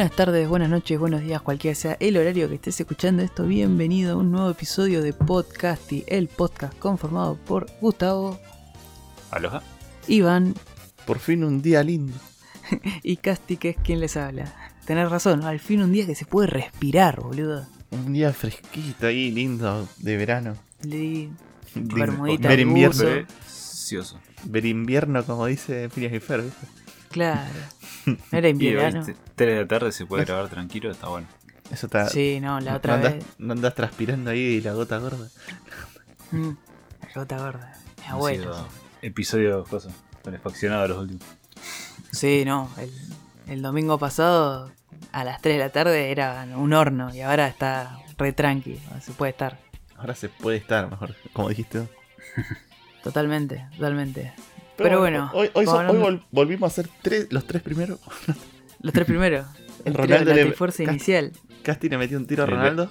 Buenas tardes, buenas noches, buenos días, cualquiera sea el horario que estés escuchando esto. Bienvenido a un nuevo episodio de Podcasty, el podcast conformado por Gustavo, Aloha. Iván Por fin un día lindo. y Casti, que es quien les habla. Tenés razón, al fin un día que se puede respirar, boludo. Un día fresquito ahí, lindo, de verano. Le- Lindo. Bermudita Ver invierno, ver invierno, como dice Phineas y Ferb, ¿viste? Claro. ¿No era Y invierno? 3 de la tarde se puede grabar tranquilo, está bueno. Eso está. Sí, no, la no otra andas, vez. no andas transpirando ahí la gota gorda. Mm, la gota gorda. Mi abuelo. sido episodios cosas, calefaccionados los últimos. Sí, no. El, el domingo pasado a las 3 de la tarde era un horno y ahora está re tranqui. Se puede estar. Ahora se puede estar mejor, como dijiste. vos. Totalmente, totalmente. Pero bueno, Hoy, hoy, volvimos a ser tres, los tres primeros. Los tres primeros. El Ronaldo la trifuerza Casti- inicial. Casti le metió un tiro a Sí, le- Ronaldo.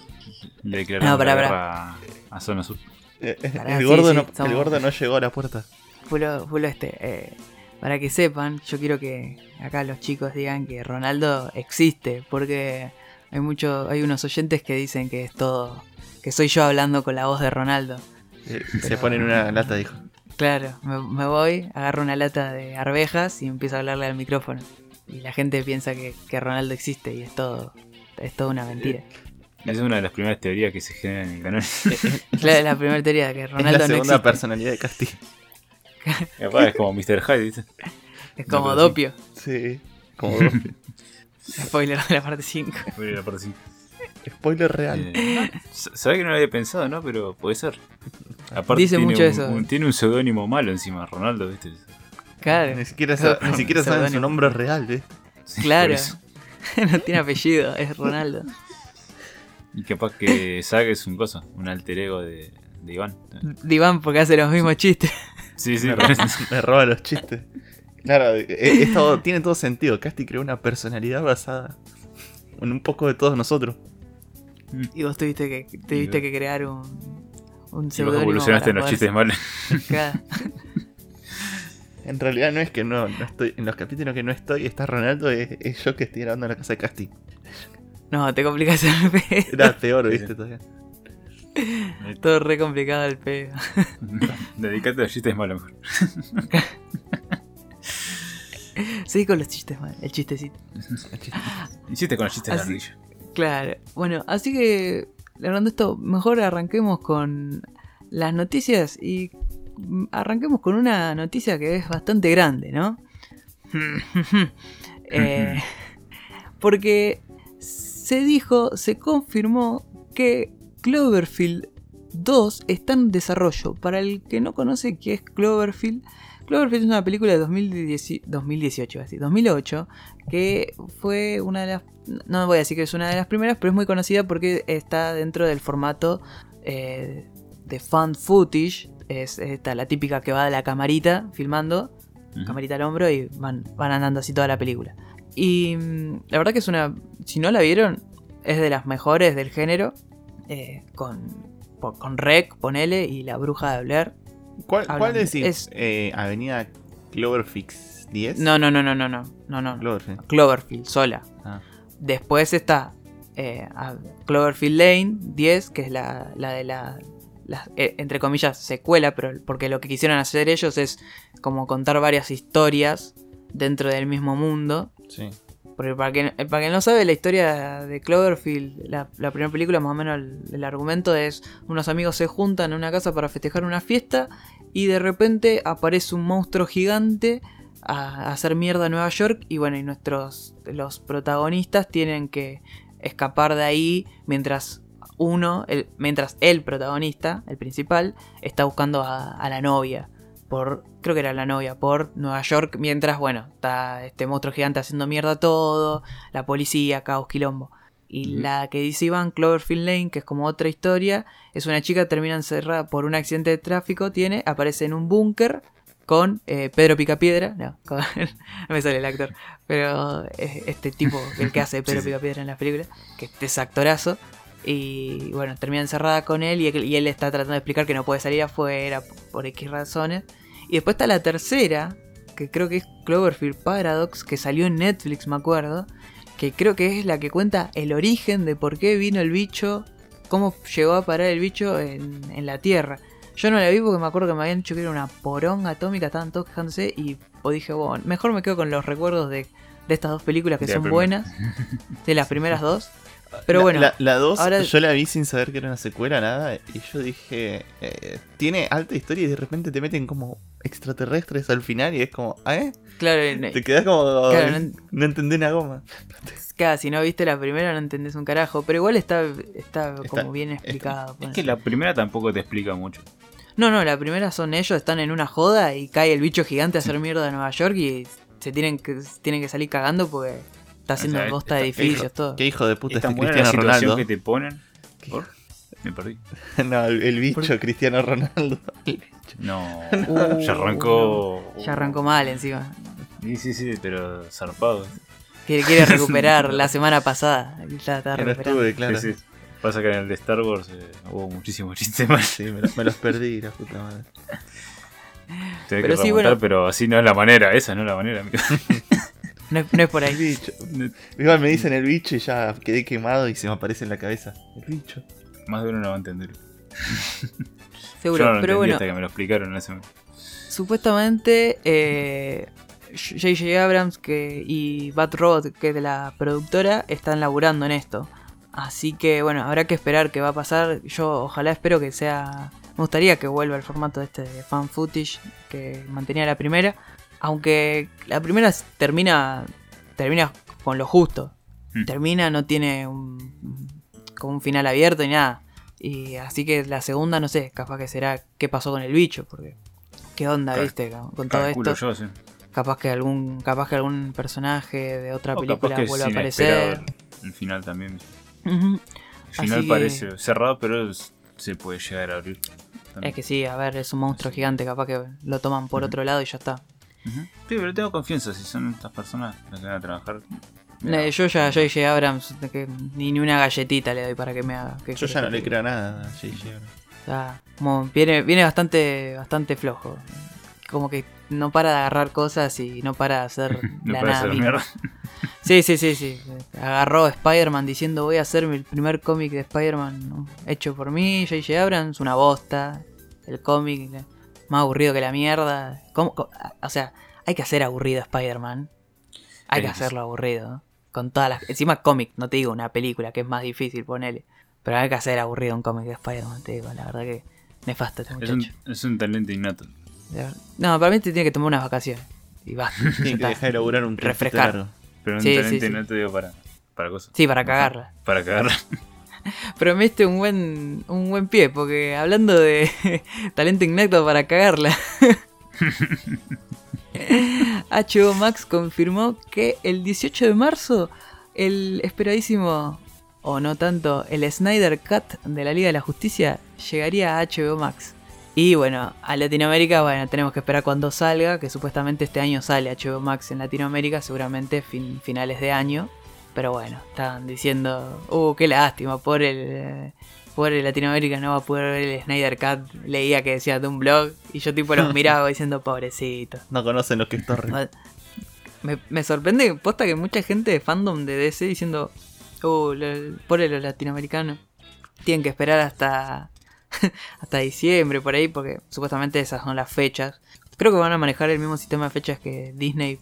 Le declararon No, guerra a Zona Sur. Eh, eh, Pará, el, sí, gordo sí, no, estamos- el gordo no llegó a la puerta. Fulo, fulo este. eh, para que sepan, yo quiero que acá los chicos digan que Ronaldo existe. Porque hay mucho, hay unos oyentes que dicen que es todo. Que soy yo hablando con la voz de Ronaldo. Eh, Se pone en una lata, dijo. Claro, me, me voy, agarro una lata de arvejas y empiezo a hablarle al micrófono. Y la gente piensa que, que Ronaldo existe y es todo, es toda una mentira. Esa es una de las primeras teorías que se generan en el canal. Claro, la primera teoría que es Ronaldo la no segunda existe. personalidad de Casti. Y aparte es como Mr. Hyde, ¿viste? Es como No. Dopio. Sí, como dos. Spoiler de la parte 5. Fue la parte cinco. Spoiler real. Eh, Sabés que no lo había pensado, ¿no? Pero puede ser. Aparte Dice tiene mucho un, eso. un- tiene un seudónimo malo encima, Ronaldo, ¿viste? Claro, Ni siquiera, sa- ni siquiera saben su nombre real, ¿eh? Sí, claro. por eso. no tiene apellido, es Ronaldo. Y capaz que Zack es un cosa, un alter ego de, de Iván. Diván porque hace los mismos chistes. Sí, sí, me, por ro- eso. me roba los chistes. Claro, eh, es todo- tiene todo sentido. Casti creó una personalidad basada en un poco de todos nosotros. Y vos tuviste que, tuviste que crear un, un Y vos evolucionaste en los chistes. Claro. En realidad no es que no, no estoy. En los capítulos que no estoy, está Ronaldo, es, es yo que estoy grabando en la casa de Casti. No, te complicas el pedo. Era peor, viste, todavía. Todo re complicado el pedo. Dedicate a los chistes malos. mejor. Sí, con los chistes, man. El chistecito. Hiciste con los chistes de ardilla. Claro. Bueno, así que, hablando de esto, mejor arranquemos con las noticias y arranquemos con una noticia que es bastante grande, ¿no? Eh, porque se dijo, se confirmó que Cloverfield 2 está en desarrollo. Para el que no conoce qué es Cloverfield, Cloverfield es una película de 2010 2018, así, 2008, que fue una de las... No voy a decir que es una de las primeras, pero es muy conocida porque está dentro del formato eh, de fan footage. Es esta, la típica que va de la camarita filmando, camarita al hombro y van, van andando así toda la película. Y mm, la verdad que es una... Si no la vieron, es de las mejores del género. eh, con, con Rec, ponele, y la bruja de Blair. ¿Cuál, cuál de- decís? es- Eh, Avenida Cloverfix 10. No, no, no, no, no, no, no, no. Cloverfield. Cloverfield, sola. Ah. Después está eh, Cloverfield Lane 10, que es la, la de la, la, eh, entre comillas, secuela, pero porque lo que quisieron hacer ellos es como contar varias historias dentro del mismo mundo. Sí. Porque para quien, eh, para quien no sabe, la historia de Cloverfield, la, primera película, más o menos el, argumento es unos amigos se juntan en una casa para festejar una fiesta y de repente aparece un monstruo gigante a, a hacer mierda a Nueva York y bueno, y nuestros los protagonistas tienen que escapar de ahí mientras uno, el, mientras el protagonista, el principal, está buscando a, a la novia por, creo que era la novia, por Nueva York, mientras, bueno, está este monstruo gigante haciendo mierda todo, la policía, caos, quilombo. Y la que dice Iván, Cloverfield Lane, que es como otra historia, es una chica que termina encerrada por un accidente de tráfico, tiene, aparece en un búnker con eh, Pedro Picapiedra, no, con- no me sale el actor, pero es este tipo, el que hace de Pedro Sí, sí. Picapiedra en la película, que es actorazo, y bueno, termina encerrada con él y, él y él está tratando de explicar que no puede salir afuera por X razones. Y después está la tercera, que creo que es Cloverfield Paradox, que salió en Netflix, me acuerdo, que creo que es la que cuenta el origen de por qué vino el bicho, cómo llegó a parar el bicho en, en la Tierra. Yo no la vi porque me acuerdo que me habían dicho que era una poronga atómica, estaban todos quejándose y dije, bueno, mejor me quedo con los recuerdos de, de estas dos películas que De son buenas, de las primeras dos. Pero La- bueno, La, la 2, ahora- yo la vi sin saber que era una secuela, nada. Y yo dije, eh, tiene alta historia y de repente te meten como extraterrestres al final y es como, ¿eh? claro, Te quedas como, Claro, no, no- entendí una goma. Claro, si no viste la primera no entendés un carajo, pero igual está, está como Está- bien está- explicado. Es ponele. que la primera tampoco te explica mucho. No, no, la primera son ellos, están en una joda y cae el bicho gigante a hacer mierda en Nueva York y se tienen que, tienen que salir cagando porque está haciendo sea, bosta de está- edificios, todo. Qué hijo de puta Es este la Cristiano situación Ronaldo. que te ponen. ¿Por? Me perdí. no, el, el bicho Cristiano Ronaldo. No, Uh, ya arrancó. Ya arrancó mal encima. Sí, sí, sí, pero zarpado. Quiere, quiere recuperar la semana pasada. Está, está Que no recuperando. estuve, claro. Sí, sí. Pasa que en el de Star Wars eh, hubo muchísimos chistes mal. Sí, me, los- me los perdí, la puta madre. Tenés Pero que sí, remontar, bueno. pero así no es la manera. Esa no es la manera, amigo. No, es- no es por El ahí. bicho. Igual me dicen el bicho y ya quedé quemado y se me aparece en la cabeza. El bicho. Más de uno no va a entender. Seguro. Yo no lo pero bueno, hasta que me lo explicaron en ese momento. supuestamente eh, J.J. Abrams que, y Bat Rod, que es de la productora, están laburando en esto. Así que bueno, habrá que esperar qué va a pasar. Yo ojalá espero que sea... Me gustaría que vuelva el formato este de fan footage que mantenía la primera. Aunque la primera termina, termina con lo justo. Mm. Termina, no tiene un, como un final abierto ni nada. Y así que la segunda, no sé, capaz que será qué pasó con el bicho. Porque, ¿qué onda, Cal- viste? Con todo esto. yo, sí. Capaz que algún capaz que algún personaje de otra O película vuelva a aparecer. el final también. Ujú. El final que- parece cerrado, pero se puede llegar a abrir. también. Es que sí, a ver, es un monstruo gigante, capaz que lo toman por otro lado y ya está. Sí, pero tengo confianza. Si son estas personas las que van a trabajar. Eh, yo ya, yo J.J. Abrams, que ni, ni una galletita le doy para que me haga. que- Yo ya no le creo nada a J.J. Abrams. O sea, como viene, viene bastante, bastante flojo. Como que no para de agarrar cosas y no para de hacer No la puede nada mierda. Sí, sí, sí, sí. Agarró a Spider-Man diciendo voy a hacer mi primer cómic de Spider-Man ¿no? hecho por mí, J.J. Abrams, una bosta. El cómic más aburrido que la mierda. ¿Cómo- cómo- o sea, hay que hacer aburrido a Spider-Man. Hay que hacerlo aburrido. ¿no? Con todas las... Encima cómic, no te digo una película, que es más difícil ponerle. Pero hay que hacer aburrido un cómic de Spider-Man, te digo. La verdad que nefasto este Es muchacho. un, es un talento innato. No, para mí te tiene que tomar unas vacaciones. Y basta. Tiene que dejar de laburar un Refrescar. Pero un Sí, sí, talento sí. innato digo para, para cosas. Sí, para cagarla. Para cagarla. Pero me diste un buen, un buen pie, porque hablando de talento innato para cagarla. HBO Max confirmó que el 18 de marzo el esperadísimo, o no tanto, el Snyder Cut de la Liga de la Justicia llegaría a HBO Max. Y bueno, a Latinoamérica, bueno, tenemos que esperar cuando salga, que supuestamente este año sale HBO Max en Latinoamérica, seguramente fin- finales de año. Pero bueno, estaban diciendo, uh, qué lástima, por el, por el Latinoamérica no va a poder ver el Snyder Cut. Leía que decía de un blog y yo tipo los miraba diciendo, pobrecito. No conocen lo que es Torre. Me, me sorprende, posta que mucha gente de fandom de DC diciendo, uh, lo- por los latinoamericanos. Tienen que esperar hasta, hasta diciembre por ahí, porque supuestamente esas son las fechas. Creo que van a manejar el mismo sistema de fechas que Disney,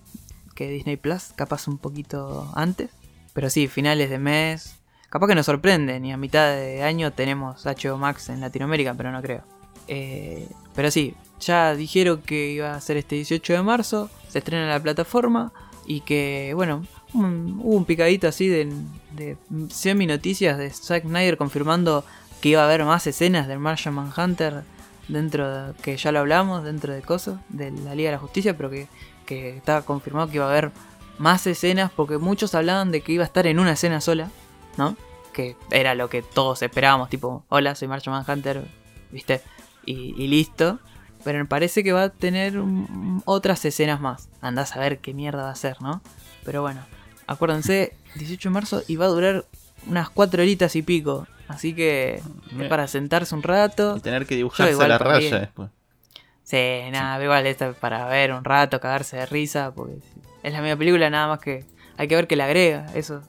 que Disney Plus, capaz un poquito antes. Pero sí, finales de mes. Capaz que nos sorprenden y a mitad de año tenemos HBO Max en Latinoamérica, pero no creo. Eh, pero sí, ya dijeron que iba a ser este 18 de marzo, se estrena en la plataforma y que, bueno, hubo un picadito así de, de semi noticias de Zack Snyder confirmando que iba a haber más escenas del Martian Manhunter dentro de, que ya lo hablamos, dentro de cosas, de la Liga de la Justicia, pero que, que estaba confirmado que iba a haber más escenas porque muchos hablaban de que iba a estar en una escena sola, ¿no? Que era lo que todos esperábamos, tipo, hola, soy Martian Manhunter, ¿viste? Y, y listo. Pero me parece que va a tener otras escenas más. Andás a ver qué mierda va a ser, ¿no? Pero bueno, acuérdense, 18 de marzo y va a durar unas 4 horitas y pico. Así que es para sentarse un rato. Y tener que dibujarse igual la raya después. Sí, nada, pero igual esta es para ver un rato, cagarse de risa, porque es la misma película, nada más que hay que ver qué le agrega, eso.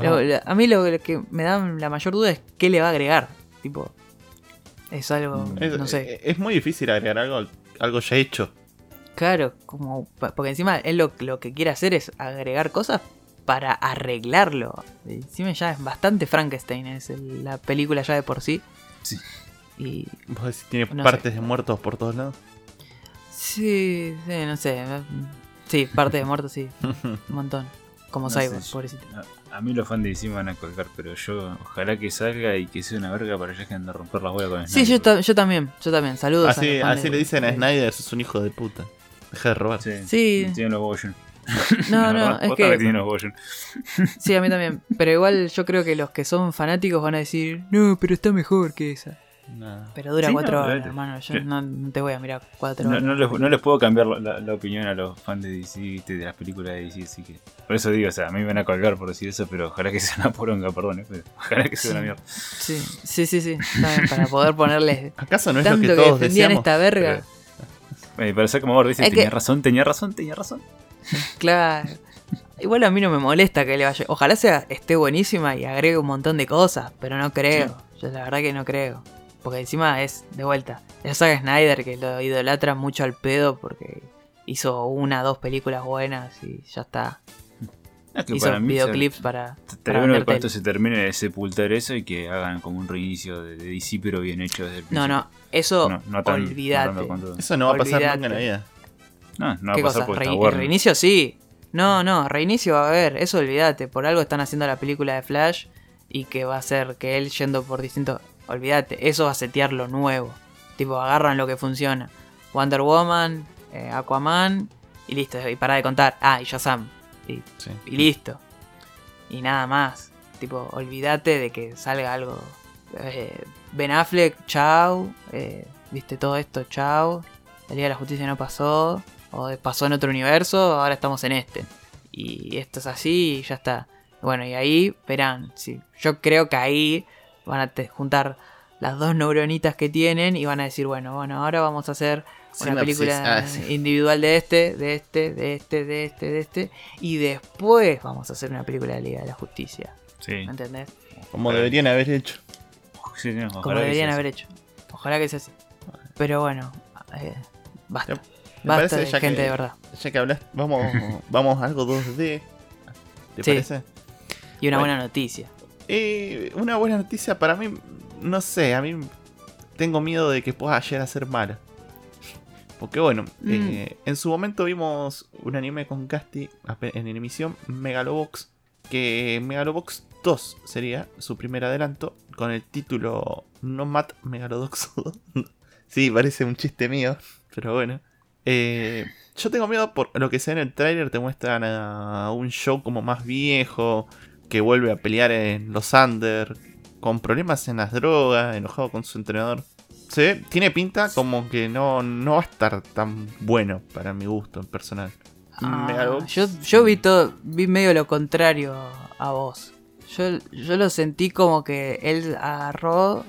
Lo- lo- a mí lo, lo que me da la mayor duda es qué le va a agregar, tipo, es algo, Es, no sé, eh, es muy difícil agregar algo, algo ya hecho. claro, como, porque encima él lo, lo que quiere hacer es agregar cosas para arreglarlo. Encima ya es bastante Frankenstein, es el- la película ya de por sí. Sí. Y Vos decís, tiene No partes de muertos por todos lados. Sí, sí, no sé. Sí, parte de muerto, sí. Un montón. Como No Cyborg, pobrecito. A, a mí los fans de DC me van a colgar, pero yo ojalá que salga y que sea una verga para que dejen de romper las bolas con el Sí, yo, ta- yo también, yo también. Saludos. a Así, fans así de- le dicen a de- Snyder, sos un hijo de puta. Deja de robar. Sí, Sí. Tienen los llenos. No, no, es que. los. Sí, a mí también. Pero igual yo creo que los que son fanáticos van a decir, no, pero está mejor que esa. Pero dura Sí, cuatro no, horas, hermano. Yo no, no te voy a mirar cuatro No, horas. no les, no les puedo cambiar la, opinión a los fans de DC, de las películas de DC, así que. Por eso digo, o sea, a mí me van a colgar por decir eso, pero ojalá que sea una poronga, perdón, eh, pero ojalá que sea una mierda. Sí, sí, sí, sí. para poder ponerle ¿Acaso no es lo tanto que que, todos defendían deseamos? esta verga. Eh, para ser como vos dices, Es tenía que- razón, tenía razón, tenía razón. Claro. Igual a mí no me molesta que le vaya. Ojalá sea esté buenísima y agregue un montón de cosas, pero no creo. Yo la verdad que no creo. Porque encima es de vuelta. Ya sabe Snyder que lo idolatra mucho al pedo porque hizo una, dos películas buenas y ya está. Es que hizo para mí, videoclips para. Estaría bueno que esto se termine de sepultar eso y que hagan como un reinicio de, de DC, pero bien hecho desde el No, principio. no, eso No, no tan- no todo. Eso no va a pasar nunca en la vida. No, no va ¿Qué a pasar porque Re- Warner. reinicio sí. No, no, reinicio va a haber. Eso olvídate. Por algo están haciendo la película de Flash y que va a ser que él yendo por distintos. Olvídate, eso va a setear lo nuevo. Tipo, agarran lo que funciona. Wonder Woman, eh, Aquaman y listo. Y para de contar. Ah, y Shazam. Y, Sí. y listo. Y nada más. Tipo, olvídate de que salga algo. Eh, ben Affleck, chau. eh, Viste todo esto, chau. La Liga de la Justicia no pasó. O pasó en otro universo, ahora estamos en este. Y esto es así y ya está. Bueno, y ahí verán. Sí, yo creo que ahí van a juntar las dos neuronitas que tienen y van a decir, bueno, bueno, ahora vamos a hacer una película Ah, sí. individual de este, de este, de este, de este, de este. Y después vamos a hacer una película de la Liga de la Justicia. Sí, ¿Me entendés? Como deberían haber hecho. sí, sí, ojalá Como deberían haber hecho. Ojalá que sea así. Pero bueno, eh, basta. Me Basta parece de ya gente que- de verdad. Ya que hablas, vamos, vamos a algo 2D. ¿Te Sí. parece? Y una Bueno. buena noticia. Eh, una buena noticia para mí, no sé, a mí tengo miedo de que pueda llegar a ser mala. Porque bueno, Mm. eh, en su momento vimos un anime con Casti en emisión, Megalobox, que Megalobox 2 sería su primer adelanto, con el título Nomad Megalodox 2. sí, parece un chiste mío, pero bueno. Eh, yo tengo miedo por lo que sea en el tráiler, te muestran a un show como más viejo, que vuelve a pelear en los Under, con problemas en las drogas, enojado con su entrenador. Se ve- tiene pinta como que no, no va a estar tan bueno para mi gusto en personal. Ah, yo, yo vi todo, vi medio lo contrario a vos. Yo, yo lo sentí como que él agarró,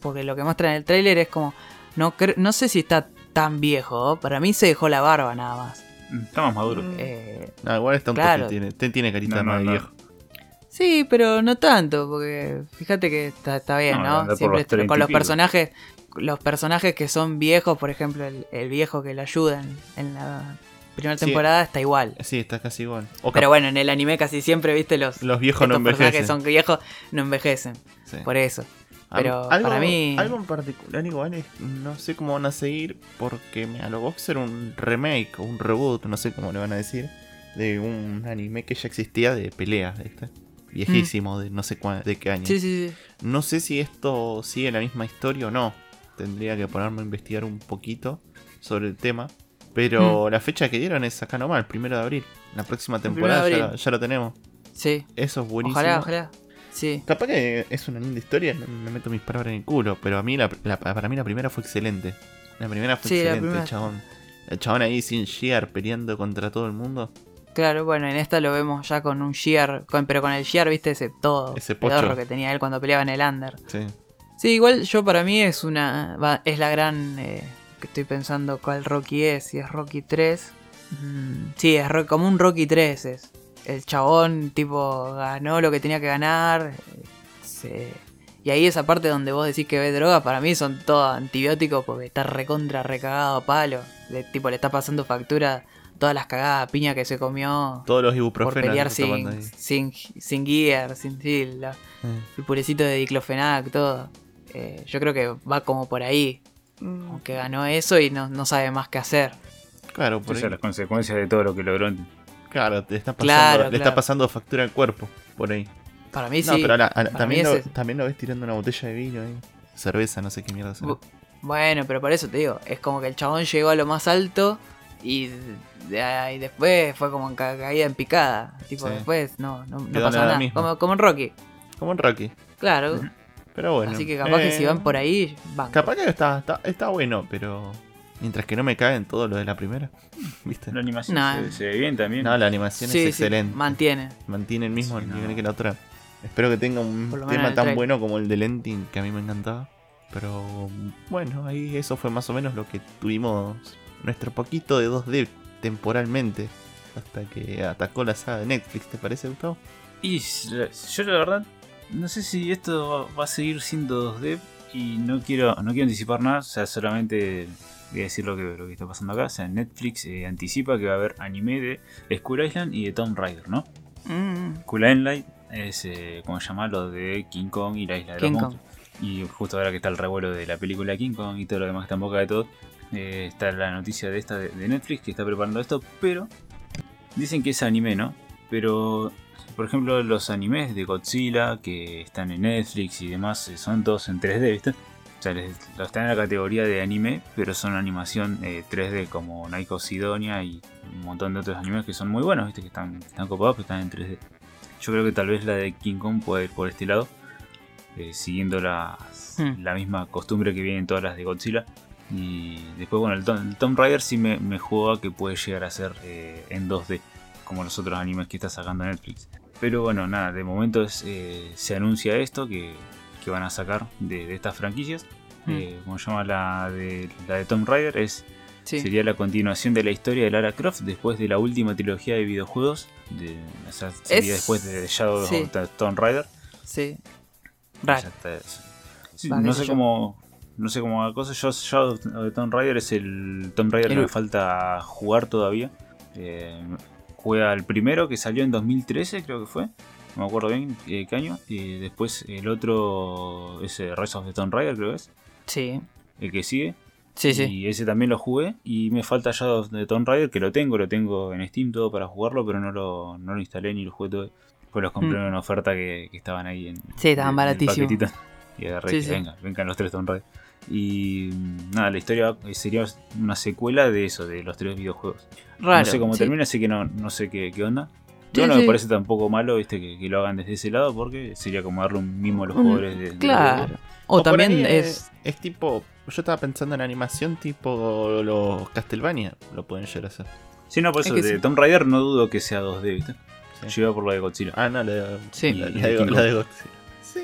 porque lo que muestra en el tráiler es como, no, no sé si está tan viejo, para mí se dejó la barba nada más. Está más maduro. Eh, No, igual está un Claro. toque, tiene, te- tiene carita No, no, más no. viejo. Sí, pero no tanto, porque fíjate que está, está bien, No, Siempre los está- 30 con los personajes, los personajes que son viejos, por ejemplo, el, el viejo que lo ayuda en, en la primera Sí. temporada está igual. Sí, está casi igual. O Pero bueno, en el anime casi siempre, viste, los, los viejos no estos personajes que envejecen. son viejos no envejecen. Sí. Por eso. Pero algo, para mí- Algo en particular igual es, no sé cómo van a seguir porque Megalobox era un remake o un reboot, no sé cómo le van a decir, de un anime que ya existía de peleas, ¿viste? Viejísimo, de no sé cuá- de qué año. Mm. Sí, sí, sí. No sé si esto sigue la misma historia o no. Tendría que ponerme a investigar un poquito sobre el tema. Pero la fecha que dieron es acá nomás, el primero de abril. La próxima temporada ya, lo tenemos. Sí. Eso es buenísimo. Ojalá, ojalá. Sí. Capaz que es una linda historia, me meto mis palabras en el culo, pero a mí la, la- para mí la primera fue excelente. La primera fue Sí, excelente, primera- el chabón. El chabón ahí sin Shear peleando contra todo el mundo. Claro, bueno, en esta lo vemos ya con un Shear, con, pero con el Shear, viste, ese todo Ese pocho. que tenía él cuando peleaba en el Under. Sí. Sí, igual yo para mí es una va- es la gran eh, que estoy pensando cuál Rocky es, si es Rocky 3. Mm, sí, es ro- como un Rocky 3 es. El chabón, tipo, ganó lo que tenía que ganar. se- Y ahí esa parte donde vos decís que ve droga, para mí son todos antibióticos porque está recontra recagado a palo. Le, tipo, le está pasando factura todas las cagadas piña que se comió Todos los por ibuprofenos. pelear está tomando sin, sin, sin gear, sin Eh. el purecito de diclofenac, todo. Eh, yo creo que va como por ahí. Mm, Como que ganó eso y no, no sabe más qué hacer. Claro, por Esas son las consecuencias de todo lo que logró. Claro, te está pasando, Claro, le está pasando factura al cuerpo, por ahí. Para mí No, sí. pero la- también, lo, también lo ves tirando una botella de vino ahí. Cerveza, no sé qué mierda será. Bu- Bueno, pero por eso te digo, es como que el chabón llegó a lo más alto y, de ahí después fue como en ca- caída en picada. Tipo, Sí. después no, no, no nada. Como, como en Rocky. Como en Rocky. Claro. Pero bueno. Así que capaz que si eh, van por ahí, van. Capaz que está, está, está bueno, pero. Mientras que no me caen todo lo de la primera. ¿Viste? La animación No. se, se ve bien también. No, la animación Sí, es sí, excelente. mantiene. Mantiene el mismo Sí, no. nivel que la otra. Espero que tenga un tema tan bueno como el de Lenting, que a mí me encantaba. Pero bueno, ahí eso fue más o menos lo que tuvimos nuestro poquito de 2D temporalmente. Hasta que atacó la saga de Netflix, ¿te parece, Gustavo? Y yo la verdad no sé si esto va, a seguir siendo 2D y no quiero no quiero anticipar nada, o sea, solamente voy a decir lo que, lo que está pasando acá. O sea, Netflix eh, anticipa que va a haber anime de Skull Island y de Tomb Raider, ¿no? Mm, Skull Island es, eh, como se llama, lo de King Kong y la isla de King los monstruos. Y justo ahora que está el revuelo de la película King Kong y todo lo demás que está en boca de todos, eh, está la noticia de esta de, Netflix que está preparando esto, pero dicen que es anime, ¿no? Pero, por ejemplo, los animes de Godzilla que están en Netflix y demás eh, son todos en 3D, ¿viste? O sea, les- están en la categoría de anime, pero son animación eh, 3D como Naiko Sidonia y un montón de otros animes que son muy buenos, ¿viste? Que están, están copados, pero están en 3D. Yo creo que tal vez la de King Kong puede ir por este lado, eh, siguiendo las- Hmm. la misma costumbre que vienen todas las de Godzilla. Y después, bueno, el, Tom- el Tomb Raider sí me, me jugó a que puede llegar a ser eh, en 2D, como los otros animes que está sacando Netflix. Pero bueno, nada, de momento es, eh, se anuncia esto que, que van a sacar de, de estas franquicias. Mm. Eh, como se llama la de, la de Tomb Raider, es sí. Sería la continuación de la historia de Lara Croft después de la última trilogía de videojuegos. De, o sea, sería Es- después de Shadow sí. of Tomb Raider. Sí. Está Va, no sé sé yo. cómo. No sé cómo va la cosa. Yo Shadow of the Tomb Raider es el Tomb Raider que me falta jugar todavía. Eh, juega el primero que salió en 2013, creo que fue. No me acuerdo bien eh, qué año. Y después el otro es eh, Rise of the Tomb Raider, creo que es. Sí. El que sigue. Sí, sí. Y ese también lo jugué. Y me falta Shadow of the Tomb Raider, que lo tengo, lo tengo en Steam todo para jugarlo, pero no lo, no lo instalé ni lo jugué todo. Pues los compré Mm. en una oferta que, que estaban ahí en. Sí, estaban baratísimos. Y agarré sí. venga, vengan los tres Tomb Raider. Y nada, la historia sería una secuela de eso, de los tres videojuegos. Raro. no sé cómo sí. termina, así que no, no sé qué, qué onda. Sí, Yo no sí. me parece tampoco malo viste que, que lo hagan desde ese lado porque sería como darle un mimo a los jugadores de, de Claro. videojuegos. O también es. Es tipo. Yo estaba pensando en animación tipo los Castlevania. Lo pueden llegar a hacer. Sí, no, por Es eso que de sí. Tomb Raider no dudo que sea 2D, ¿viste? Sí. Yo iba por lo de Godzilla. Ah, no, la de, Sí. la, la de, la de. Godzilla. Sí.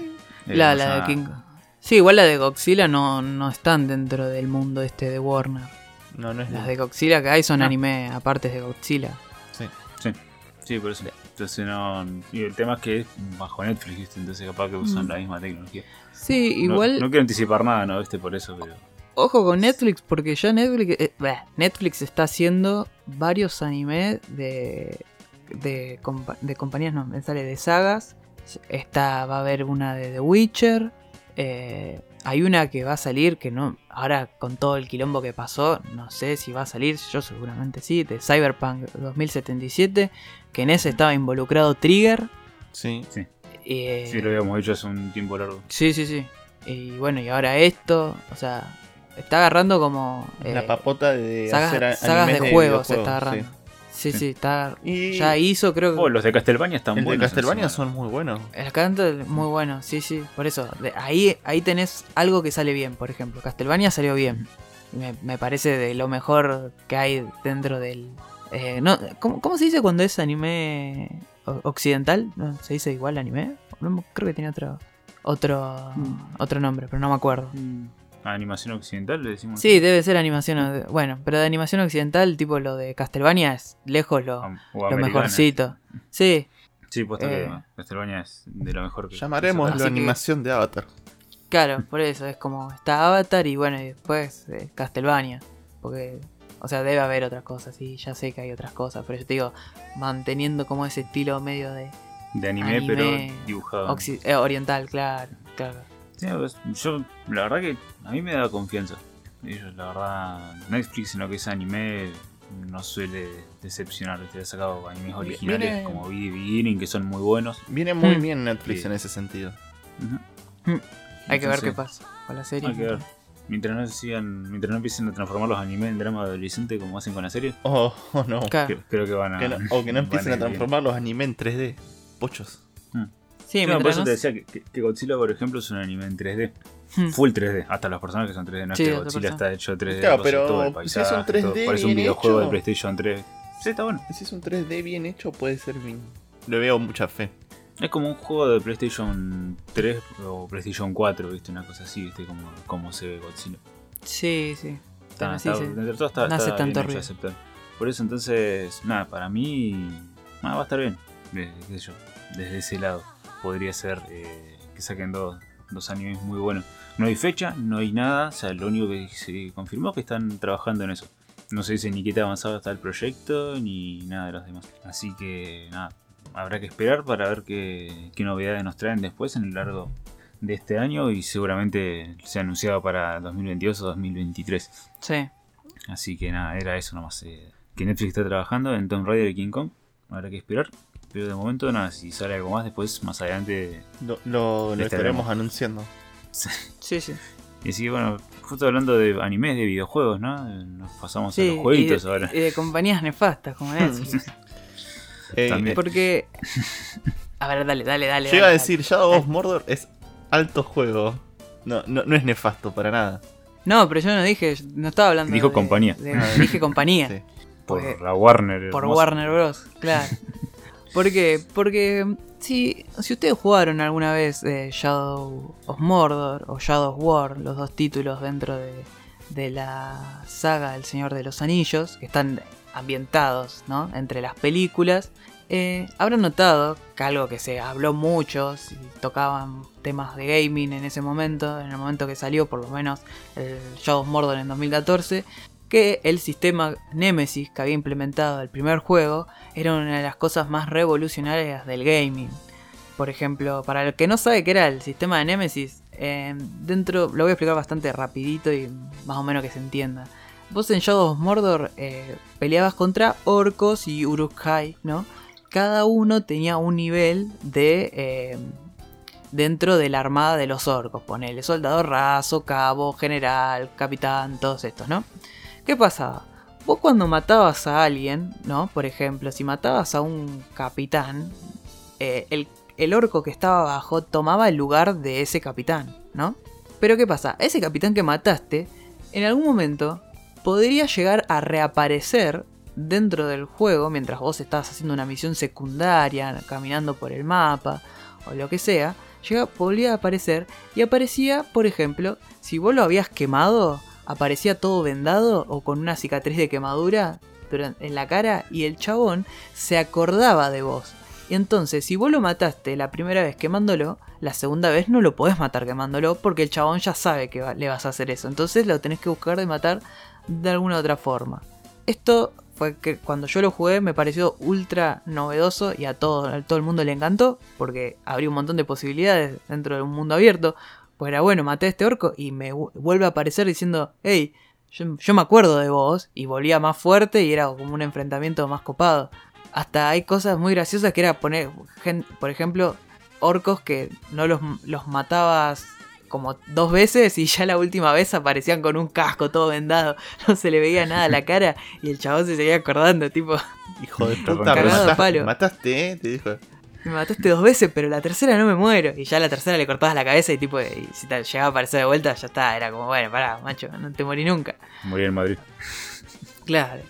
Eh, La, la de King Kong. Sí, igual la de Godzilla no, no están dentro del mundo este de Warner. No, no es Las la de Godzilla que hay son anime aparte de Godzilla. Sí. Sí, por eso. Entonces no. Y el tema es que es bajo Netflix, ¿viste? Entonces capaz que usan Mm. la misma tecnología. Sí, No- igual. No, quiero anticipar nada, ¿no? ¿Viste? Por eso, pero. Ojo con Netflix, porque ya Netflix, eh, Netflix está haciendo varios animes de, de, compa- de compañías, no, me sale de sagas. Está, va a haber una de The Witcher. Eh, hay una que va a salir, que no, ahora con todo el quilombo que pasó, no sé si va a salir, yo seguramente sí, de Cyberpunk 2077, que en ese estaba involucrado Trigger. Sí. eh, Sí, lo habíamos hecho hace un tiempo largo. sí, sí, sí. Y bueno, y ahora esto, o sea, está agarrando como... la eh, papota de sagas, hacer sagas de juegos se está agarrando. Sí, sí, Sí. está. Y Ya hizo, creo que. Oh, los de Castlevania están el de buenos. Castlevania encima. son muy buenos. El canto es muy bueno, sí, sí. Por eso, de- ahí, ahí tenés algo que sale bien, por ejemplo. Castlevania salió bien. Me, me parece de lo mejor que hay dentro del. eh, no, ¿cómo, cómo se dice cuando es anime occidental? ¿No? ¿Se dice igual anime? Creo que tiene otro otro Mm. otro nombre, pero no me acuerdo. Mm, Animación occidental, le decimos. Sí, debe ser animación. Bueno, pero de animación occidental, tipo lo de Castlevania, es lejos lo, mejorcito. Sí, Sí, puesto Eh. que Castlevania es de lo mejor que. Llamaremos la que- animación de Avatar. claro, por eso es como está Avatar y bueno, y después eh, Castlevania. Porque, o sea, debe haber otras cosas, y ya sé que hay otras cosas, pero yo te digo, manteniendo como ese estilo medio de De anime, Anime. pero dibujado. eh, oriental, claro, claro. Sí, pues, yo, la verdad que a mí me da confianza. Ellos, la verdad, Netflix en lo que es anime no suele decepcionar. Te ha sacado animes originales Viene- como Be- Beginning que son muy buenos. Viene muy Hmm. bien Netflix Sí. en ese sentido. Ujú. Hay que ver qué pasa con la serie. Hay que ver. Mientras no sigan, mientras no empiecen a transformar los animes en drama adolescente como hacen con la serie, Oh, oh, no. Creo que van a. Que no- o que no empiecen a bien. transformar los anime en 3D. Pochos. Sí, no, por eso te decía que, que- que Godzilla, por ejemplo, es un anime en 3D. Hmm. Full 3D. Hasta los personajes son 3D. No es Sí, que Godzilla está hecho 3D. Claro, cosas, pero todo el si es un paisaje, todo, 3D parece un videojuego hecho. de PlayStation 3. Sí, está bueno. Si es un 3D bien hecho, puede ser bien. Le veo mucha fe. Es como un juego de PlayStation 3 o PlayStation 4, ¿viste? Una cosa así, ¿viste? Como, como se ve Godzilla. Sí, sí. Está, sí, está- sí. dentro de todo está, No hace está tanto bien hecho, ruido. Por eso entonces, nada, para mí nada, va a estar bien. Desde, qué sé yo, desde ese lado. Podría ser eh, que saquen dos, dos animes muy buenos. No hay fecha, no hay nada. O sea, lo único que se confirmó es que están trabajando en eso. No se dice ni qué tan avanzado está el proyecto, ni nada de los demás. Así que nada, habrá que esperar para ver qué, qué novedades nos traen después en el largo de este año y seguramente sea anunciado para 2022 o 2023. Sí. Así que nada, era eso nomás. eh, que Netflix está trabajando en Tomb Raider y King Kong. Habrá que esperar. Pero de momento nada, si sale algo más después, más adelante. Lo, lo- lo Le estaremos anunciando. Sí, sí. Y así que bueno, justo hablando de animes, de videojuegos, ¿no? Nos pasamos a los jueguitos y de, ahora. y de compañías nefastas como Netflix. Eh, También. Porque. A ver, dale, dale, dale. yo iba a dale, decir, Shadow of Mordor es alto juego. No, no, no es nefasto para nada. No, pero yo no dije, no estaba hablando. Dijo de- compañía. de- dije compañía. Sí. por la Warner. Por hermosa. Warner Bros. Claro. ¿Por qué? Porque si, si ustedes jugaron alguna vez eh, Shadow of Mordor o Shadow of War, los dos títulos dentro de, de la saga El Señor de los Anillos, que están ambientados ¿no? entre las películas, eh, habrán notado que algo que se habló mucho, si tocaban temas de gaming en ese momento, en el momento que salió por lo menos el Shadow of Mordor en 2014, que el sistema Nemesis que había implementado el primer juego era una de las cosas más revolucionarias del gaming. Por ejemplo, para el que no sabe qué era el sistema de Nemesis, eh, dentro lo voy a explicar bastante rapidito y más o menos que se entienda. Vos en Shadow of Mordor eh, peleabas contra orcos y Uruk-hai, ¿no? Cada uno tenía un nivel de... eh, dentro de la armada de los orcos. Ponele soldado raso, cabo, general, capitán, todos estos, ¿no? ¿Qué pasaba? Vos cuando matabas a alguien, ¿no? Por ejemplo, si matabas a un capitán, eh, el, orco que estaba abajo tomaba el lugar de ese capitán, ¿no? Pero ¿qué pasa? Ese capitán que mataste, en algún momento, podría llegar a reaparecer dentro del juego mientras vos estabas haciendo una misión secundaria, caminando por el mapa, o lo que sea, llega, podría aparecer y aparecía, por ejemplo, si vos lo habías quemado, aparecía todo vendado o con una cicatriz de quemadura en la cara y el chabón se acordaba de vos. Y entonces, si vos lo mataste la primera vez quemándolo, la segunda vez no lo podés matar quemándolo porque el chabón ya sabe que le vas a hacer eso. Entonces lo tenés que buscar de matar de alguna otra forma. Esto fue que cuando yo lo jugué me pareció ultra novedoso y a todo, a todo el mundo le encantó porque abrió un montón de posibilidades dentro de un mundo abierto. Pues era bueno, maté a este orco y me vu- vuelve a aparecer diciendo, hey, yo, yo me acuerdo de vos y volvía más fuerte y era como un enfrentamiento más copado. Hasta hay cosas muy graciosas que era poner, por ejemplo, orcos que no los, los matabas como dos veces y ya la última vez aparecían con un casco todo vendado, no se le veía nada a la cara y el chabón se seguía acordando, tipo, Hijo de puta, mataste, palo. mataste, ¿eh? Te dijo. Me mataste dos veces, pero la tercera no me muero. Y ya la tercera le cortabas la cabeza y tipo, y si te llegaba a aparecer de vuelta, ya está, era como, bueno, pará, macho, no te morí nunca. Morir en Madrid. Claro.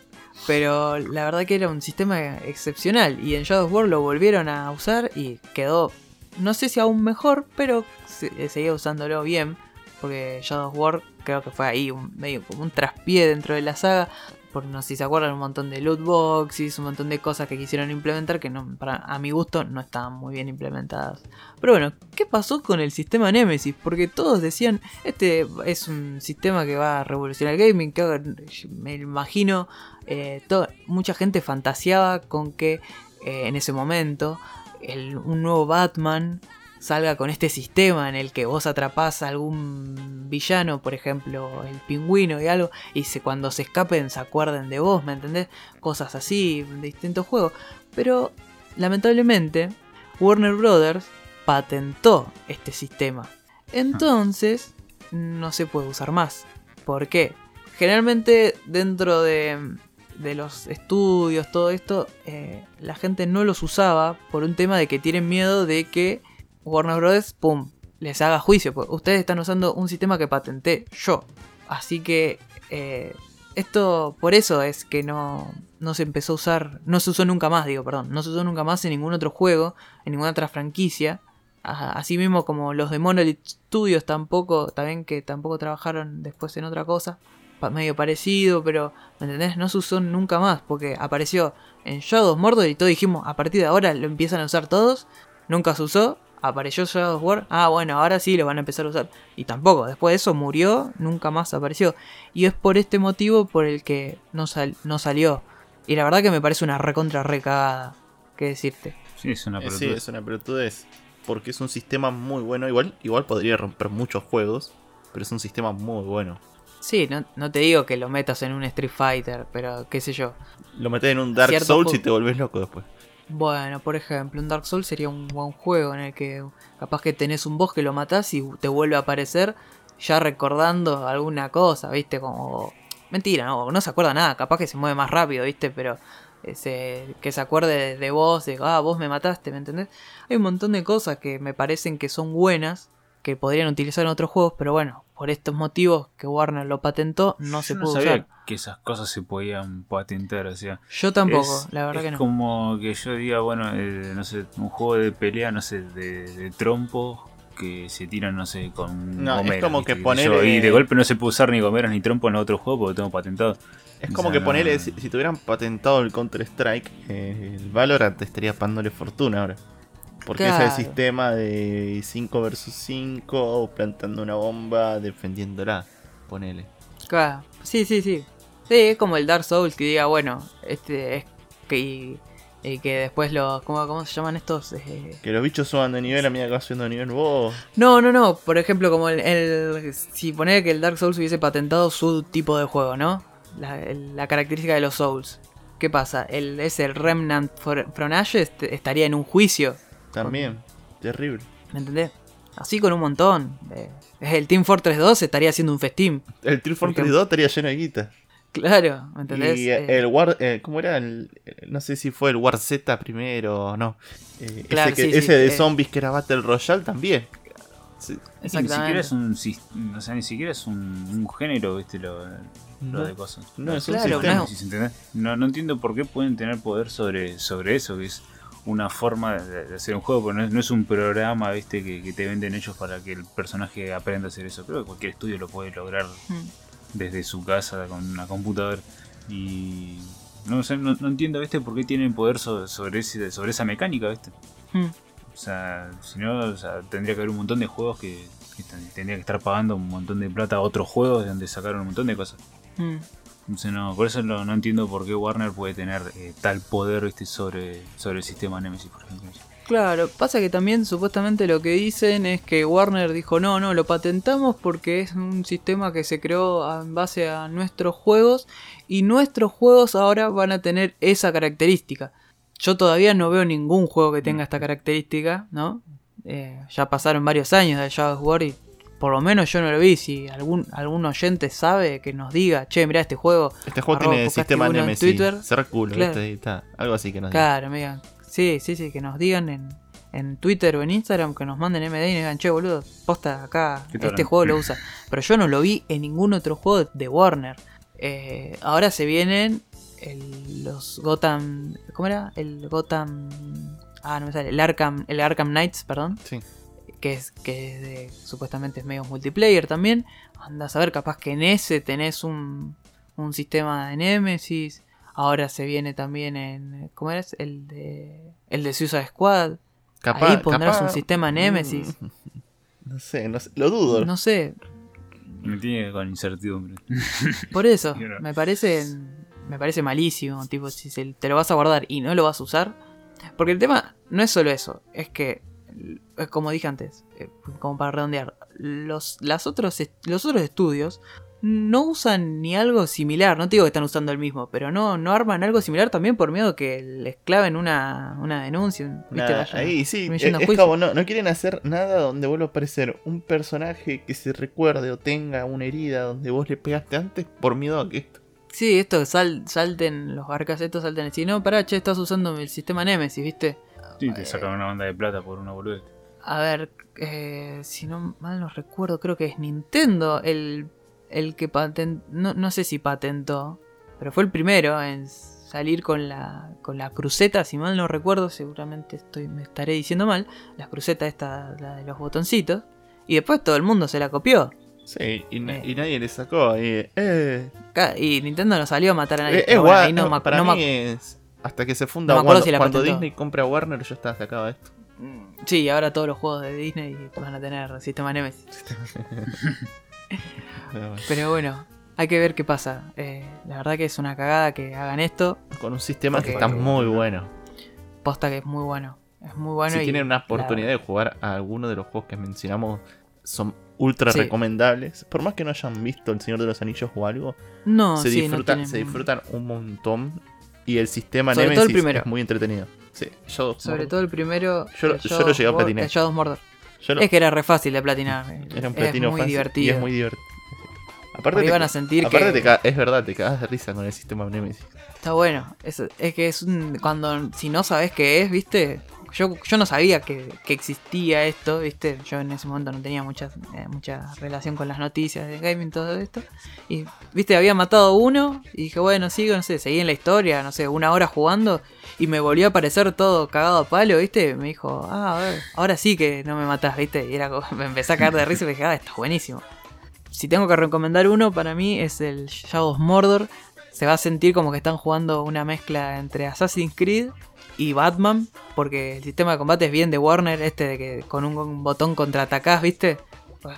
Pero la verdad que era un sistema excepcional. Y en Shadow War lo volvieron a usar y quedó, no sé si aún mejor, pero se- eh, seguía usándolo bien. Porque Shadow War creo que fue ahí un, medio como un traspié dentro de la saga. Por no sé si se acuerdan, un montón de loot boxes, un montón de cosas que quisieron implementar que no, para, a mi gusto no estaban muy bien implementadas. Pero bueno, ¿qué pasó con el sistema Nemesis? Porque todos decían, este es un sistema que va a revolucionar el gaming, que me imagino, eh, mucha gente fantaseaba con que eh, en ese momento el, un nuevo Batman salga con este sistema en el que vos atrapás a algún villano, por ejemplo, el pingüino y algo, y cuando se escapen se acuerden de vos, ¿me entendés? Cosas así, de distintos juegos. Pero, lamentablemente, Warner Brothers patentó este sistema. Entonces, no se puede usar más. ¿Por qué? Generalmente dentro de, de los estudios, todo esto, eh, la gente no los usaba por un tema de que tienen miedo de que Warner Bros. pum, les haga juicio. Porque ustedes están usando un sistema que patenté yo. Así que eh, esto por eso es que no, no se empezó a usar, no se usó nunca más, digo, perdón, no se usó nunca más en ningún otro juego, en ninguna otra franquicia. Así mismo como los de Monolith Studios tampoco, también que tampoco trabajaron después en otra cosa, medio parecido, pero ¿me entendés? No se usó nunca más, porque apareció en Shadow Mordor y todos dijimos, a partir de ahora lo empiezan a usar todos, nunca se usó, apareció Shadow War, ah bueno, ahora sí lo van a empezar a usar. Y tampoco, después de eso murió, nunca más apareció. Y es por este motivo por el que no, no salió. Y la verdad que me parece una recontra recagada, ¿qué decirte? Sí, es una pelotudez. Sí, es una pelotudez. Porque es un sistema muy bueno, igual, igual podría romper muchos juegos, pero es un sistema muy bueno. Sí, no, no, te digo que lo metas en un Street Fighter, pero qué sé yo. Lo metes en un Dark Souls y te volvés loco después. Bueno, por ejemplo, un Dark Souls sería un buen juego en el que capaz que tenés un boss que lo matás y te vuelve a aparecer ya recordando alguna cosa, ¿viste? Como... Mentira, no, no se acuerda nada, capaz que se mueve más rápido, ¿viste? Pero ese, que se acuerde de vos, de, ah, vos me mataste, ¿me entendés? Hay un montón de cosas que me parecen que son buenas, que podrían utilizar en otros juegos, pero bueno, por estos motivos que Warner lo patentó, no se pudo usar. que esas cosas se podían patentar, o sea. Yo tampoco, la verdad que no. Es como que yo diga, bueno, eh, no sé, un juego de pelea, no sé, de, trompo que se tiran, no sé, con no, es como que poner y de golpe no se puede usar ni gomeras ni trompo en otro juego porque tengo patentado. Es como que ponerle, si, tuvieran patentado el Counter Strike, eh, el Valorant estaría pagándole fortuna ahora. Porque es el sistema de 5 versus 5, plantando una bomba, defendiéndola. Ponele. Claro, sí, sí, sí. Sí, es como el Dark Souls que diga, bueno, este es que. Y, que después los. ¿cómo, ¿Cómo se llaman estos? Eh, que los bichos suban de nivel a medida que vas subiendo de nivel vos. No, no, no. Por ejemplo, como el. si ponele que el Dark Souls hubiese patentado su tipo de juego, ¿no? La, característica de los Souls. ¿Qué pasa? El, ese Remnant from Ashes estaría en un juicio también, terrible. ¿Me entendés? Así con un montón. el Team Fortress 2 estaría haciendo un festín. El Team Fortress 2 estaría lleno de guita. Claro, ¿me entendés? Y eh, el War, eh, ¿cómo era? no sé si fue el War Z primero o no. Eh, ese, de zombies que era Battle Royale también. Ni siquiera es un, o sea, ni siquiera es un, género, viste, lo, de cosas. No, es un sistema. No. no. entiendo por qué pueden tener poder sobre, sobre eso, que es una forma de, hacer un juego, pero no es, un programa viste que, te venden ellos para que el personaje aprenda a hacer eso. Creo que cualquier estudio lo puede lograr hmm. desde su casa con una computadora. Y no sé, no, entiendo ¿viste? por qué tienen poder sobre, ese, sobre esa mecánica. ¿viste? Hmm. O sea, si no, tendría que haber un montón de juegos que, tendría que estar pagando un montón de plata a otros juegos de donde sacaron un montón de cosas. No, por eso no, entiendo por qué Warner puede tener eh, tal poder sobre, sobre el sistema Nemesis, por ejemplo. Claro, pasa que también supuestamente lo que dicen es que Warner dijo no, no, lo patentamos porque es un sistema que se creó en base a nuestros juegos y nuestros juegos ahora van a tener esa característica. Yo todavía no veo ningún juego que tenga esta característica, ¿no? Eh, ya pasaron varios años de Shadow War y por lo menos yo no lo vi. Si algún, algún oyente sabe que nos diga, che, mira este juego. Este juego tiene sistema Nemesis. Twitter. Cerrar culo, Algo así que nos digan. Claro, digan. Sí, sí, sí, que nos digan en, en Twitter o en Instagram, que nos manden MD y nos digan, che, boludo, posta acá, este juego lo usa. Pero yo no lo vi en ningún otro juego de Warner. Eh, ahora se vienen los Gotham. ¿Cómo era? El Gotham. Ah, no me sale. El Arkham, el Arkham Knights, perdón. Sí que es que es de- supuestamente es medio multiplayer también. Andás a ver, capaz que en ese tenés un, un sistema de Nemesis. Ahora se viene también en. ¿Cómo eres? El de. El de Suicide Squad. Ahí pondrás un sistema Nemesis. Mm, No sé, no sé, lo dudo. No sé, Me tiene con incertidumbre. por eso. Me parece. Me parece malísimo. Tipo, si se- te lo vas a guardar y no lo vas a usar. Porque el tema no es solo eso. Es que. Eh, Como dije antes. eh, Como para redondear. Los, las otros, los otros estudios. No usan ni algo similar. No te digo que están usando el mismo. Pero no, no arman algo similar también por miedo que les claven una, una denuncia. ¿viste? Nah, ahí sí, me es, como no, no quieren hacer nada donde vuelva a aparecer un personaje que se recuerde o tenga una herida donde vos le pegaste antes por miedo a que esto. Sí, esto sal, salten los barcas estos, salten y decir, no, pará, che, estás usando el sistema Nemesis, ¿viste? Sí, te sacan una banda de plata por una boludez. A ver, eh, si no mal no recuerdo, creo que es Nintendo el, el que patentó, no, no sé si patentó, pero fue el primero en salir con la, con la cruceta, si mal no recuerdo, seguramente estoy, me estaré diciendo mal, la cruceta esta, la de los botoncitos, y después todo el mundo se la copió. Sí, y, na- Eh. y nadie le sacó. Eh, Y Nintendo no salió a matar a nadie. bueno, no para no mí es hasta que se funda cuando, si cuando. Disney compra Warner yo estaba sacado de esto. Mm, Sí, ahora todos los juegos de Disney van a tener sistema Nemesis. Pero bueno, hay que ver qué pasa. Eh, la verdad que es una cagada que hagan esto. con un sistema que está muy bueno. Posta que es muy bueno. Es muy bueno. si y tienen una la- oportunidad de jugar a alguno de los juegos que mencionamos, son ultra Sí. recomendables. Por más que no hayan visto El Señor de los Anillos o algo, No, se, sí, no disfrutan, tienen- se disfrutan un montón. Y el sistema Sobre todo Nemesis el primero. es muy entretenido. Sí, Shadow Sobre Mordor. todo el primero. Yo lo- el yo Shadow lo llegué a platinar. el Shadow Mordor. Lo- Es que era re fácil de platinar. era un es platino muy fácil divertido. y es muy divertido. Aparte, te, iban a sentir aparte que te es verdad, te cagas de risa con el sistema Nemesis. está bueno. Es, es que es un. Cuando. Si no sabes qué es, ¿viste? Yo, yo no sabía que, que existía esto, ¿viste? Yo en ese momento no tenía mucha, eh, mucha relación con las noticias de gaming, todo esto. Y, ¿viste? Había matado uno y dije, bueno, sigo, no sé, seguí en la historia, no sé, una hora jugando y me volvió a aparecer todo cagado a palo, ¿viste? Me dijo, ah, a ver, ahora sí que no me matás, ¿viste? Y era me empecé a caer de risa y me dije, ah, está buenísimo. Si tengo que recomendar uno, para mí es el Shadow of Mordor. Se va a sentir como que están jugando una mezcla entre Assassin's Creed y Batman, porque el sistema de combate es bien de Warner, este de que con un botón contraatacás, ¿viste?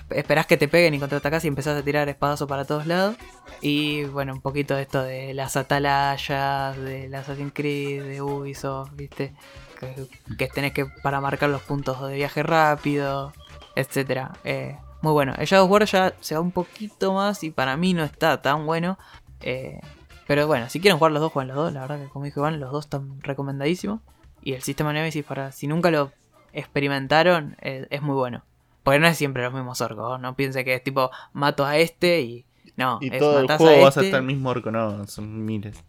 Esperás que te peguen y contraatacás y empezás a tirar espadazos para todos lados. Y bueno, un poquito de esto de las atalayas, del Assassin's Creed, de Ubisoft, ¿viste? Que, tenés que para marcar los puntos de viaje rápido, etcétera. Eh, muy bueno. El Shadow War ya se va un poquito más y para mí no está tan bueno. Eh, pero bueno, si quieren jugar los dos, jueguen los dos. La verdad que como dijo Iván, los dos están recomendadísimos. Y el sistema Nemesis, para si nunca lo experimentaron, eh, es muy bueno. Porque no es siempre los mismos orcos. No piense que es tipo, mato a este y... No, Y es todo el juego a vas a estar el mismo orco, no, son miles.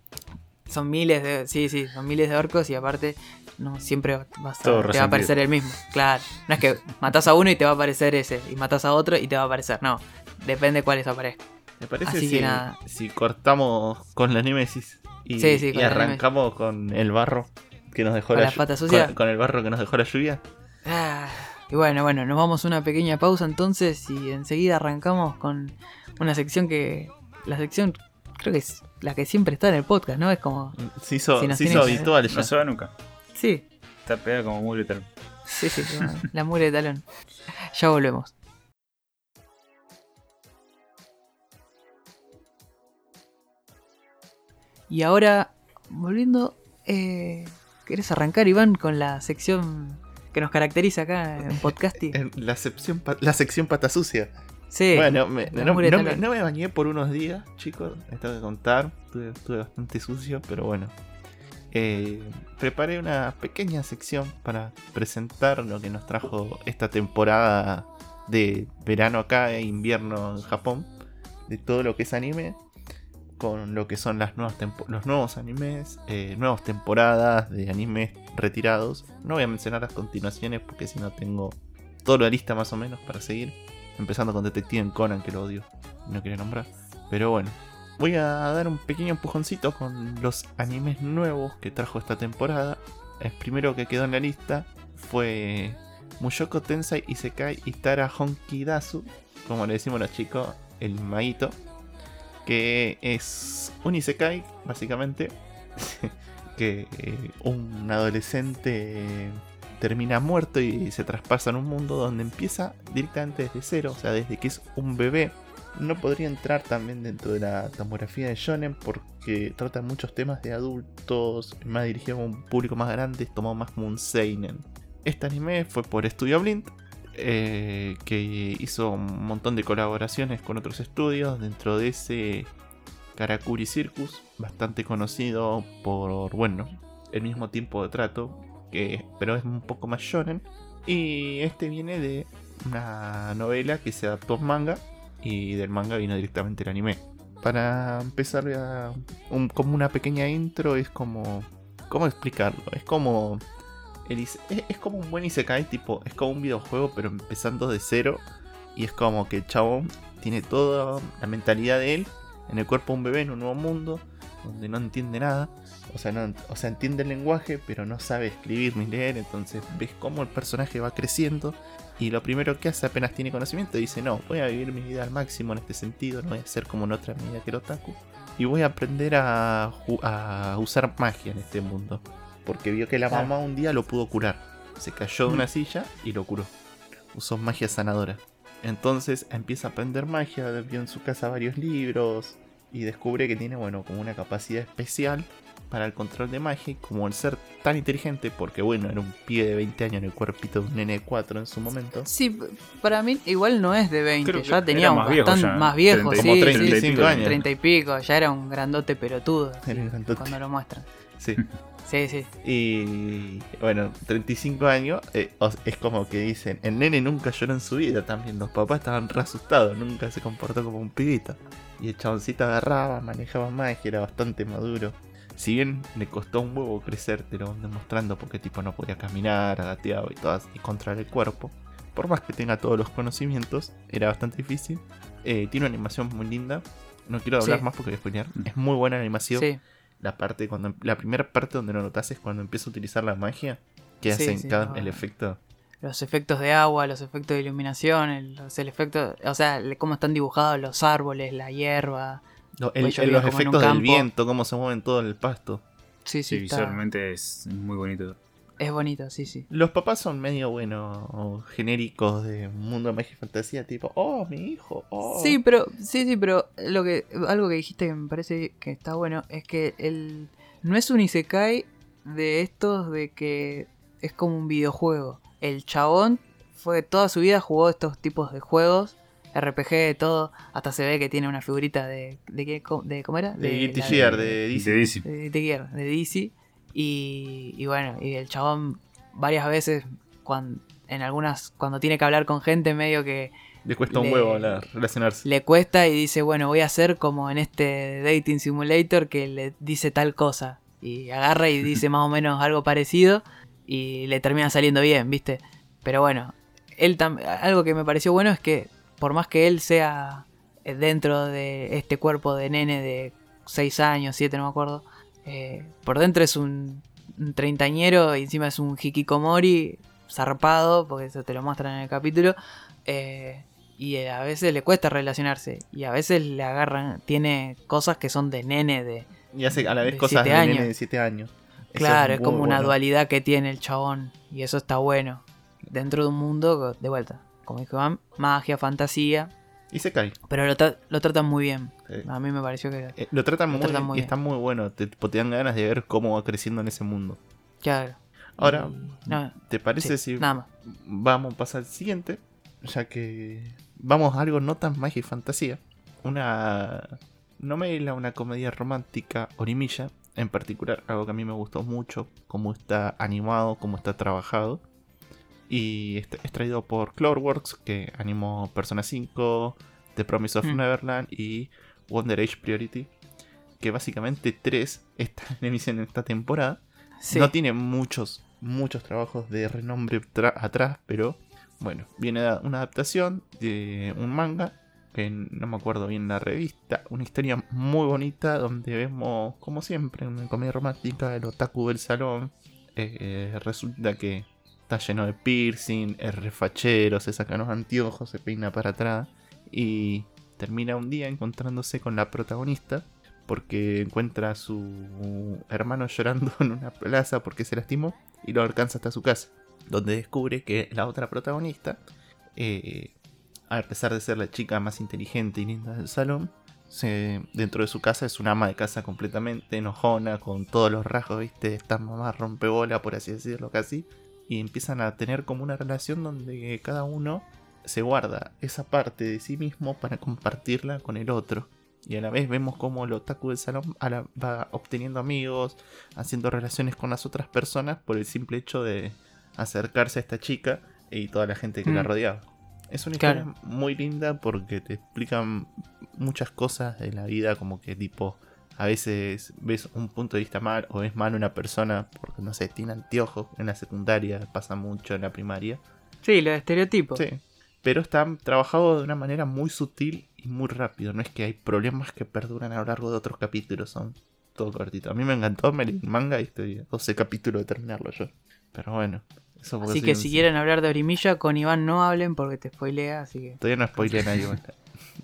Son miles de... Sí, sí, son miles de orcos y aparte no siempre vas a, te va a aparecer el mismo. Claro. No es que matás a uno y te va a aparecer ese. Y matás a otro y te va a aparecer. No. Depende cuáles aparezcan. ¿Me parece Así que si, nada. si cortamos con la Nemesis y, Sí, sí, y con la arrancamos con el barro que nos dejó ¿Con la, la llu- pata sucia? Con, con el barro que nos dejó la lluvia? Ah, y bueno, bueno, nos vamos a una pequeña pausa entonces y enseguida arrancamos con una sección que... La sección creo que es la que siempre está en el podcast, ¿no? Es como... Se hizo, Si se hizo habitual ya. No se va nunca. Sí, Está pegada como mugre tal. sí, sí, como la mugre de talón. Ya volvemos. Y ahora, volviendo, eh, ¿querés arrancar, Iván, con la sección que nos caracteriza acá en podcasting? La, sección, la sección pata sucia. Sí, bueno, me- no, me, no me bañé por unos días, chicos. Me tengo que contar. Estuve, estuve bastante sucio, pero bueno. Eh, preparé una pequeña sección para presentar lo que nos trajo esta temporada de verano acá e invierno en Japón. De todo lo que es anime. Con lo que son las nuevas los nuevos animes, eh, nuevas temporadas de animes retirados. No voy a mencionar las continuaciones porque si no tengo toda la lista más o menos para seguir. Empezando con Detective Conan, que lo odio. No quiero nombrar. Pero bueno. Voy a dar un pequeño empujoncito con los animes nuevos que trajo esta temporada. El primero que quedó en la lista fue Mushoko Tensei Isekai Itara Honkidasu, como le decimos los chicos, el maguito, que es un Isekai, básicamente, que eh, un adolescente termina muerto y se traspasa en un mundo donde empieza directamente desde cero, o sea, desde que es un bebé. No podría entrar también dentro de la tomografía de Shonen porque trata muchos temas de adultos, más dirigido a un público más grande, es tomado más como Seinen. Este anime fue por Studio Blind, eh, que hizo un montón de colaboraciones con otros estudios. Dentro de ese Karakuri Circus, bastante conocido por, bueno, el mismo tiempo de trato, que, pero es un poco más shonen. Y este viene de una novela que se adaptó a manga y del manga vino directamente el anime. Para empezar, un, como una pequeña intro, es como. ¿Cómo explicarlo? Es como. Es, es, como un buen Isekai, tipo. Es como un videojuego, pero empezando de cero. Y es como que el chabón tiene toda la mentalidad de él en el cuerpo de un bebé en un nuevo mundo donde no entiende nada. O sea, no, o sea, entiende el lenguaje, pero no sabe escribir ni leer. Entonces ves cómo el personaje va creciendo. Y lo primero que hace apenas tiene conocimiento dice, no, voy a vivir mi vida al máximo en este sentido, no voy a ser como en otra medida que el otaku. Y voy a aprender a usar magia en este mundo. Porque vio que la mamá un día lo pudo curar. Se cayó de una mm. silla y lo curó. Usó magia sanadora. Entonces empieza a aprender magia, vio en su casa varios libros y descubre que tiene, bueno, como una capacidad especial para el control de magia y como el ser tan inteligente, porque bueno, era un pie de 20 años en el cuerpito de un nene de 4 en su momento. Sí, para mí igual no es de 20, ya tenía más viejo, más viejo, sí, como 35 años. 30 y pico, ya era un grandote pelotudo, cuando lo muestran. Sí. Sí, sí. Y bueno, 35 años, eh, es como que dicen, el nene nunca lloró en su vida también, los papás estaban re asustados, nunca se comportó como un pibito. Y el chaboncito agarraba, manejaba magia, era bastante maduro. Si bien le costó un huevo crecer, te lo demostrando porque tipo no podía caminar, agateado y todas, y controlar el cuerpo. Por más que tenga todos los conocimientos, era bastante difícil. Eh, tiene una animación muy linda. No quiero hablar más porque voy a Es muy buena animación. Sí la parte cuando la primera parte donde lo notas es cuando empieza a utilizar la magia que hacen cada, el efecto. Los efectos de agua los efectos de iluminación el, el efecto o sea cómo están dibujados los árboles la hierba los efectos del viento cómo se mueven todo el pasto. Sí sí, visualmente es muy bonito es bonito, sí, sí. Los papás son medio, bueno, genéricos de mundo de magia y fantasía, tipo, oh, mi hijo, oh. Sí, pero, sí, sí, pero lo que, algo que dijiste que me parece que está bueno es que el, no es un Isekai de estos de que es como un videojuego. El chabón fue toda su vida jugó estos tipos de juegos, RPG, de todo, hasta se ve que tiene una figurita de, de, qué, de ¿cómo era? De, de, Gear, de, DC. De, Gear, de DC. Y, bueno, y el chabón varias veces cuando, en algunas cuando tiene que hablar con gente medio que le cuesta un huevo relacionarse. Le cuesta y dice, bueno, voy a hacer como en este dating simulator que le dice tal cosa. Y agarra y dice más o menos algo parecido y le termina saliendo bien, ¿viste? Pero bueno, él algo que me pareció bueno es que por más que él sea dentro de este cuerpo de nene de 6 años, 7 no me acuerdo, eh, por dentro es un, treintañero y encima es un hikikomori zarpado, porque eso te lo muestran en el capítulo. Eh, y a veces le cuesta relacionarse. Y a veces le agarran, tiene cosas que son de nene de. Y hace a la vez cosas de nene de 7 años. claro, es, como una dualidad que tiene el chabón. Y eso está bueno. Dentro de un mundo, de vuelta, como dijo magia, fantasía. Y se cae. Pero lo, lo tratan muy bien. A mí me pareció que. Eh, lo tratan, muy, bien y está muy bueno. Te, te, dan ganas de ver cómo va creciendo en ese mundo. Claro. Ahora, ¿te parece si vamos a pasar al siguiente? Ya que vamos a algo no tan magia y fantasía. Una novela, una comedia romántica, Orimilla, en particular, algo que a mí me gustó mucho, cómo está animado, cómo está trabajado. Y es traído por Cloverworks, que animó Persona 5, The Promise of mm. Neverland y Wonder Age Priority. Que básicamente tres están en emisión en esta temporada. No tiene muchos, muchos trabajos de renombre atrás, pero bueno, viene una adaptación de un manga, que no me acuerdo bien la revista, una historia muy bonita donde vemos, como siempre, una comedia romántica, el otaku del salón. Eh, resulta que está lleno de piercing, es refachero, se saca los anteojos, se peina para atrás y termina un día encontrándose con la protagonista porque encuentra a su hermano llorando en una plaza porque se lastimó y lo alcanza hasta su casa, donde descubre que la otra protagonista, eh, a pesar de ser la chica más inteligente y linda del salón, dentro de su casa es una ama de casa completamente enojona, con todos los rasgos, ¿viste? Esta mamá rompebola, por así decirlo, casi. Y empiezan a tener como una relación donde cada uno se guarda esa parte de sí mismo para compartirla con el otro. Y a la vez vemos como el otaku del salón va obteniendo amigos, haciendo relaciones con las otras personas por el simple hecho de acercarse a esta chica y toda la gente que la Mm. rodeaba. Es una Claro. historia muy linda porque te explican muchas cosas de la vida, como que tipo, a veces ves un punto de vista mal o ves mal una persona porque no sé, tiene anteojos en la secundaria, pasa mucho en la primaria. Sí, los estereotipos. Sí. Pero está trabajado de una manera muy sutil y muy rápido. No es que hay problemas que perduran a lo largo de otros capítulos. Son todo cortito. A mí me encantó, el manga y estoy a 12 capítulos de terminarlo yo. Pero bueno, eso Así que si quieren hablar de Orimilla, con Iván no hablen porque te spoilea, así que. Todavía no spoilé a nadie.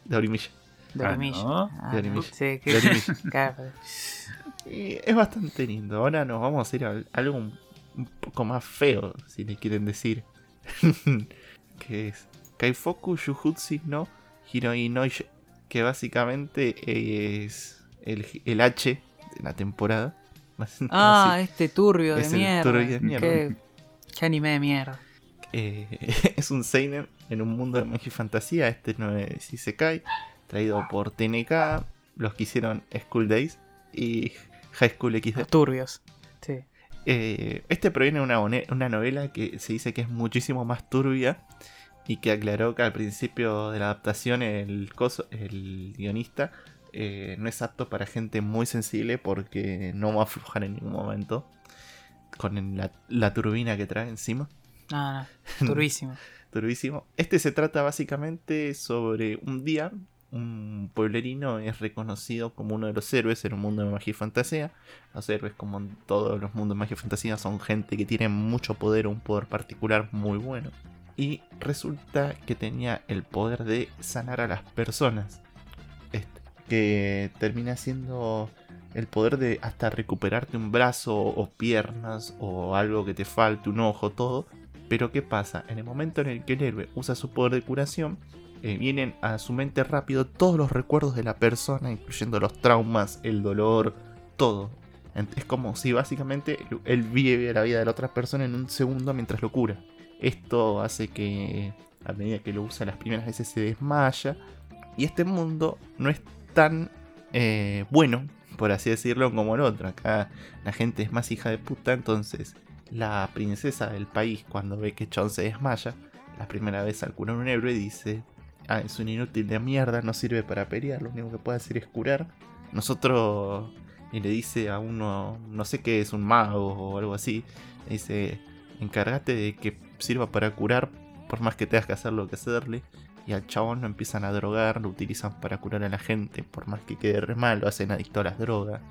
De Orimilla. De Ah. Ah. Sí, que. Y es bastante lindo. Ahora nos vamos a ir a algo un, poco más feo, si le quieren decir. que es Kaifoku Yujutsu no Hiroi no Ise, Que básicamente es el, el H de la temporada. Ah, Así, este turbio de Es el mierda. turbio de mierda. Qué, qué anime de mierda. eh, es un Seinen en un mundo de magia y fantasía. Este no es Isekai. Traído por TNK. Los que hicieron School Days y High School XD. Los turbios. Sí. Eh, este proviene de una, novela que se dice que es muchísimo más turbia y que aclaró que al principio de la adaptación el, coso- el guionista eh, no es apto para gente muy sensible porque no va a aflojar en ningún momento con la, la turbina que trae encima. No, no. Turbísimo. Turbísimo. Este se trata básicamente sobre un día. Un pueblerino es reconocido como uno de los héroes en un mundo de magia y fantasía. Los héroes, como en todos los mundos de magia y fantasía, son gente que tiene mucho poder, un poder particular muy bueno. Y resulta que tenía el poder de sanar a las personas. Este, que termina siendo el poder de hasta recuperarte un brazo o piernas o algo que te falte, un ojo, todo. Pero ¿qué pasa? En el momento en el que el héroe usa su poder de curación, eh, vienen a su mente rápido todos los recuerdos de la persona, incluyendo los traumas, el dolor, todo. Es como si básicamente él vive la vida de la otra persona en un segundo mientras lo cura. Esto hace que a medida que lo usa las primeras veces se desmaya. Y este mundo no es tan eh, bueno, por así decirlo, como el otro. Acá la gente es más hija de puta, entonces la princesa del país cuando ve que Chon se desmaya, la primera vez al curar un héroe dice, ah, es un inútil de mierda, no sirve para pelear, lo único que puede hacer es curar. Nosotros, y le dice a uno, no sé qué es, un mago o algo así, le dice, encárgate de que sirva para curar, por más que tengas que hacer lo que hacerle. Y al chabón lo empiezan a drogar, lo utilizan para curar a la gente, por más que quede re mal, lo hacen adicto a las drogas.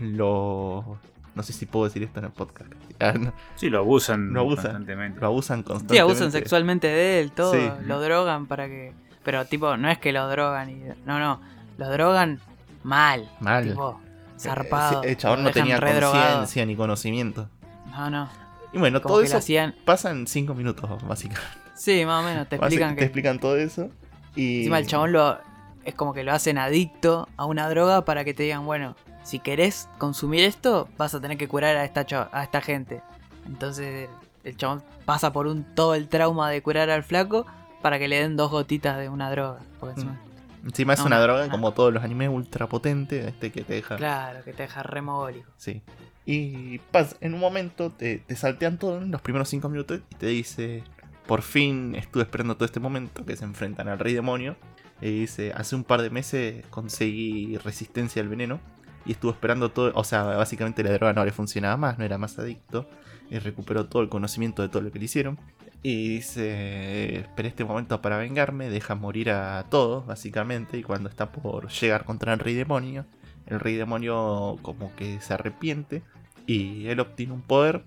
Lo... No sé si puedo decir esto en el podcast. Ah, no, Sí, lo abusan, Lo abusan. constantemente. Lo abusan Sí, constantemente. abusan sexualmente de él, todo. Sí. Lo drogan para que. Pero, tipo, no es que lo drogan y. No, no. Lo drogan mal. Mal. Tipo, Eh, zarpado. El chabón no tenía conciencia ni conocimiento. No, no. Y bueno, Como todo eso hacían. pasa en 5 minutos, básicamente. Sí, más o menos. Te explican te que. explican todo eso. Y... Encima el chabón lo. Es como que lo hacen adicto a una droga para que te digan, bueno, si querés consumir esto, vas a tener que curar a esta, a esta gente. Entonces el, el chabón pasa por un todo el trauma de curar al flaco para que le den dos gotitas de una droga. Porque encima- Encima es No, una no, droga no. como todos los animes ultra potente, este que te deja. Claro, que te deja remólico. Sí. Y pas, en un momento te, te saltean todo en los primeros 5 minutos y te dice, por fin estuve esperando todo este momento que se enfrentan al rey demonio. Y dice, hace un par de meses conseguí resistencia al veneno y estuvo esperando todo, o sea, básicamente la droga no le funcionaba más, no era más adicto y recuperó todo el conocimiento de todo lo que le hicieron. Y dice, esperé este momento para vengarme, deja morir a todos, básicamente, y cuando está por llegar contra el rey demonio, el rey demonio como que se arrepiente y él obtiene un poder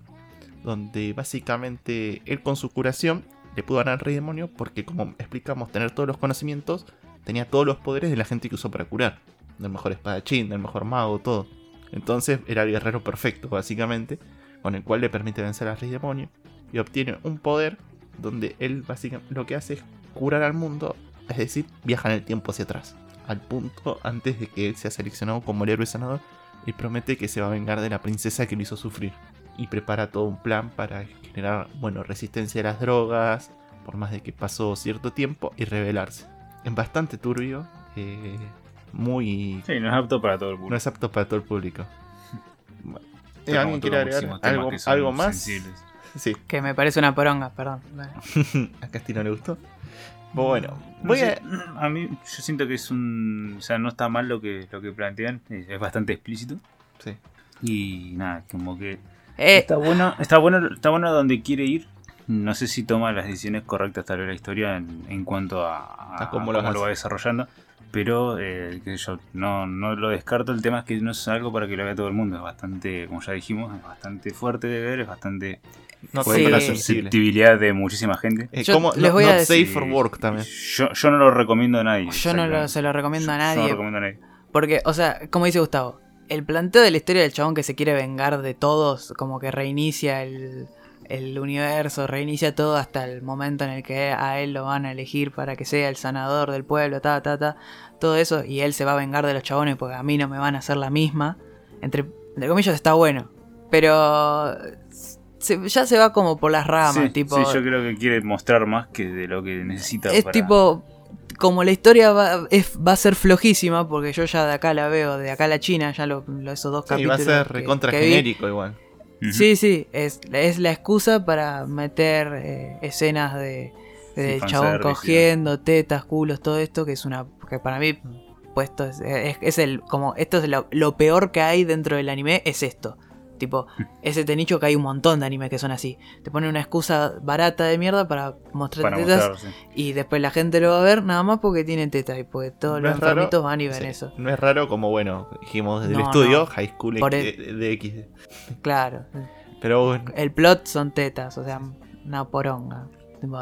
donde básicamente él con su curación le pudo ganar al rey demonio porque como explicamos, tener todos los conocimientos, tenía todos los poderes de la gente que usó para curar. Del mejor espadachín, del mejor mago, todo. Entonces era el guerrero perfecto, básicamente, con el cual le permite vencer al rey demonio. Y obtiene un poder donde él básicamente lo que hace es curar al mundo, es decir, viaja en el tiempo hacia atrás. Al punto antes de que él sea seleccionado como el héroe sanador y promete que se va a vengar de la princesa que lo hizo sufrir. Y prepara todo un plan para generar, bueno, resistencia a las drogas, por más de que pasó cierto tiempo, y rebelarse. Es bastante turbio, eh, muy... Sí, no es apto para todo el No público. es apto para todo el público. ¿Alguien quiere agregar algo, algo más? sensibles. Sí, Que me parece una poronga, perdón. A Castino le gustó. Bueno, No voy sé, a... a mí yo siento que es un... O sea, no está mal lo que, lo que plantean. Es es bastante explícito. Sí. Y nada, como que... Eh, Está bueno, está bueno, está bueno donde quiere ir. No sé si toma las decisiones correctas tal vez la historia en, en cuanto a, a- A cómo a lo cómo lo va desarrollando. Pero eh, sé yo, no, no lo descarto. El tema es que no es algo para que lo vea todo el mundo. Es bastante, como ya dijimos, es bastante fuerte de ver, es bastante No Sí. fuerte tengo la susceptibilidad de muchísima gente. Eh, Yo como les no- voy a not decir- safe for work también. Yo, yo no lo recomiendo a nadie. yo no lo, se lo recomiendo a Yo- Yo no nadie. lo recomiendo a nadie. Porque, o sea, como dice Gustavo, el planteo de la historia del chabón que se quiere vengar de todos, como que reinicia el, el universo, reinicia todo hasta el momento en el que a él lo van a elegir para que sea el sanador del pueblo, ta, ta, ta, todo eso, y él se va a vengar de los chabones porque a mí no me van a hacer la misma. Entre, entre comillas está bueno, pero se- ya se va como por las ramas, Sí, tipo... sí, yo creo que quiere mostrar más que de lo que necesita. Es para- tipo, como la historia va, es- va a ser flojísima, porque yo ya de acá la veo, de acá a la China, ya lo, lo- esos dos Sí, capítulos. va a ser que- recontra que vi. genérico igual. Sí, sí, es, es la excusa para meter eh, escenas de, de Sí, chabón fanservice, cogiendo, tetas, culos, todo esto, que es una. que para mí, puesto es, es, es el. como esto es lo, lo peor que hay dentro del anime, es esto. Tipo, ese te nicho que hay un montón de animes que son así. Te ponen una excusa barata de mierda para mostrar Para tetas mostrar, sí. y después la gente lo va a ver nada más porque tienen tetas y porque todos No los enfermitos van y ven Sí, eso. No es raro como, bueno, dijimos desde el estudio, no. High School Por X- el- de XD. Claro. Pero bueno, El plot son tetas, o sea, una poronga. Tipo,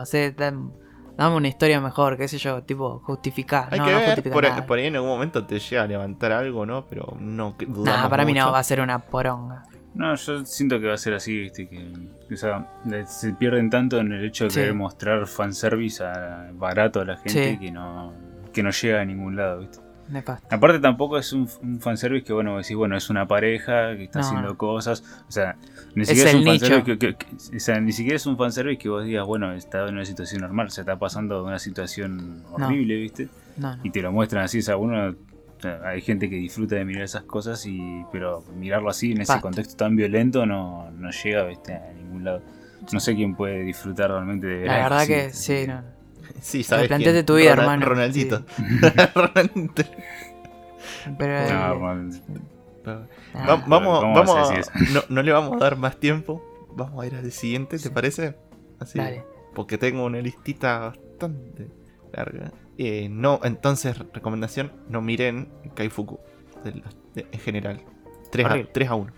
dame una historia mejor, qué sé yo, tipo, justificar. hay no, que no ver, por, nada. por ahí en algún momento te llega a levantar algo, ¿no? Pero no Nah, para mí no, va a ser una poronga. No, yo siento que va a ser así, ¿viste? Que, o sea, se pierden tanto en el hecho de Sí. querer mostrar fanservice a, barato a la gente Sí. que no que no llega a ningún lado, ¿viste? Aparte tampoco es un, un fanservice que, bueno, decís, bueno, es una pareja que está No, haciendo cosas, o sea, ni siquiera es, un fanservice que, que- que- o sea, ni siquiera es un fanservice que vos digas, bueno, está en una situación normal, se está pasando una situación No. horrible, ¿viste? No, y te lo muestran así, o sea, uno hay gente que disfruta de mirar esas cosas y pero mirarlo así en ese Basta. contexto tan violento no, no llega ¿viste? a ningún lado. No sé quién puede disfrutar realmente de ver La verdad así. que sí, no. Sí, sabes Replanteate tu vida, Ronald- hermano. Ronaldito. Pero. No, eh, Va- nah. Va- vamos, ¿cómo vamos a no, no le vamos a dar más tiempo. Vamos a ir al siguiente, ¿te parece? Así, Dale. Porque tengo una listita bastante larga. Eh, no, entonces, recomendación, no miren Kaifuku de en general. 3 a, Horrible. 3 a 1.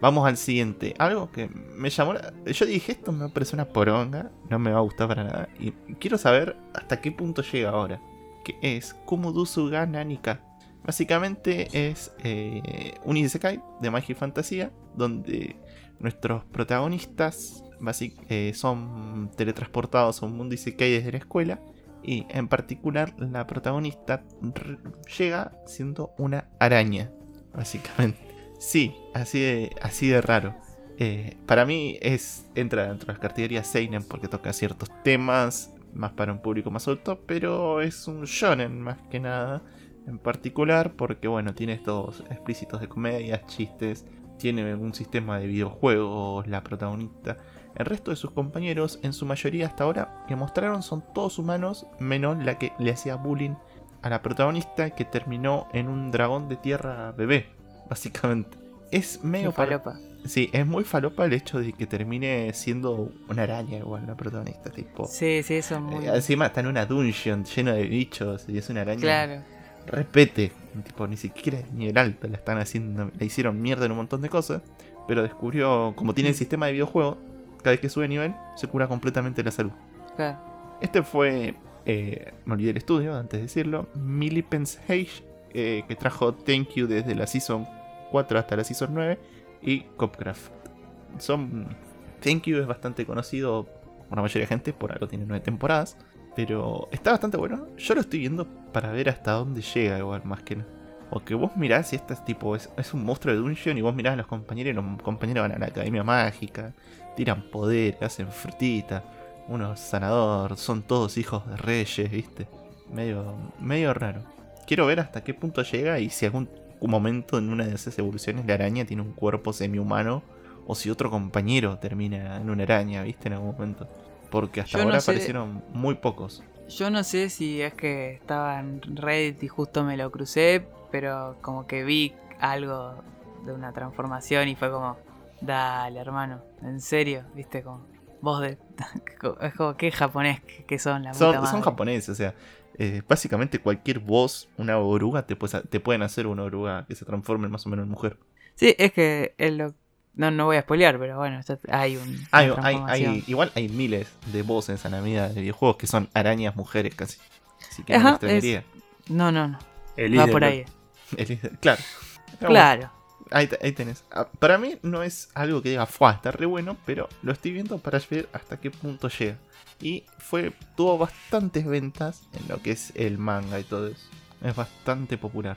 Vamos al siguiente. Algo que me llamó la... Yo dije, esto me parece una poronga, no me va a gustar para nada. Y quiero saber hasta qué punto llega ahora. Que es Kumudusuga Nanika. Básicamente es eh, un Isekai de magia y fantasía, donde nuestros protagonistas eh, son teletransportados a un mundo Isekai desde la escuela. Y en particular la protagonista llega siendo una araña, básicamente. Sí, así de, así de raro. Eh, para mí es entra dentro de las categorías Seinen porque toca ciertos temas más para un público más adulto, pero es un shonen más que nada en particular porque bueno, tiene estos explícitos de comedias, chistes, tiene un sistema de videojuegos la protagonista. El resto de sus compañeros, en su mayoría hasta ahora, que mostraron son todos humanos, menos la que le hacía bullying a la protagonista que terminó en un dragón de tierra bebé, básicamente. Es medio falopa. Sí, es muy falopa el hecho de que termine siendo una araña igual la protagonista, tipo. Sí, sí, eso es muy. Eh, encima está en una dungeon lleno de bichos y es una araña. Claro. Repete, tipo, ni siquiera es nivel alto, la están haciendo, le hicieron mierda en un montón de cosas, pero descubrió, como tiene el sistema de videojuego, cada vez que sube nivel, se cura completamente la salud. Este fue, eh, me olvidé el estudio antes de decirlo, Hage, eh, que trajo Thank You desde la Season 4 hasta la Season 9, y Copcraft. Son, Thank You es bastante conocido por la mayoría de gente, por algo tiene 9 temporadas, pero está bastante bueno. Yo lo estoy viendo para ver hasta dónde llega, igual, más que nada. Porque vos mirás y este es tipo, es, es un monstruo de dungeon y vos mirás a los compañeros y los compañeros van a la academia mágica, tiran poder, hacen frutita, uno es sanador, son todos hijos de reyes, viste. Medio, medio raro. Quiero ver hasta qué punto llega y si algún momento en una de esas evoluciones la araña tiene un cuerpo semi-humano o si otro compañero termina en una araña, viste, en algún momento. Porque hasta Yo no ahora sé- aparecieron muy pocos. Yo no sé si es que estaba en Reddit y justo me lo crucé, pero como que vi algo de una transformación y fue como, dale hermano, en serio, viste, como vos de... es como que japonés que, son la Son, puta son madre. japoneses, o sea, eh, básicamente cualquier voz, una oruga, te, puedes- te pueden hacer una oruga que se transforme más o menos en mujer. Sí, es que es lo... No, no voy a spoilear, pero bueno, está- hay un... Hay, una hay, transformación. hay- igual hay miles de voces en la vida de videojuegos que son arañas mujeres casi. Así que no me extrañaría. No, no, no. El Va por ahí. El- claro. Pero bueno, Claro. Ahí, ahí tenés. Ah, Para mí no es algo que diga, fue está re bueno, pero lo estoy viendo para ver hasta qué punto llega. Y fue tuvo bastantes ventas en lo que es el manga y todo eso. Es bastante popular.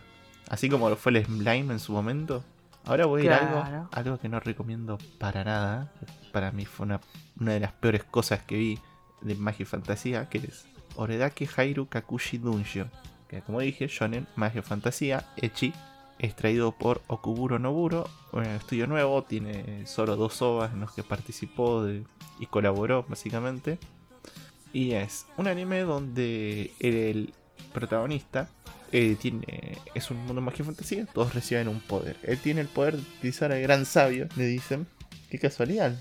Así como lo fue el Slime en su momento. Ahora voy a ir a algo, algo que no recomiendo para nada. Para mí fue una, una de las peores cosas que vi de magia y fantasía, que es Oredake Hairu Kakushi Dungeon. Que como dije, shonen, magia y fantasía, Echi, extraído por Okuburo Noburo, un estudio nuevo, tiene solo dos ovas en los que participó y colaboró básicamente. Y es un anime donde el protagonista eh, tiene, es un mundo magia y fantasía, todos reciben un poder. Él tiene el poder de utilizar al gran sabio, le dicen. Qué casualidad.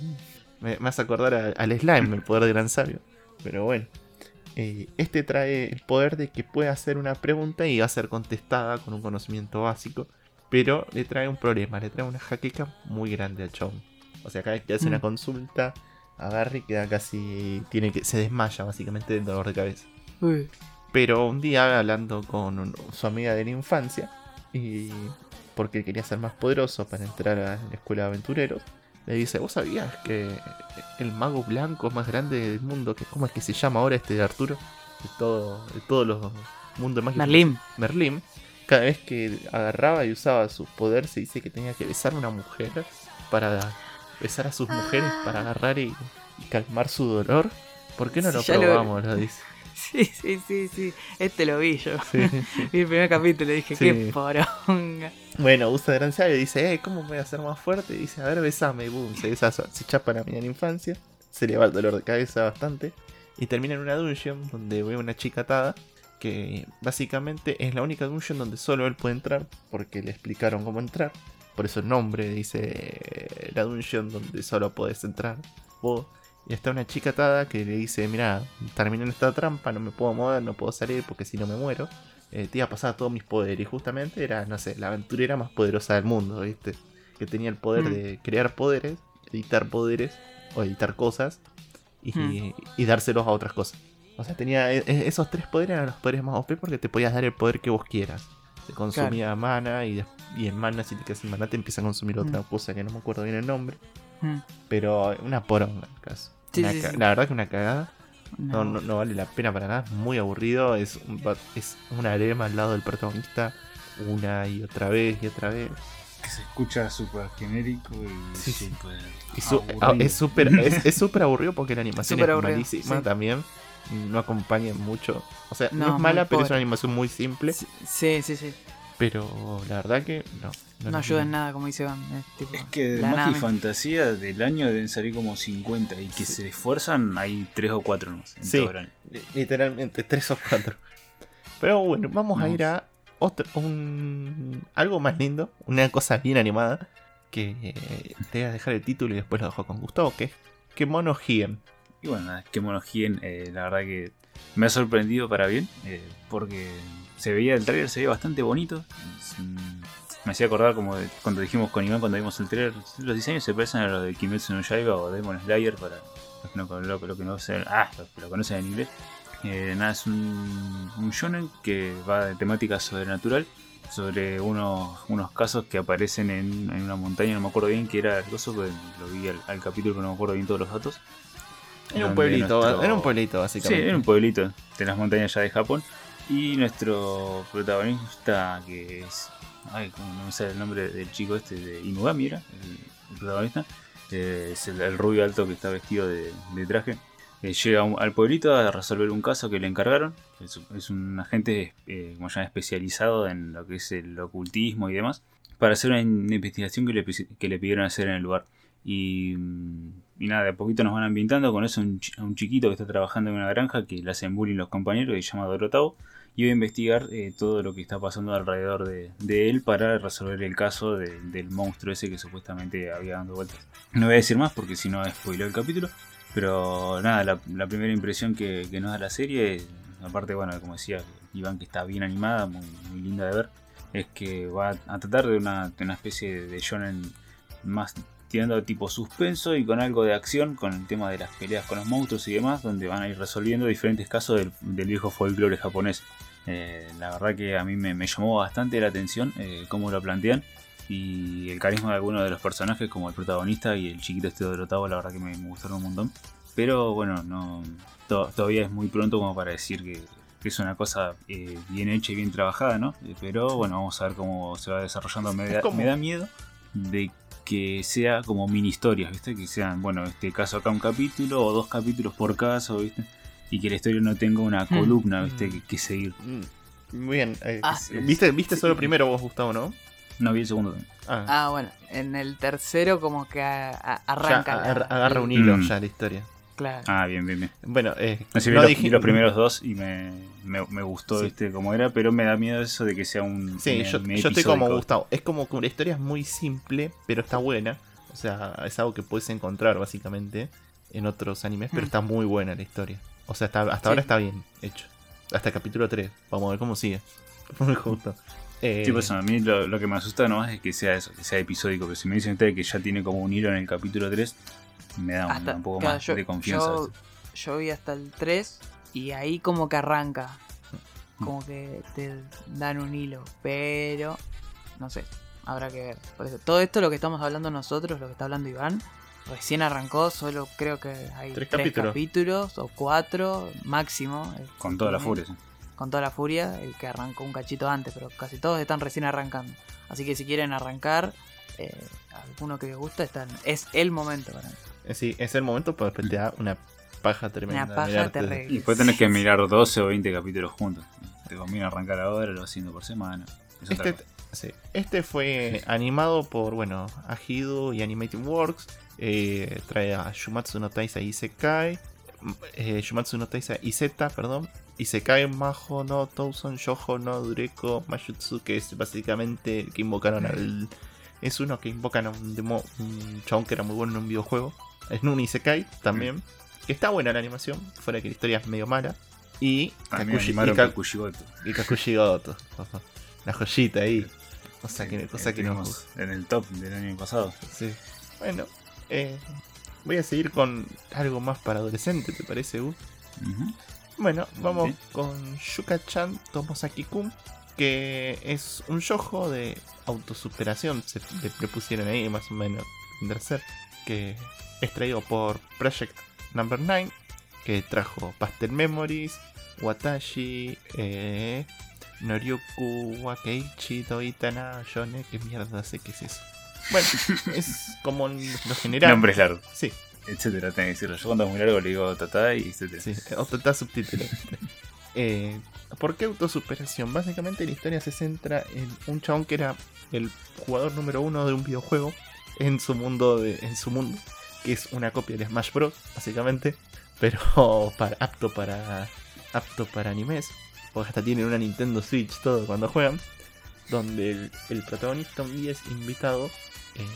Me, hace acordar al slime, el poder del gran sabio. Pero bueno. Eh, este trae el poder de que puede hacer una pregunta y va a ser contestada con un conocimiento básico. Pero le trae un problema, le trae una jaqueca muy grande al chabón. O sea, cada vez que hace Mm. una consulta, agarra y queda casi. Tiene que. se desmaya básicamente del dolor de cabeza. Uy. Pero un día hablando con un- su amiga de la infancia, y porque quería ser más poderoso para entrar a la escuela de aventureros, le dice, ¿vos sabías que el mago blanco más grande del mundo, que cómo es que se llama ahora este de Arturo? De, todo, de todos los mundos mágicos. Merlín. Merlín, cada vez que agarraba y usaba su poder, se dice que tenía que besar a una mujer para besar a sus mujeres para agarrar y, y calmar su dolor. ¿Por qué no Sí, lo probamos? Lo dice. Sí, sí, sí, sí. Este lo vi yo. Sí, sí. Vi el primer capítulo y dije, qué poronga. Bueno, usa gran sabio y dice, eh, ¿cómo voy a ser más fuerte? Dice, a ver, besame, y boom, se besa, se chapa la mía en infancia, se le va el dolor de cabeza bastante, y termina en una dungeon donde ve una chica atada, que básicamente es la única dungeon donde solo él puede entrar, porque le explicaron cómo entrar, por eso el nombre dice eh, la dungeon donde solo podés entrar vos. Y está una chica atada que le dice, mira, terminé en esta trampa, no me puedo mover, no puedo salir porque si no me muero eh, te iba a pasar todos mis poderes. Y justamente era, no sé, la aventurera más poderosa del mundo, ¿viste? Que tenía el poder Mm. de crear poderes, editar poderes, o editar cosas, y, Mm. y dárselos a otras cosas. O sea, tenía e- e- esos tres poderes eran los poderes más OP porque te podías dar el poder que vos quieras. Te consumía mana y, y en mana, si te quedas sin mana, te empieza a consumir otra Mm. cosa que no me acuerdo bien el nombre. Pero una poronga, en caso. Sí, Una sí, sí. La verdad que una cagada. No. No, no, no vale la pena para nada, es muy aburrido, es, un es una arema al lado del protagonista una y otra vez y otra vez. Que se escucha súper genérico y Sí, súper su- ah, es súper es, es súper aburrido porque la animación es aburrido, malísima sí. también, no acompaña mucho. O sea, no, No, es mala, pero es una animación muy simple. Sí, sí, sí. Pero la verdad que no. No, ayuda en nada, como dice Iván. Es, tipo, Es que de magia y fantasía del año deben salir como 50 y que se esfuerzan hay 3 o 4 no sé, en Sí. todo el año. Li- Literalmente, tres o cuatro. Pero bueno, vamos a ir a otro, un, algo más lindo, una cosa bien animada, que eh, te voy a dejar el título y después lo dejo con Gustavo, que es Kemono Hien. Y bueno, nada, que Monogien, eh, la verdad que me ha sorprendido para bien, eh, porque se veía el trailer, se veía bastante bonito. Un- me hacía acordar como de- cuando dijimos con Iván cuando vimos el trailer, los diseños se parecen a los de Kimetsu no Yaiba o Demon Slayer para los que no, lo, lo que no sé- ah, que lo conocen en inglés. Eh, nada, es un, un shonen que va de temática sobrenatural sobre unos, unos casos que aparecen en, en una montaña, no me acuerdo bien qué era el coso, pero lo vi al, al capítulo, pero no me acuerdo bien todos los datos. Era un pueblito, nuestro- era un pueblito Sí, básicamente. era un pueblito de las montañas ya de Japón. Y nuestro protagonista, que es. Ay, como no me sale el nombre del chico este, de Inugami era, el, protagonista. eh, es el, rubio alto que está vestido de, traje. eh, llega al pueblito a resolver un caso que le encargaron. Es, un agente eh, especializado en lo que es el ocultismo y demás. Para hacer una in- investigación que le, pidieron hacer en el lugar. Y, mm, y nada, de a poquito nos van ambientando con eso un, a un chiquito que está trabajando en una granja que le hacen bullying los compañeros, que se llama Dorotao. Y voy a investigar eh, todo lo que está pasando alrededor de, él para resolver el caso de- del monstruo ese que supuestamente había dando vueltas. No voy a decir más porque si no spoileo el capítulo. Pero nada, la, primera impresión que, nos da la serie, aparte, bueno, como decía Iván, que está bien animada, muy, linda de ver, es que va a tratar de una, una especie de shonen más tirando tipo suspenso y con algo de acción, con el tema de las peleas con los monstruos y demás, donde van a ir resolviendo diferentes casos del, del viejo folclore japonés. Eh, la verdad que a mí me, me llamó bastante la atención eh, cómo lo plantean y el carisma de algunos de los personajes, como el protagonista y el chiquito este Dorotao, la verdad que me, me gustaron un montón. Pero bueno, no to- todavía es muy pronto como para decir que, que es una cosa eh, bien hecha y bien trabajada, ¿no? Pero bueno, vamos a ver cómo se va desarrollando. Me da, me da miedo de que sea como mini historias, ¿viste? Que sean, bueno, este caso acá un capítulo o dos capítulos por caso, ¿viste? Y que la historia no tenga una Hmm. columna, ¿viste? Mm. Que, que seguir. Mm, Muy bien. eh, Ah, sí, ¿Viste, viste solo el primero vos, Gustavo, no? No vi el segundo también. Ah, Ah, bueno, en el tercero como que a- a- ya arranca. la- agar- agarra un hilo Mm. ya la historia. Claro. Ah, bien, bien, bien. Bueno, eh, No sé, vi, no los, dije- vi los primeros dos y me, me, me gustó Sí. este como era, pero me da miedo eso de que sea un. Sí, un yo, yo estoy como. Gustavo. Es como que la historia es muy simple, pero está buena. O sea, es algo que puedes encontrar básicamente en otros animes, pero Mm. está muy buena la historia. O sea, está, hasta Sí. ahora está bien hecho. Hasta el capítulo 3. Vamos a ver cómo sigue. Muy justo. Eh, Sí, pues a mí lo, lo que me asusta nomás es que sea eso, que sea episódico. Pero si me dicen ustedes que ya tiene como un hilo en el capítulo 3, me da un, Hasta- un poco claro, más yo- de confianza. Yo, yo vi hasta el 3 y ahí como que arranca. Como que te dan un hilo. Pero, no sé, habrá que ver. Por eso, todo esto lo que estamos hablando nosotros, lo que está hablando Iván, recién arrancó. Solo creo que hay Tres tres, capítulos. capítulos o cuatro máximo. Con toda la furia. sí. Con toda la furia, el que arrancó un cachito antes, pero casi todos están recién arrancando. Así que si quieren arrancar, eh, alguno que les gusta, están, es el momento para mí. eh, sí, es el momento, pero después te da una paja tremenda. Una paja mirarte. terrible. Y después tenés que mirar 12 o 20 capítulos juntos. Te conviene arrancar ahora, lo haciendo por semana. Este, sí, este fue animado por, bueno, Ajido y Animated Works. Eh, trae a Shumatsu no Taisa Isekai. Eh, Shumatsu no Taisa Izeta, perdón. Isekai Majo no Touson Shoujo no Dureko Mayutsu, que es básicamente que invocaron al. Es uno que invocan a un, demo, un chabón que era muy bueno en un videojuego. Es un Isekai también. Que está buena la animación, fuera que la historia es medio mala. Y Kakushi- y Ka- Kakushigoto. y Kakushi Goto. La joyita ahí. Cosa que, cosa que nos en el top del año pasado. Sí. Bueno, eh, voy a seguir con algo más para adolescente, ¿te parece, Gus? Bueno, vamos con Shuka-chan Tomosaki-kun, que es un yojo de autosuperación, se le, pusieron ahí más o menos, ser, que es traído por Project Number 9, que trajo Pastel Memories, Watashi, eh, Noryoku Wakeichi, Toitana, Yone, que mierda sé qué es eso. Bueno, es como en lo general. Nombres largos, Sí, etcétera, tenés que decirlo. Yo cuando es muy largo le digo tata y etcétera. Sí, o está subtítulo. Eh, ¿Por qué autosuperación? Básicamente la historia se centra en un chabón que era el jugador número uno de un videojuego en su mundo, de, en su mundo, que es una copia de Smash Bros. Básicamente, pero apto para apto para animes, porque hasta tienen una Nintendo Switch todo cuando juegan, donde el, el protagonista un día es invitado eh,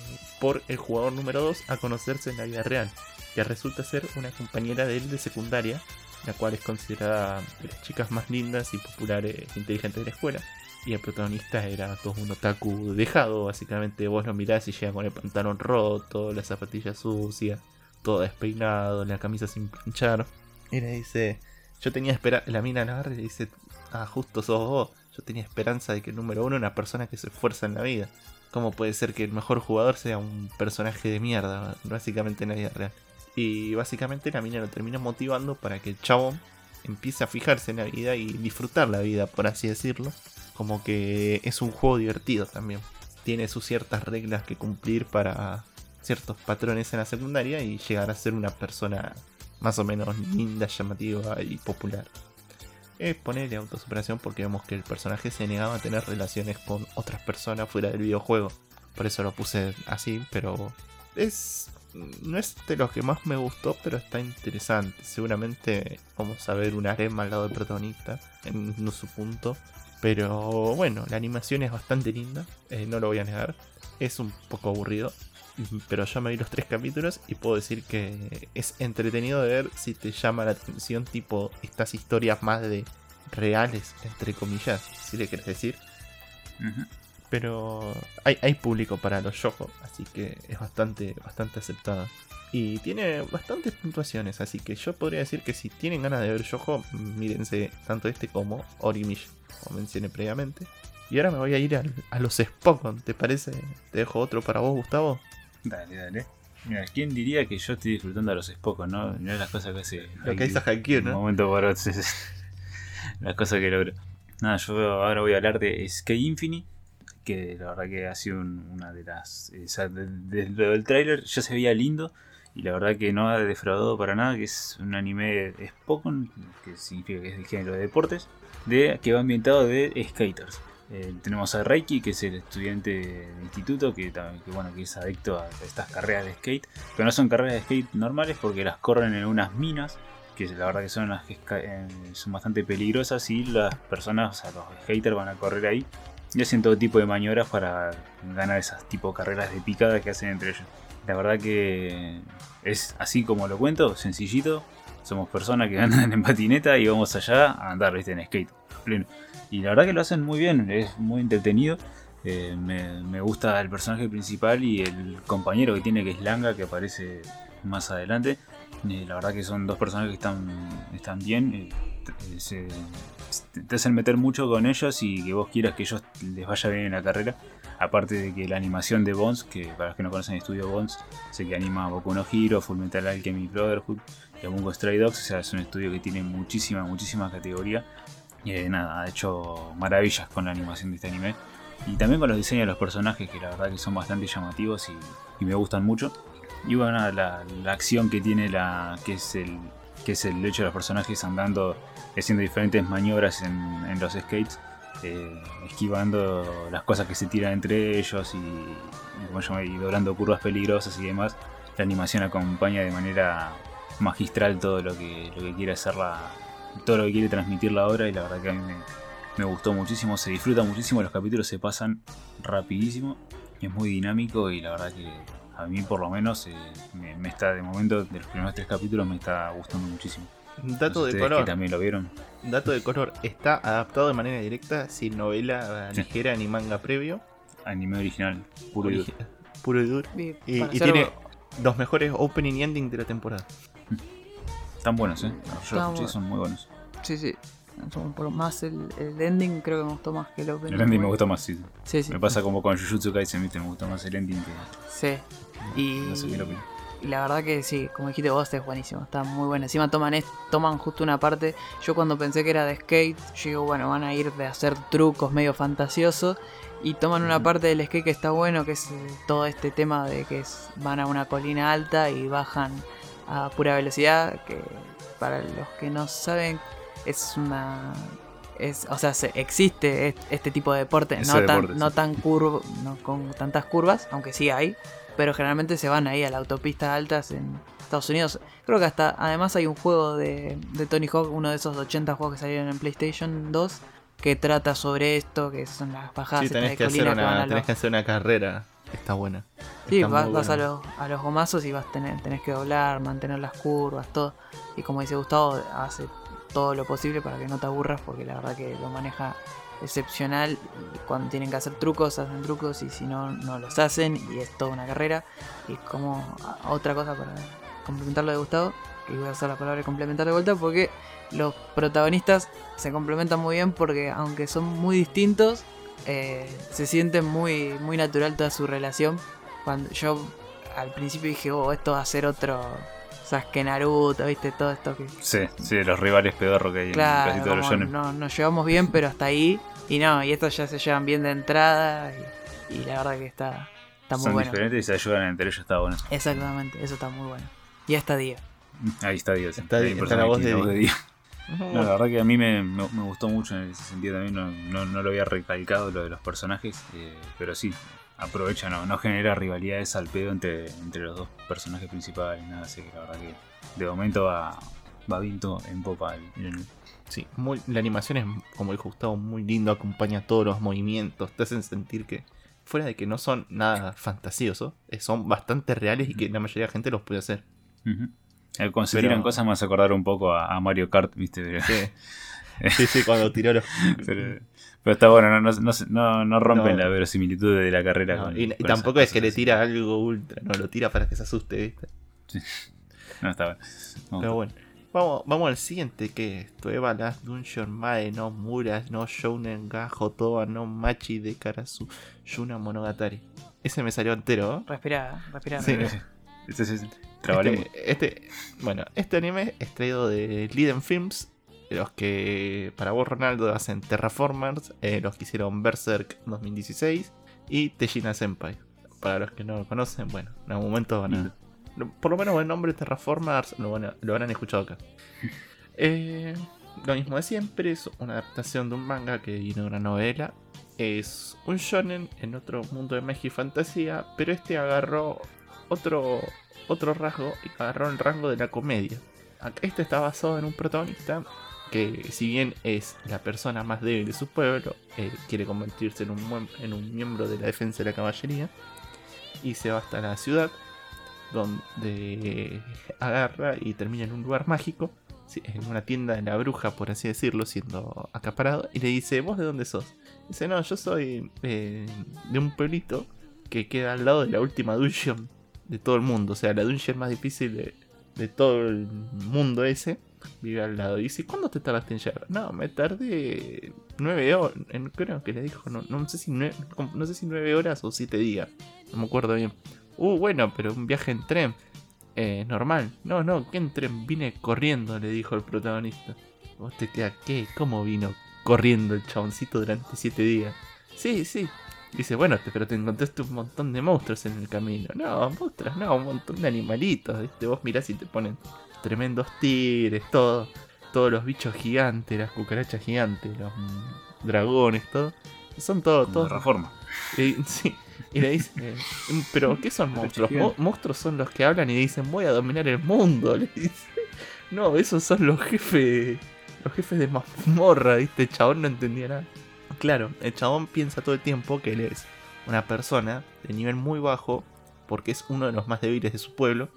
por el jugador número 2 a conocerse en la vida real, que resulta ser una compañera de él de secundaria la cual es considerada de las chicas más lindas y populares e inteligentes de la escuela. Y el protagonista era todo un otaku dejado, básicamente vos lo mirás y llega con el pantalón roto, las zapatillas sucias, todo despeinado, la camisa sin planchar. Y le dice, yo tenía esperanza, la mina la agarra y le dice, ah, justo sos vos, yo tenía esperanza de que el número uno una persona que se esfuerza en la vida. ¿Cómo puede ser que el mejor jugador sea un personaje de mierda? Básicamente nadie real. Y básicamente la mina lo termina motivando para que el chabón empiece a fijarse en la vida y disfrutar la vida, por así decirlo. Como que es un juego divertido también. Tiene sus ciertas reglas que cumplir para ciertos patrones en la secundaria y llegar a ser una persona más o menos linda, llamativa y popular. Es ponerle autosuperación porque vemos que el personaje se negaba a tener relaciones con otras personas fuera del videojuego. Por eso lo puse así, pero es no es de los que más me gustó, pero está interesante. Seguramente vamos a ver un arema al lado del protagonista en su punto. Pero bueno, la animación es bastante linda, eh, no lo voy a negar. Es un poco aburrido, pero ya me vi los tres capítulos y puedo decir que es entretenido de ver si te llama la atención, tipo estas historias más de reales, entre comillas, si le quieres decir. Pero hay, hay público para los yojo, así que es bastante, bastante aceptada. Y tiene bastantes puntuaciones, así que yo podría decir que si tienen ganas de ver yojo, mírense tanto este como Orimish, como mencioné previamente. Y ahora me voy a ir a, los Spokon, ¿te parece? Te dejo otro para vos, Gustavo. Dale, dale. Mira, ¿quién diría que yo estoy disfrutando a los Spokon, no? Mira las cosas que hace. Lo que hizo Haikyuu, ¿no? Un momento para las cosas que logro. Nada, yo ahora voy a hablar de Sky Infinity que la verdad que ha sido una de las... Desde lo del tráiler ya se veía lindo y la verdad que no ha defraudado para nada, que es un anime Spokon, que significa que es de género de deportes, de, que va ambientado de skaters. Eh, tenemos a Reiki, que es el estudiante de instituto, que, que, bueno, que es adicto a estas carreras de skate, pero no son carreras de skate normales porque las corren en unas minas, que la verdad que son, unas, eh, son bastante peligrosas y las personas, o sea, los skaters van a correr ahí y hacen todo tipo de maniobras para ganar esas tipo carreras de picada que hacen entre ellos. La verdad que es así como lo cuento, sencillito. Somos personas que andan en patineta y vamos allá a andar ¿viste? en skate. Y la verdad que lo hacen muy bien, es muy entretenido. Eh, me, gusta el personaje principal y el compañero que tiene que es Langa, que aparece más adelante. Eh, la verdad que son dos personajes que están, están bien. Eh, se, te hacen meter mucho con ellos y que vos quieras que ellos les vaya bien en la carrera. Aparte de que la animación de Bones, que para los que no conocen el estudio Bones, sé que anima Boku no Hero, Full Metal Alchemy Brotherhood y Bungo Stray Dogs, es un estudio que tiene muchísima, muchísima categoría. Y eh, nada, ha hecho maravillas con la animación de este anime. Y también con los diseños de los personajes, que la verdad que son bastante llamativos y, me gustan mucho. Y bueno, la, la, acción que tiene la. que es el. que es el hecho de los personajes andando haciendo diferentes maniobras en, los skates, eh, esquivando las cosas que se tiran entre ellos y, doblando curvas peligrosas y demás. La animación acompaña de manera magistral todo lo que, lo que quiere hacer la, todo lo que quiere transmitir la obra y la verdad que a mí me, gustó muchísimo, se disfruta muchísimo, los capítulos se pasan rapidísimo, es muy dinámico y la verdad que a mí por lo menos eh, me, está de momento de los primeros tres capítulos me está gustando muchísimo. Dato de color. también lo vieron. Dato de color. Está adaptado de manera directa, sin novela ligera ni manga previo. Anime original, puro y duro. Puro y duro. Y, tiene los mejores opening y ending de la temporada. Están buenos, ¿eh? Yo son muy buenos. Sí, sí. Por más el, ending creo que me gustó más que el opening. El ending me gustó más, sí. sí, sí me pasa como con Jujutsu Kaisen, ¿viste? Me gusta más el ending que... Sí. Y... No sé qué lo la verdad que sí, como dijiste vos, es buenísimo. Está muy bueno. Encima toman, toman justo una parte. Yo cuando pensé que era de skate, yo digo, bueno, van a ir de hacer trucos medio fantasiosos. Y toman una parte del skate que está bueno, que es eh, todo este tema de que es, van a una colina alta y bajan a pura velocidad. Que para los que no saben, es una es, o sea, existe este tipo de deporte, no tan, no tan curvo, no con tantas curvas, aunque sí hay, pero generalmente se van ahí a las autopistas altas en Estados Unidos. Creo que hasta, además hay un juego de, Tony Hawk, uno de esos 80 juegos que salieron en PlayStation 2, que trata sobre esto, que son las bajadas sí, tenés que hacer una, tenés que hacer una carrera, está buena. Sí, vas, a, los, a los gomazos y vas tener, tenés que doblar, mantener las curvas, todo. Y como dice Gustavo, hace todo lo posible para que no te aburras porque la verdad que lo maneja excepcional. Y cuando tienen que hacer trucos, hacen trucos y si no, no los hacen. Y es toda una carrera. Y es como a- otra cosa para complementar lo de Gustavo. Que voy a usar la palabra complementar de vuelta porque los protagonistas se complementan muy bien porque aunque son muy distintos, eh, se siente muy, muy natural toda su relación. Cuando yo al principio dije, oh, esto va a ser otro Sasuke Naruto, viste, todo esto que... Sí, sí, los rivales pedorros que hay en Claro, todos los como shonen. no, nos llevamos bien, pero hasta ahí. Y no, y estos ya se llevan bien de entrada. Y, y la verdad que está, está muy Son bueno. diferentes y se ayudan entre ellos, está bueno. Exactamente, eso está muy bueno. Y hasta día. Ahí está Dios. Está- está la voz de Dio. No, la verdad que a mí me, me- me gustó mucho en ese sentido también, no, no, no lo había recalcado lo de los personajes, eh, pero sí, aprovecha, no, no genera rivalidades al pedo entre, entre los dos personajes principales, nada así que la verdad que de momento va, va viento en popa. el- el- Sí, muy, la animación es, como dijo Gustavo, muy lindo, acompaña todos los movimientos, te hacen sentir que, fuera de que no son nada fantasiosos, eh, son bastante reales y que la mayoría de la gente los puede hacer. Eh, Cuando se Pero- tiran cosas me hace acordar un poco a, a Mario Kart, viste, Sí, sí, sí, cuando tiró los... pero, pero está bueno, no, no, no, no- rompen la verosimilitud de la carrera. Con- y, y con tampoco es que le así. tira algo ultra, no, lo tira para que se asuste, ¿viste? No, está bueno. Pero bueno, vamos, vamos al siguiente que es Toeva Last Dungeon Mae no Muras no Shounen ga Hotoba no Machi de Karasu Yuna Monogatari. Ese me salió entero, ¿eh? Respira, respira. Sí. Este. Este, este- bueno, este anime es traído de Liden Films, los que para vos Ronaldo hacen Terraformers, eh, los que hicieron Berserk 2016 y Tejina Senpai. Para los que no lo conocen, bueno, en algún momento van a... Por lo menos el nombre Terraformers lo, habrán escuchado acá. Eh, lo mismo de siempre, es una adaptación de un manga que viene de una novela. Es un shonen en otro mundo de magia y fantasía, pero este agarró otro, otro rasgo y agarró el rango de la comedia. Este está basado en un protagonista que si bien es la persona más débil de su pueblo, eh, quiere convertirse en un, en un miembro de la defensa de la caballería y se va hasta la ciudad donde agarra y termina en un lugar mágico, en una tienda de la bruja, por así decirlo, siendo acaparado, y le dice, ¿vos de dónde sos? Dice, no, yo soy eh, de un pueblito que queda al lado de la última dungeon de todo el mundo, o sea, la dungeon más difícil de, de todo el mundo ese, vive al lado. Y dice, ¿cuándo te tardaste en llegar? No, me tardé nueve horas, creo que le dijo, no, no sé si nueve, no sé si nueve horas o siete días, no me acuerdo bien. Uh, bueno, pero un viaje en tren. Eh, normal. No, no, ¿qué en tren? Vine corriendo, le dijo el protagonista. Vos te quedas, ¿qué? ¿Cómo vino corriendo el chaboncito durante siete días? Sí, sí. Dice, bueno, te- pero te encontraste un montón de monstruos en el camino. No, monstruos, no, un montón de animalitos, ¿viste? Vos mirás y te ponen tremendos tigres, todo. Todos los bichos gigantes, las cucarachas gigantes, los dragones, todo. Son todos, todos. reforma. Y, sí, y le dice, eh, pero ¿qué son monstruos? Mo- monstruos son los que hablan y dicen voy a dominar el mundo, le dice. No, esos son los jefes, los jefes de mazmorra, ¿viste? El chabón no entendía nada. Claro, el chabón piensa todo el tiempo que él es una persona de nivel muy bajo porque es uno de los más débiles de su pueblo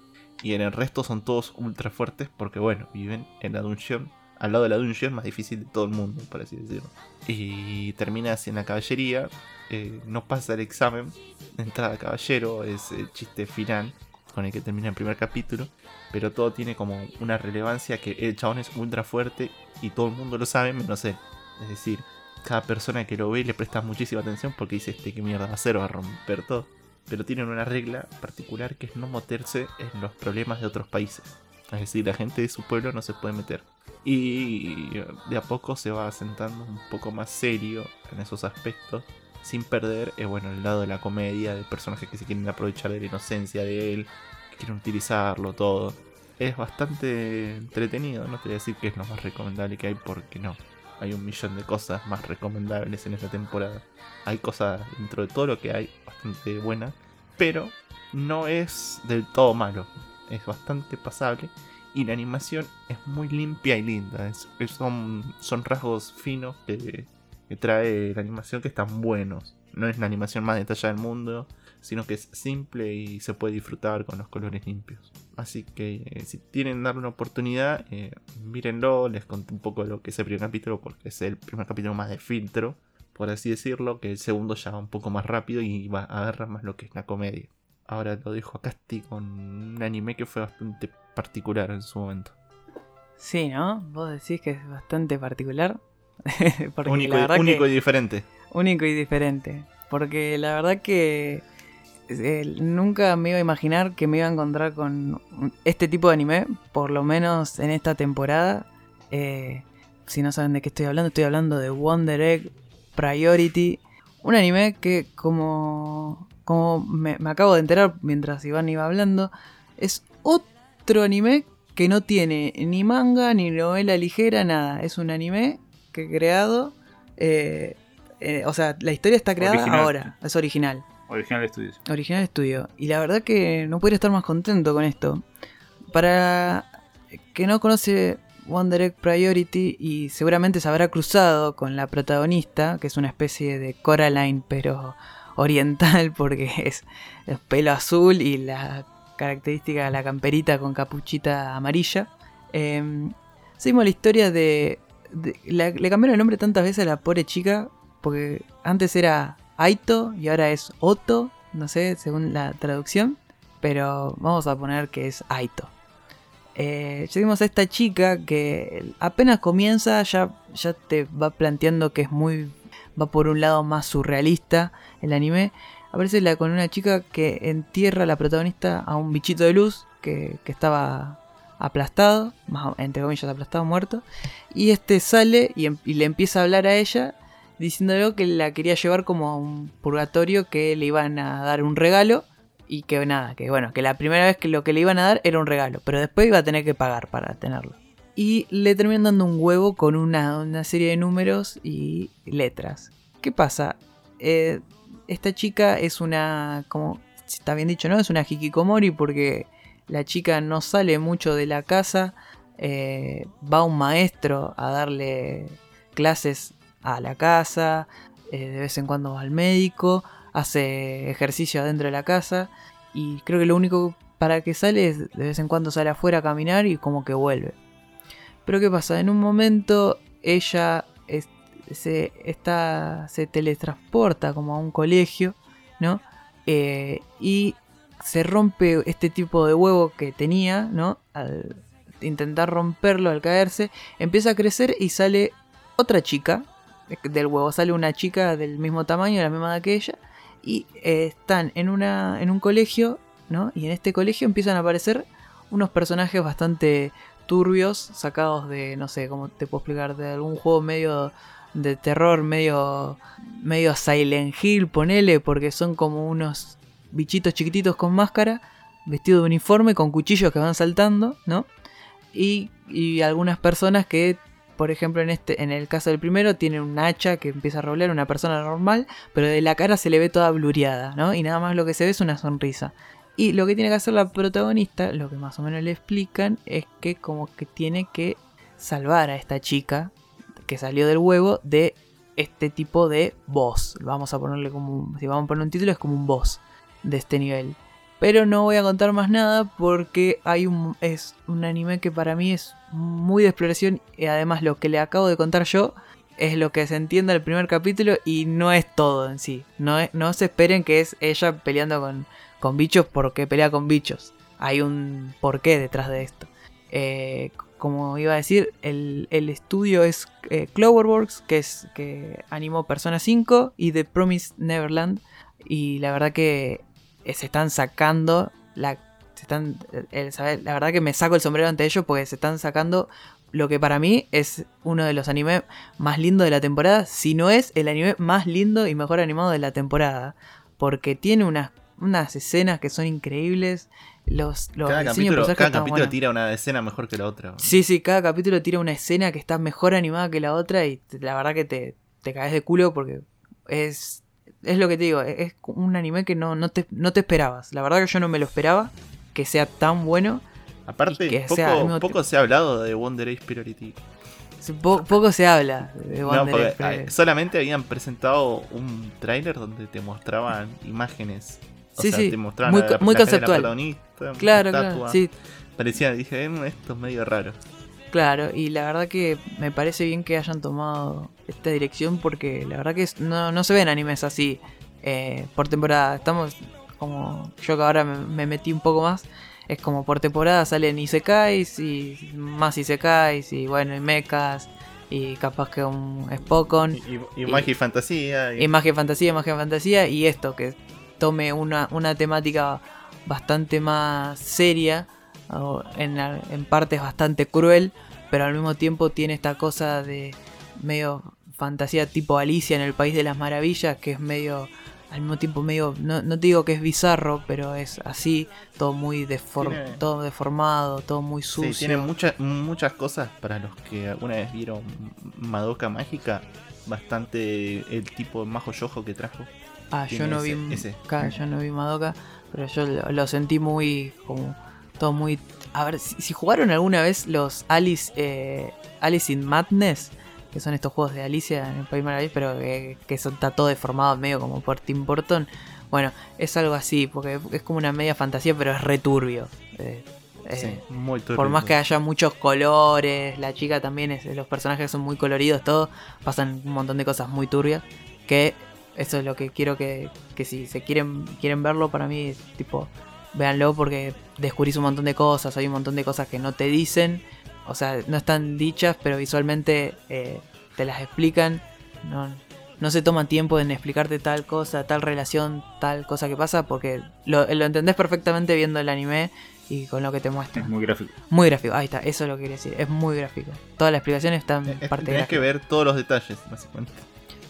y en el resto son todos ultra fuertes porque bueno, viven en la dungeon, al lado de la dungeon más difícil de todo el mundo, por así decirlo. Y termina así en la caballería, eh, no pasa el examen entrada caballero, es el chiste final con el que termina el primer capítulo, pero todo tiene como una relevancia que el chabón es ultra fuerte y todo el mundo lo sabe menos él. Es decir, cada persona que lo ve le presta muchísima atención porque dice este que mierda va a hacer, va a romper todo. Pero tienen una regla particular que es no meterse en los problemas de otros países. Es decir, la gente de su pueblo no se puede meter. Y de a poco se va asentando un poco más serio en esos aspectos. Sin perder, eh, bueno, el lado de la comedia, de personajes que se quieren aprovechar de la inocencia de él, que quieren utilizarlo, todo. Es bastante entretenido, no te voy a decir que es lo más recomendable que hay porque no. Hay un millón de cosas más recomendables en esta temporada. Hay cosas dentro de todo lo que hay bastante buenas, pero no es del todo malo. Es bastante pasable y la animación es muy limpia y linda. Es- son, son rasgos finos que, que trae la animación que están buenos. No es la animación más detallada del mundo, sino que es simple y se puede disfrutar con los colores limpios. Así que eh, si tienen darle una oportunidad, eh, mírenlo, les conté un poco lo que es el primer capítulo, porque es el primer capítulo más de filtro, por así decirlo, que el segundo ya va un poco más rápido y va a agarrar más lo que es la comedia. Ahora lo dejo a Casti con un anime que fue bastante particular en su momento. Sí, ¿no? Vos decís que es bastante particular. Porque único y, único que- y diferente. único y diferente. Porque la verdad que eh, nunca me iba a imaginar que me iba a encontrar con este tipo de anime, por lo menos en esta temporada. Eh, si no saben de qué estoy hablando, estoy hablando de Wonder Egg Priority. Un anime que como, como me, me acabo de enterar mientras Iván iba hablando, es otro anime que no tiene ni manga, ni novela ligera, nada. Es un anime que he creado... eh, eh, o sea, la historia está creada Original. ahora, es original. Original de estudios. Original estudio. Y la verdad que no podría estar más contento con esto. Para que no conoce Wonder Egg Priority y seguramente se habrá cruzado con la protagonista, que es una especie de Coraline, pero oriental, porque es, es pelo azul y la característica de la camperita con capuchita amarilla. Eh, seguimos la historia de. le cambiaron el nombre tantas veces a la pobre chica, porque antes era Aito y ahora es Otto, no sé, según la traducción, pero vamos a poner que es Aito. Eh, seguimos a esta chica que apenas comienza ya, ya te va planteando que es muy... va por un lado más surrealista el anime. Aparece la, con una chica que entierra a la protagonista a un bichito de luz que, que estaba aplastado, más entre comillas aplastado, muerto. Y este sale y, em- y le empieza a hablar a ella diciéndole que la quería llevar como a un purgatorio que le iban a dar un regalo y que nada, que bueno, que la primera vez que lo que le iban a dar era un regalo, pero después iba a tener que pagar para tenerlo. Y le terminan dando un huevo con una, una serie de números y letras. ¿Qué pasa? Eh, esta chica es una, como está bien dicho, ¿no? Es una hikikomori porque la chica no sale mucho de la casa. eh, va un maestro a darle clases a la casa, eh, de vez en cuando va al médico, hace ejercicio adentro de la casa y creo que lo único para que sale es de vez en cuando sale afuera a caminar y como que vuelve. Pero ¿qué pasa? En un momento ella se, está, se teletransporta como a un colegio, ¿no? Eh, y se rompe este tipo de huevo que tenía, ¿no? Al intentar romperlo, al caerse, empieza a crecer y sale otra chica del huevo. Sale una chica del mismo tamaño, la misma edad que ella. Y eh, están en, una, en un colegio, ¿no? Y en este colegio empiezan a aparecer unos personajes bastante turbios, sacados de, no sé, cómo te puedo explicar, de algún juego medio de terror, medio, medio Silent Hill, ponele, porque son como unos bichitos chiquititos con máscara, vestidos de uniforme, con cuchillos que van saltando, ¿no? Y, y algunas personas que, por ejemplo, en este, en el caso del primero, tienen un hacha que empieza a rolear una persona normal, pero de la cara se le ve toda blureada, ¿no? Y nada más lo que se ve es una sonrisa. Y lo que tiene que hacer la protagonista, lo que más o menos le explican, es que como que tiene que salvar a esta chica que salió del huevo de este tipo de boss. Vamos a ponerle como, un- si vamos a poner un título, es como un boss de este nivel. Pero no voy a contar más nada porque hay un, es un anime que para mí es muy de exploración y además lo que le acabo de contar yo es lo que se entiende el primer capítulo y no es todo en sí. No, no se esperen que es ella peleando con, con bichos porque pelea con bichos. Hay un porqué detrás de esto. Eh, como iba a decir, el, el estudio es eh, Cloverworks, que es que animó Persona 5 y The Promised Neverland. Y la verdad que eh, se están sacando la, se están, eh, el la verdad que me saco el sombrero ante ellos porque se están sacando lo que para mí es uno de los animes más lindos de la temporada, si no es el anime más lindo y mejor animado de la temporada, porque tiene unas, unas escenas que son increíbles, los, los Cada capítulo, personajes cada están capítulo buenos. tira una escena mejor que la otra. Sí, sí, cada capítulo tira una escena que está mejor animada que la otra y la verdad que te, te caes de culo porque es, es lo que te digo, es un anime que no, no, te, no te esperabas. La verdad que yo no me lo esperaba que sea tan bueno. Aparte, que poco, sea se ha hablado de Wonder Age Priority. Po- poco se habla de No, Wonder porque, Egg, pero- ah, solamente habían presentado un tráiler donde te mostraban imágenes O Sí, sea, sí, te mostraban muy la- muy la conceptual. protagonista, Claro, claro, sí, Parecía, dije, "Mm, esto es medio raro. claro. Y la verdad que me parece bien que hayan tomado esta dirección porque la verdad que no, no se ven animes así eh, por temporada. Estamos como yo que ahora me, me metí un poco más. Es como por temporada salen isekais y más isekais y bueno, y mechas y capaz que un Spokon. Y, y, y Y- magia y fantasía. y- Y magia y fantasía, magia y fantasía. Y esto, que tome una, una temática bastante más seria, en, en partes bastante cruel, pero al mismo tiempo tiene esta cosa de medio fantasía tipo Alicia en el País de las Maravillas, que es medio, al mismo tiempo medio, no, no te digo que es bizarro, pero es así, todo muy defor- Tiene- todo deformado, todo muy sucio. Sí, tiene muchas muchas cosas para los que alguna vez vieron Madoka Mágica. Bastante el tipo de majo yojo que trajo. Ah, yo no ese- vi ese. yo no vi Madoka, pero yo lo, lo sentí muy como todo muy a ver si, si jugaron alguna vez los Alice eh, Alice in Madness, que son estos juegos de Alicia en el País Maravillas, pero que, que son está todo deformado medio como por Tim Burton. Bueno, es algo así, porque es como una media fantasía, pero es returbio. Eh, eh, Sí, muy turbio. por más que haya muchos colores, la chica también es, los personajes son muy coloridos, todo, pasan un montón de cosas muy turbias. Que eso es lo que quiero que, que si se quieren, quieren verlo, para mí, tipo, véanlo porque descubrís un montón de cosas, hay un montón de cosas que no te dicen, o sea, no están dichas, pero visualmente eh, te las explican. No, no se toman tiempo en explicarte tal cosa, tal relación, tal cosa que pasa, porque lo, lo entendés perfectamente viendo el anime y con lo que te muestran. Es muy gráfico. Muy gráfico, ahí está, eso es lo que quería decir, es muy gráfico. Toda la explicación está en Eh, eh, parte gráfica. que ver todos los detalles, básicamente.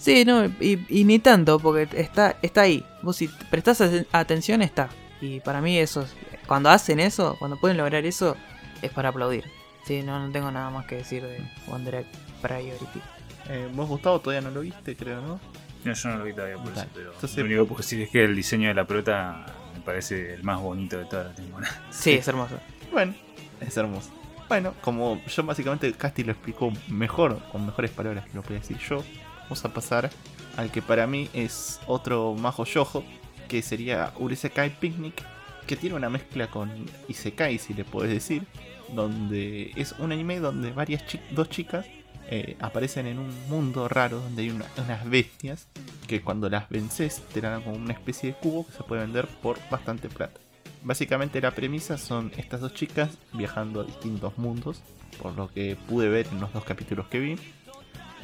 Sí, no, y, y ni tanto, porque está, está ahí. Vos si prestás aten- atención, está. Y para mí eso, es- cuando hacen eso, cuando pueden lograr eso, es para aplaudir. Sí, no, no tengo nada más que decir de One Direct Priority. Eh, vos, Gustavo, todavía no lo viste, creo, ¿no? No, yo no lo vi todavía por Dale. eso, pero Entonces- lo único que puedo decir es que el diseño de la prota me parece el más bonito de toda la temporada. Sí. es hermoso. Bueno, es hermoso. Bueno, como yo básicamente Casti lo explicó mejor, con mejores palabras que lo podía decir yo, vamos a pasar al que para mí es otro majo yojo, que sería Urisekai Picnic, que tiene una mezcla con Isekai, si le podés decir, donde es un anime donde varias dos chicas eh, aparecen en un mundo raro donde hay una- unas bestias que cuando las vences te dan como una especie de cubo que se puede vender por bastante plata. Básicamente la premisa son estas dos chicas viajando a distintos mundos, por lo que pude ver en los dos capítulos que vi.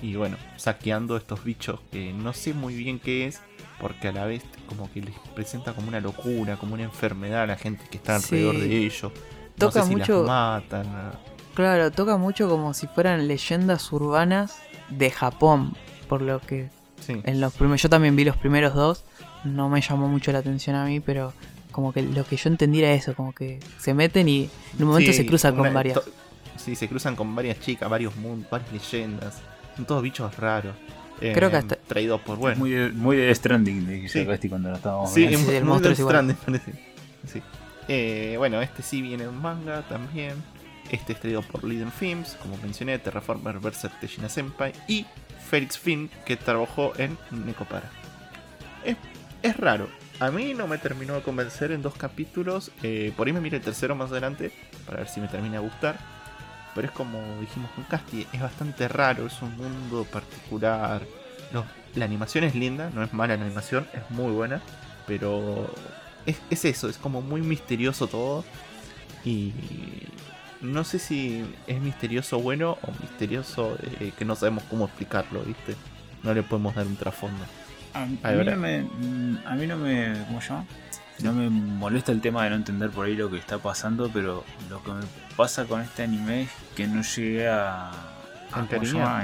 Y bueno, saqueando estos bichos que no sé muy bien qué es, porque a la vez como que les presenta como una locura, como una enfermedad a la gente que está Sí. alrededor de ellos. Toca no sé si mucho- las matan. Claro, toca mucho como si fueran leyendas urbanas de Japón. Por lo que Sí. en los primeros, yo también vi los primeros dos. No me llamó mucho la atención a mí, pero como que lo que yo entendí era eso, como que se meten y en un momento Sí, se cruzan con varias. Sí, se cruzan con varias chicas, varios mundos, varias leyendas. Son todos bichos raros. Creo que eh, hasta- Traídos por, bueno. Muy de, muy de Stranding, dije Sí. cuando lo estábamos Sí, viendo. Sí, muy- el monstruo es igual. Stranding, parece. Sí. Eh, bueno, este sí viene en manga también. Este es traído por Liden Films, como mencioné, Terraformer vs. Tejina Senpai y Felix Finn, que trabajó en Necopara. Es, es raro. A mí no me terminó de convencer en dos capítulos. eh, por ahí me miro el tercero más adelante para ver si me termina de gustar. Pero es como dijimos con Casti, es bastante raro, es un mundo particular. Los- la animación es linda, no es mala la animación, es muy buena. Pero es, es eso, es como muy misterioso todo. Y no sé si es misterioso bueno o misterioso eh, que no sabemos cómo explicarlo, ¿viste? No le podemos dar un trasfondo. A, mí no me, a mí no me. ¿Cómo llama? No me molesta el tema de no entender por ahí lo que está pasando, pero lo que me pasa con este anime es que no llegué a.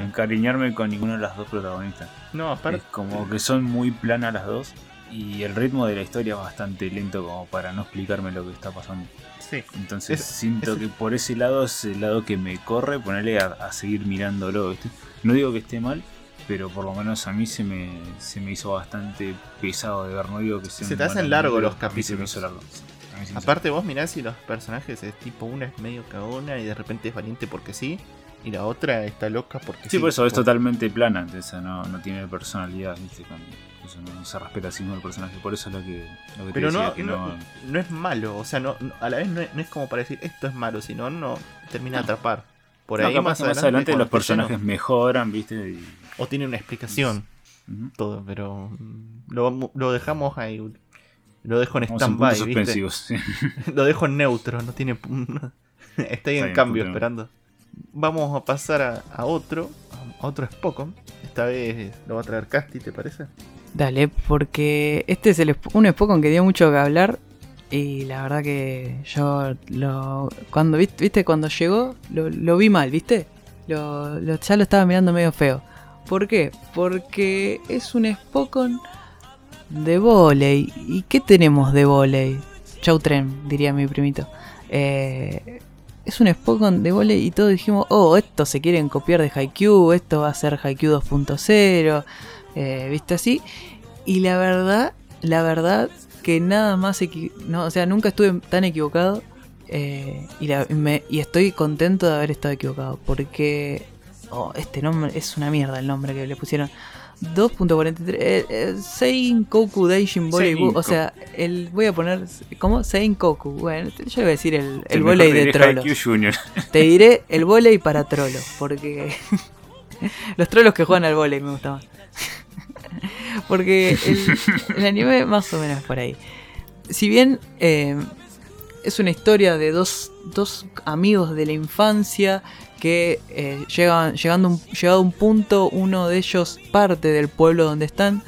encariñarme con ninguna de las dos protagonistas. No, Es aparte. como que son muy planas las dos y el ritmo de la historia es bastante lento como para no explicarme lo que está pasando. Sí. Entonces Es- siento es- que por ese lado es el lado que me corre ponerle a, a seguir mirándolo. ¿viste? No digo que esté mal, pero por lo menos a mí se me, se me hizo bastante pesado de ver. No digo que sea Se te hacen pero los a mí se me capítulos. hizo largo. Sí, a mí se me hizo Aparte vos mirás si los personajes es tipo una es medio cagona y de repente es valiente porque sí. y la otra está loca porque Sí, por eso es totalmente plana, esa no, no tiene personalidad, ¿viste? Eso no, no se respeta así mismo el personaje, por eso es lo que, lo que te decía, no, que no, no, es malo, o sea, no, a la vez no es, no es como para decir esto es malo, sino no termina de atrapar. Por ahí más adelante, más adelante los personajes mejoran, ¿viste? Y- o tiene una explicación todo, pero mm, lo, vamos- lo dejamos ahí. Lo dejo en stand-by. Lo dejo en neutro, no tiene. Está ahí Está en cambio punto esperando. Vamos a pasar a, a otro, a otro Spokon. Esta vez lo va a traer Casti, ¿te parece? Dale, porque este es el, un Spokon que dio mucho que hablar. Y la verdad que yo lo. Cuando viste, viste cuando llegó, lo, lo vi mal, ¿viste? Lo, lo- ya lo estaba mirando medio feo. ¿Por qué? Porque es un Spokon de volei. ¿Y qué tenemos de volei? Chau tren, diría mi primito. Eh, es un Spokon de volei y todos dijimos, oh, esto se quieren copiar de Haikyuu, esto va a ser Haikyuu 2.0, eh, ¿viste así? Y la verdad, la verdad que nada más, no, o sea, nunca estuve tan equivocado eh, y estoy contento de haber estado equivocado porque oh, este nombre es una mierda el nombre que le pusieron. 2.43 eh, eh, Sein Koku Daishin o sea, el voy a poner ¿cómo? Sein Koku. Bueno, yo le voy a decir el, el mejor volei de Junior. Te diré el volei para trolos, porque los trolos que juegan al volei me gusta más. porque el, el anime más o menos por ahí. Si bien eh, es una historia de dos, dos amigos de la infancia que eh, llegan, llegando un, llegado un punto, uno de ellos parte del pueblo donde están,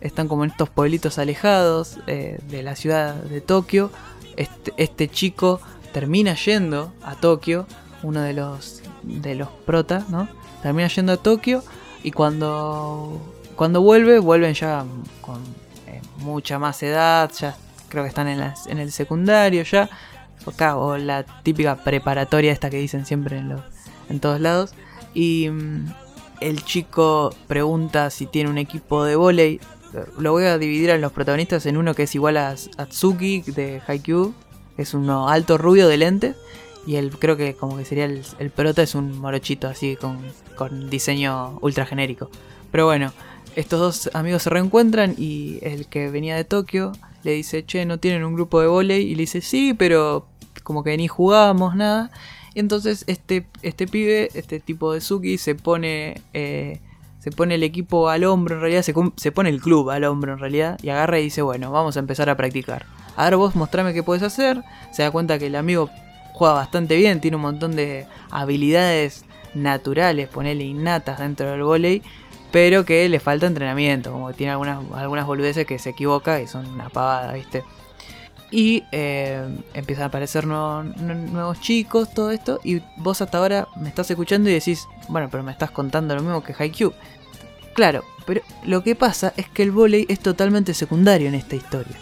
están como en estos pueblitos alejados eh, de la ciudad de Tokio. Este, este chico termina yendo a Tokio, uno de los de los protas, ¿no? Termina yendo a Tokio y cuando cuando vuelve, vuelven ya con eh, mucha más edad, ya creo que están en, las- en el secundario ya, o la típica preparatoria esta que dicen siempre en, los, en todos lados. Y mm, el chico pregunta si tiene un equipo de volei. Lo voy a dividir a los protagonistas en uno que es igual a Atsuki de Haikyuu, es uno alto rubio de lentes. Y el creo que como que sería el, el prota es un morochito así con, con diseño ultra genérico. Pero bueno, estos dos amigos se reencuentran y el que venía de Tokio le dice, che, no tienen un grupo de volei. Y le dice, sí, pero como que ni jugamos nada. Y entonces este, este pibe, este tipo de Suki, se pone, eh, se pone el equipo al hombro en realidad, se, se pone el club al hombro en realidad. Y agarra y dice, bueno, vamos a empezar a practicar. A ver vos mostrame qué puedes hacer. Se da cuenta que el amigo juega bastante bien, tiene un montón de habilidades naturales, ponerle innatas dentro del volei, pero que le falta entrenamiento, como que tiene algunas, algunas boludeces que se equivoca y son una pavada, ¿viste? Y eh, empiezan a aparecer nuevo- nu- nuevos chicos, todo esto, y vos hasta ahora me estás escuchando y decís, bueno, pero me estás contando lo mismo que Haikyuu. Claro, pero lo que pasa es que el volei es totalmente secundario en esta historia.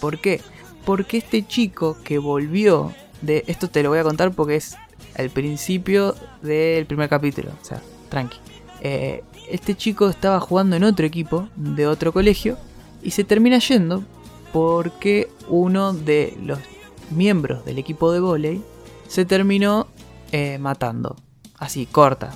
¿Por qué? Porque este chico que volvió de... Esto te lo voy a contar porque es el principio del primer capítulo. O sea, tranqui. Eh, este chico estaba jugando en otro equipo de otro colegio y se termina yendo porque uno de los miembros del equipo de volei se terminó eh, matando. Así, corta.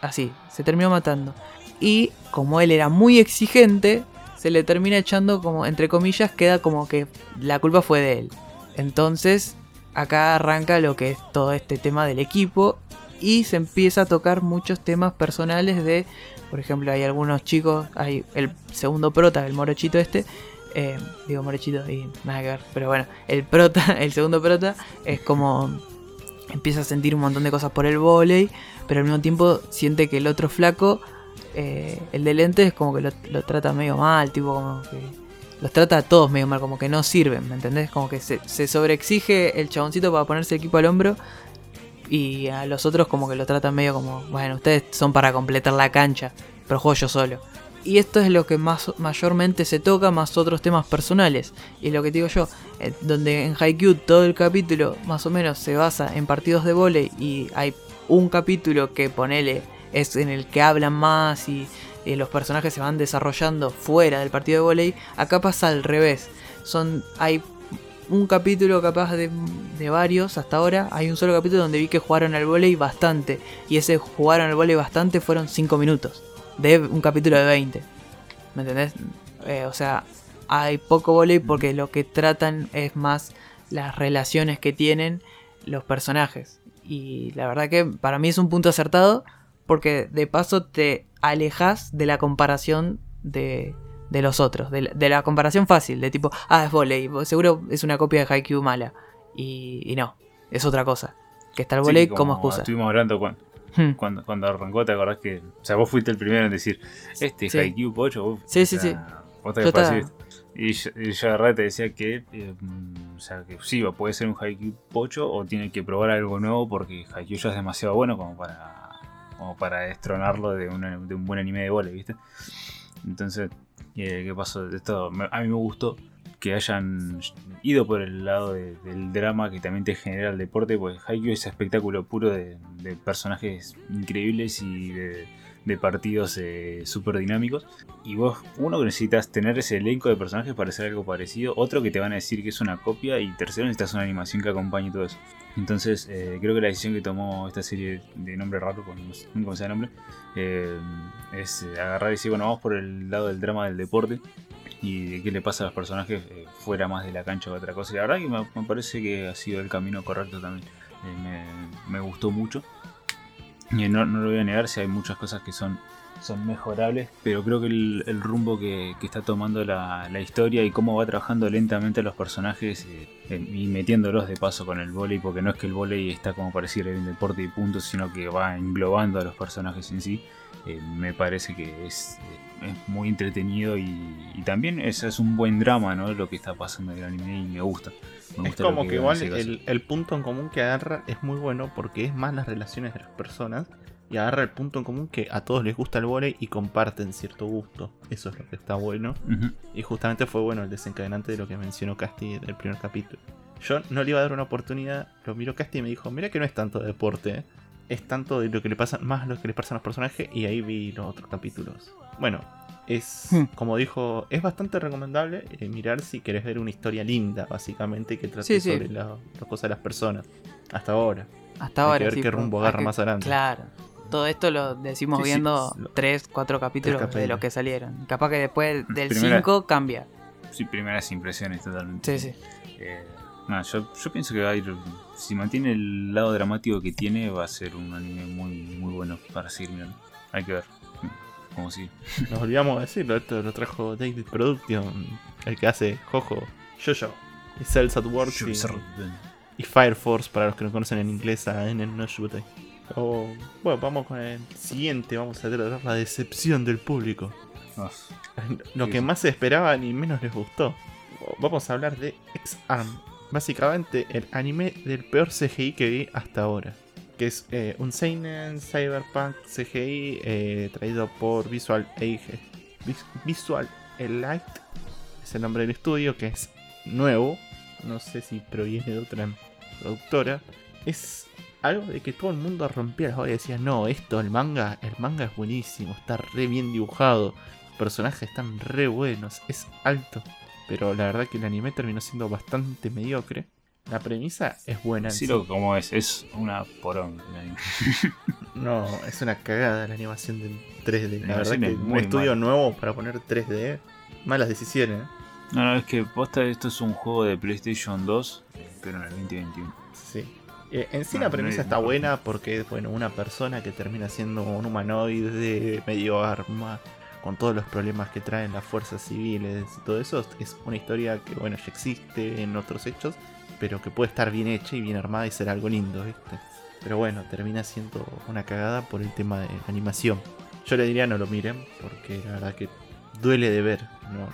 así, se terminó matando. Y como él era muy exigente, se le termina echando como, entre comillas, queda como que la culpa fue de él. Entonces, acá arranca lo que es todo este tema del equipo y se empieza a tocar muchos temas personales de, por ejemplo, hay algunos chicos, hay el segundo prota, el morochito este, eh, digo morochito y nada que ver, pero bueno, el prota, el segundo prota es como empieza a sentir un montón de cosas por el volei, pero al mismo tiempo siente que el otro flaco, eh, el de lentes, es como que lo, lo trata medio mal, tipo como que los trata a todos medio mal, como que no sirven, ¿me entendés? Como que se, se sobreexige el chaboncito para ponerse el equipo al hombro y a los otros como que lo tratan medio como, bueno, ustedes son para completar la cancha, pero juego yo solo. Y esto es lo que más mayormente se toca, más otros temas personales. Y lo que digo yo, eh, donde en Haikyuu todo el capítulo más o menos se basa en partidos de volei y hay un capítulo que ponele es en el que hablan más y, y los personajes se van desarrollando fuera del partido de volei, acá pasa al revés. Son hay un capítulo capaz de, de varios hasta ahora. Hay un solo capítulo donde vi que jugaron al volei bastante. Y ese jugaron al volei bastante fueron 5 minutos. De un capítulo de 20. ¿Me entendés? Eh, o sea, hay poco volei porque lo que tratan es más las relaciones que tienen los personajes. Y la verdad que para mí es un punto acertado porque de paso te alejas de la comparación de, de los otros, de la, de la comparación fácil, de tipo, ah, es volei, seguro es una copia de Haikyuu mala. Y, y no, es otra cosa. Que está el volei Sí, como, excusa. Estuvimos hablando cuando, Hmm. cuando, cuando arrancó, ¿te acordás que. O sea, vos fuiste el primero en decir, este Sí. Haikyuu Pocho, vos. Sí, sí, sí. vos te pareciste. Y yo, y yo agarré y te decía que, eh, mm, o sea, que sí, puede ser un Haikyuu Pocho o tiene que probar algo nuevo porque Haikyuu ya es demasiado bueno como para, como para destronarlo de, una- de un buen anime de vole, ¿viste? Entonces, eh, ¿qué pasó? Esto, me- a mí me gustó que hayan ido por el lado de- del drama que también te genera el deporte, pues Haikyuu es espectáculo puro de, personajes increíbles y de, partidos súper dinámicos. Y vos, uno que necesitas tener ese elenco de personajes para hacer algo parecido, otro que te van a decir que es una copia y tercero necesitas una animación que acompañe todo eso. Entonces, eh, creo que la decisión que tomó esta serie de nombre raro, sea el nombre, eh, es eh, agarrar y decir, bueno, vamos por el lado del drama del deporte y de qué le pasa a los personajes eh, fuera más de la cancha que otra cosa. Y la verdad que me, parece que ha sido el camino correcto también. Eh, me, gustó mucho. Y no, no lo voy a negar si hay muchas cosas que son, son mejorables, pero creo que el, el rumbo que, está tomando la, la historia y cómo va trabajando lentamente los personajes eh, y metiéndolos de paso con el volei, porque no es que el volei está como pareciera en deporte y punto, sino que va englobando a los personajes en sí. Eh, me parece que es, eh, es muy entretenido y, y también es, es un buen drama, ¿no? Lo que está pasando en el anime y me gusta. Me Es gusta como que igual el, el punto en común que agarra es muy bueno porque es más las relaciones de las personas y agarra el punto en común que a todos les gusta el volei y comparten cierto gusto. Eso es lo que está bueno. Y justamente fue bueno el desencadenante de lo que mencionó Casti del primer capítulo. Yo no le iba a dar una oportunidad, lo miró Casti y me dijo, mira que no es tanto de deporte, ¿eh? Es tanto de lo que le pasa, más lo que le pasa a los personajes y ahí vi los otros capítulos. Bueno, es, Hmm. como dijo, es bastante recomendable eh, mirar si querés ver una historia linda, básicamente, que trate Sí, sí. sobre la- las cosas de las personas. Hasta ahora. Hasta Hay ahora. que ver sí, qué pues, rumbo agarra que- más adelante. Claro. Todo esto lo decimos Sí, sí, viendo lo- 3, 4 capítulos de capítulos. lo que salieron. Capaz que después del Primera- 5 cambia. Sí, primeras impresiones totalmente. Sí, sí. Eh, yo, yo pienso que va a ir. Si mantiene el lado dramático que tiene, va a ser un anime muy, muy bueno para seguir mirando. Hay que ver. Como si. Nos olvidamos de decirlo, esto lo trajo David Production, el que hace Jojo, Jojo, y Cells at Work y, y Fire Force, para los que no conocen en inglés a Enen no Shubutei. Oh, bueno, vamos con el siguiente, vamos a tratar la decepción del público. Lo que más se esperaba ni menos les gustó. Vamos a hablar de X-Arm. Básicamente el anime del peor CGI que vi hasta ahora. Que es eh, un Seinen Cyberpunk CGI eh, traído por Visual Age. Vis- Visual Elite es el nombre del estudio, que es nuevo. No sé si proviene de otra productora. Es algo de que todo el mundo rompía las bolas y decía, no, esto, el manga, el manga es buenísimo, está re bien dibujado, los personajes están re buenos, es alto. Pero la verdad que el anime terminó siendo bastante mediocre. La premisa es buena. en Sí, lo como es. Es una porón. No, es una cagada la animación de 3D. La La verdad que es un estudio nuevo para poner 3D. Malas decisiones. ¿eh? No, no, es que posta esto es un juego de PlayStation 2, pero en el 2021. Sí. Eh, en sí No, la no premisa es- está buena porque es bueno, una persona que termina siendo un humanoide medio arma, con todos los problemas que traen las fuerzas civiles y todo eso. Es una historia que bueno, ya existe en otros hechos, pero que puede estar bien hecha y bien armada y ser algo lindo, ¿viste? Pero bueno, termina siendo una cagada por el tema de animación. Yo le diría no lo miren, porque la verdad que duele de ver, no,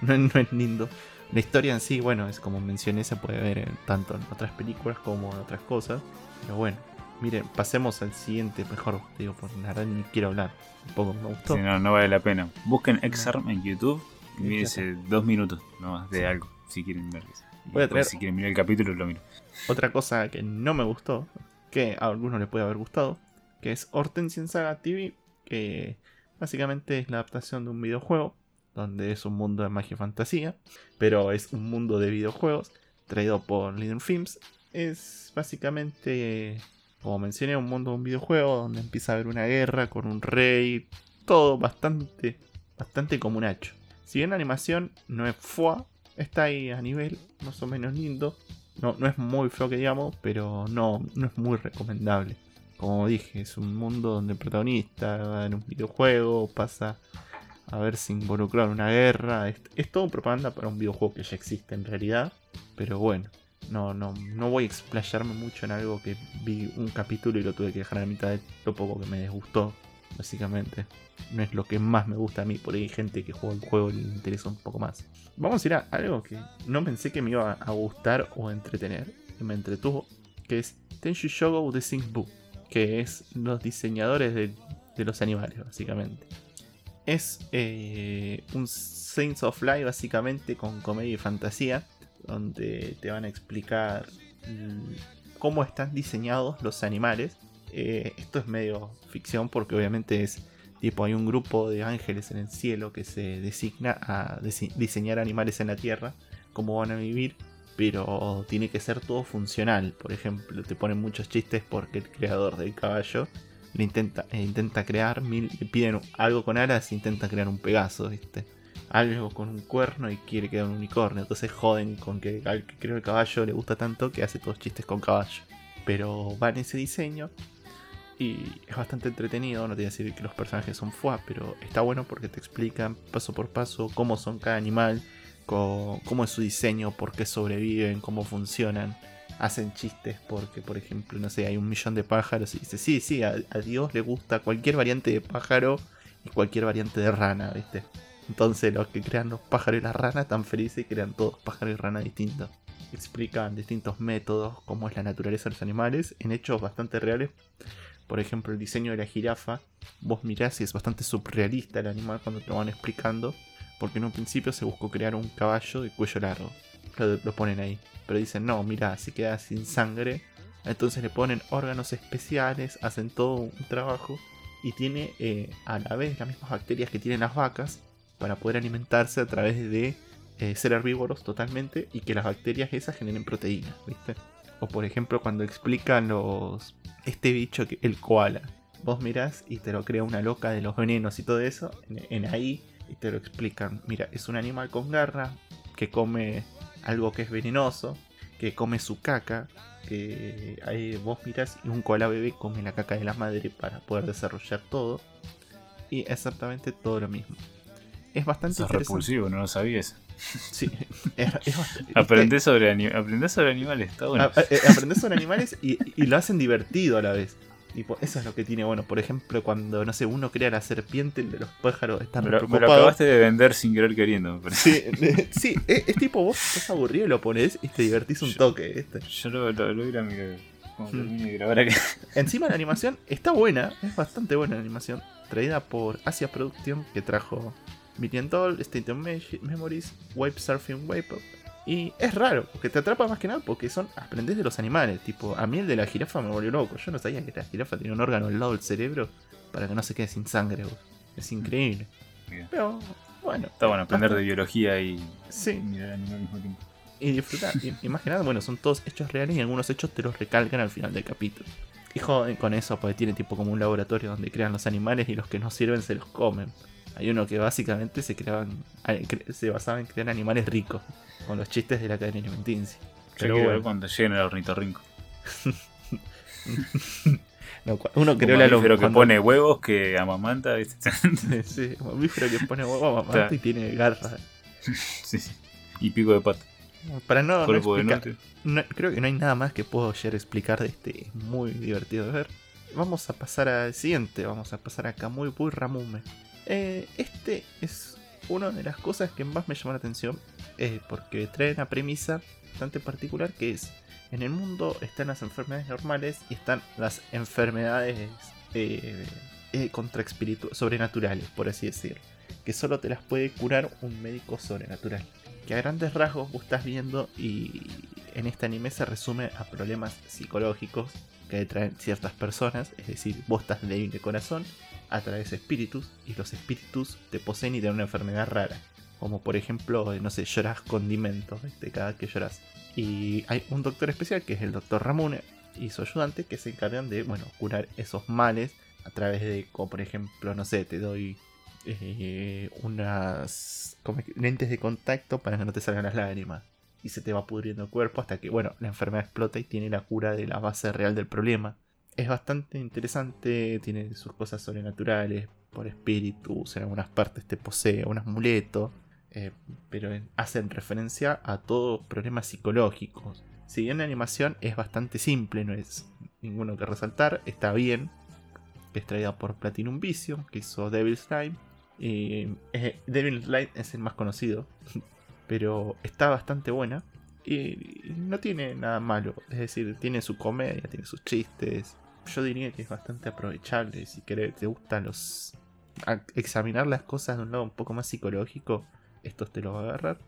no, no es lindo. La historia en sí, bueno, es como mencioné, se puede ver tanto en otras películas como en otras cosas. Pero bueno, miren, pasemos al siguiente mejor, digo, porque la verdad ni quiero hablar. Un poco me gustó. Sí, no, no vale la pena. Busquen X-Arm en YouTube y mírense dos minutos nomás de Sí. algo, si quieren ver. Voy a después, traer- Si quieren mirar el capítulo, lo miro. Otra cosa que no me gustó, que a algunos le puede haber gustado, que es Hortensia en Saga TV, que básicamente es la adaptación de un videojuego, donde es un mundo de magia y fantasía, pero es un mundo de videojuegos traído por Leader Films. Es básicamente, como mencioné, un mundo de un videojuego donde empieza a haber una guerra con un rey. Todo bastante, bastante como un hacho. Si bien la animación no es fua, está ahí a nivel más o menos lindo. No, no es muy feo que digamos, pero no, no es muy recomendable. Como dije, es un mundo donde el protagonista va en un videojuego, pasa a verse involucrado en una guerra. Es todo propaganda para un videojuego que ya existe en realidad. Pero bueno, no, no, no voy a explayarme mucho en algo que vi un capítulo y lo tuve que dejar a mitad de lo poco que me disgustó, básicamente. No es lo que más me gusta a mí, por ahí hay gente que juega el juego y le interesa un poco más. Vamos a ir a algo que no pensé que me iba a gustar o entretener, y me entretuvo, que es Tenshu Shogo de Bu, que es los diseñadores de, de los animales, básicamente. Es eh, un Saints of Life, básicamente, con comedia y fantasía donde te van a explicar cómo están diseñados los animales. Eh, esto es medio ficción porque obviamente es tipo hay un grupo de ángeles en el cielo que se designa a diseñar animales en la tierra, cómo van a vivir, pero tiene que ser todo funcional. Por ejemplo, te ponen muchos chistes porque el creador del caballo le intenta, eh, intenta crear, mil, le piden algo con alas e intenta crear un Pegaso, ¿viste? Algo con un cuerno y quiere quedar un unicornio. Entonces joden con que al que creo el caballo le gusta tanto que hace todos chistes con caballo. Pero va en ese diseño y es bastante entretenido. No te voy a decir que los personajes son fuá, pero está bueno porque te explican paso por paso cómo son cada animal, cómo, es su diseño, por qué sobreviven, cómo funcionan. Hacen chistes porque, por ejemplo, no sé, hay un millón de pájaros y dice, sí, sí, a, a Dios le gusta cualquier variante de pájaro y cualquier variante de rana, ¿viste? Entonces los que crean los pájaros y las ranas están felices crean todos pájaros y ranas distintos. Explican distintos métodos, cómo es la naturaleza de los animales, en hechos bastante reales. Por ejemplo, el diseño de la jirafa. Vos mirás y es bastante surrealista el animal cuando te lo van explicando. Porque en un principio se buscó crear un caballo de cuello largo. Lo, ponen ahí. Pero dicen, no, mira, si queda sin sangre. Entonces le ponen órganos especiales, hacen todo un trabajo. Y tiene eh, a la vez las mismas bacterias que tienen las vacas para poder alimentarse a través de eh, ser herbívoros totalmente y que las bacterias esas generen proteínas, ¿viste? O por ejemplo cuando explican los este bicho que el koala. Vos mirás y te lo crea una loca de los venenos y todo eso en, ahí y te lo explican. Mira, es un animal con garra que come algo que es venenoso, que come su caca, que ahí vos mirás y un koala bebé come la caca de la madre para poder desarrollar todo. Y exactamente todo lo mismo es bastante es repulsivo, no lo sabías. Sí, es, bastante, aprendés, sobre, sobre animales, está bueno. Eh, aprendés sobre animales y, lo hacen divertido a la vez. Tipo, eso es lo que tiene bueno. Por ejemplo, cuando, no sé, uno crea la serpiente, de los pájaros están me lo, me lo acabaste de vender sin querer queriendo. Sí, sí es, tipo, vos estás aburrido y lo pones y te divertís un toque. Este. Yo lo, lo, lo a mirar. Encima la animación está buena, es bastante buena la animación. Traída por Asia Production, que trajo Million Doll, State of Memories, Wipe Surfing Wipe Y es raro, porque te atrapa más que nada porque son aprendes de los animales. Tipo, a mí el de la jirafa me volvió loco. Yo no sabía que la jirafa tenía un órgano al lado del cerebro para que no se quede sin sangre. Es increíble. Pero bueno. Está bueno aprender de biología y sí. mirar al mismo tiempo. Y disfrutar. y, más que nada, bueno, son todos hechos reales y algunos hechos te los recalcan al final del capítulo. Y joden con eso, porque tiene tipo como un laboratorio donde crean los animales y los que no sirven se los comen. Hay uno que básicamente se creaban se basaba en crear animales ricos, con los chistes de la cadena alimenticia. Pero bueno. cuando lleguen el ornitorrinco. no, uno creó la mamífero que pone huevos que amamanta. sí, un mamífero que pone huevos amamanta y tiene garras. sí, sí. Y pico de pata. Para no, no, explicar, creo que no hay nada más que puedo llegar a explicar de este. Es muy divertido de ver. Vamos a pasar al siguiente. Vamos a pasar a Kamui Bui Ramume. Eh, este es una de las cosas que más me llamó la atención, eh, porque trae una premisa bastante particular que es, en el mundo están las enfermedades normales y están las enfermedades eh, contra sobrenaturales, por así decirlo, que solo te las puede curar un médico sobrenatural. Que a grandes rasgos vos estás viendo y en este anime se resume a problemas psicológicos que traen ciertas personas, es decir, vos estás débil de corazón atraes espíritus y los espíritus te poseen y te dan una enfermedad rara. como por ejemplo, eh, no sé, lloras condimentos ¿viste? cada que lloras. Y hay un doctor especial que es el doctor Ramune y su ayudante que se encargan de, bueno, curar esos males a través de, como por ejemplo, no sé, te doy eh, unas lentes de contacto para que no te salgan las lágrimas. Y se te va pudriendo el cuerpo hasta que, bueno, la enfermedad explota y tiene la cura de la base real del problema. Es bastante interesante, tiene sus cosas sobrenaturales, por espíritus, en algunas partes te posee un amuleto, eh, pero hacen referencia a todos problemas psicológicos. Si bien la animación es bastante simple, no es ninguno que resaltar, está bien, es traída por Platinum Vision, que hizo Devil's Slime. Y, eh, Devil's es el más conocido, pero está bastante buena. Y no tiene nada malo, es decir, tiene su comedia, tiene sus chistes. Yo diría que es bastante aprovechable si querés, te gustan los. examinar las cosas de un lado un poco más psicológico, esto te lo va a agarrar.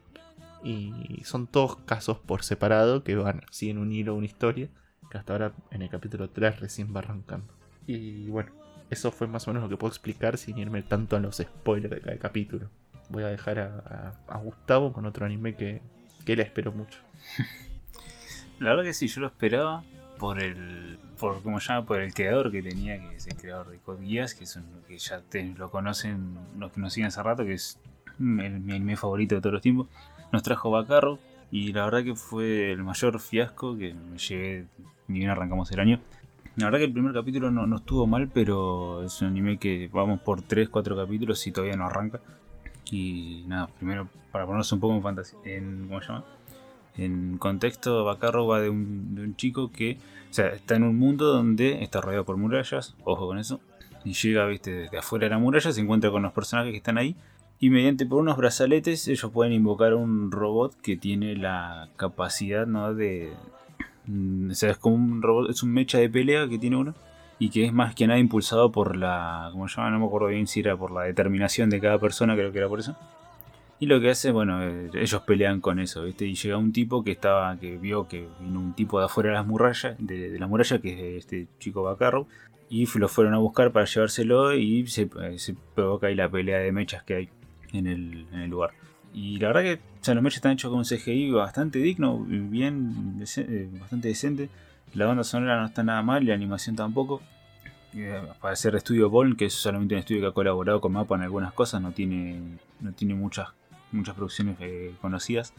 Y son todos casos por separado que van, siguen un hilo, una historia, que hasta ahora en el capítulo 3 recién va arrancando. Y bueno, eso fue más o menos lo que puedo explicar sin irme tanto a los spoilers de cada capítulo. Voy a dejar a, Gustavo con otro anime que, que le espero mucho. La verdad que sí, yo lo esperaba por el por como llama por el creador que tenía que es el creador de Code que son que ya lo conocen los que nos siguen hace rato que es mi anime favorito de todos los tiempos nos trajo Bacarro y la verdad que fue el mayor fiasco que me llevé ni bien arrancamos el año la verdad que el primer capítulo no, estuvo mal, pero es un anime que vamos por 3-4 capítulos y todavía no arranca. Y nada, primero para ponernos un poco en fantasía, en, ¿cómo se llama? En contexto, Bacarro va de un, chico que, o sea, está en un mundo donde está rodeado por murallas, ojo con eso, y llega, viste, desde afuera de la muralla, se encuentra con los personajes que están ahí, y mediante por unos brazaletes ellos pueden invocar un robot que tiene la capacidad, ¿no? De, Mm, o sea, es como un robot, es un mecha de pelea que tiene uno. Y que es más que nada impulsado por la. ¿Cómo se llama? No me acuerdo bien si era por la determinación de cada persona, creo que era por eso. Y lo que hace, bueno, eh, ellos pelean con eso, ¿viste? Y llega un tipo que estaba, que vio que vino un tipo de afuera de las murallas, de, la muralla, que es este chico Bacarro, y lo fueron a buscar para llevárselo y se, eh, se provoca ahí la pelea de mechas que hay en el, lugar. Y la verdad que o los mechas están hechos con un CGI bastante digno, bien, eh, bastante decente. La banda sonora no está nada mal, la animación tampoco. Para ser estudio Ball, que es solamente un estudio que ha colaborado con Mapa en algunas cosas, no tiene, no tiene muchas, muchas producciones eh, conocidas.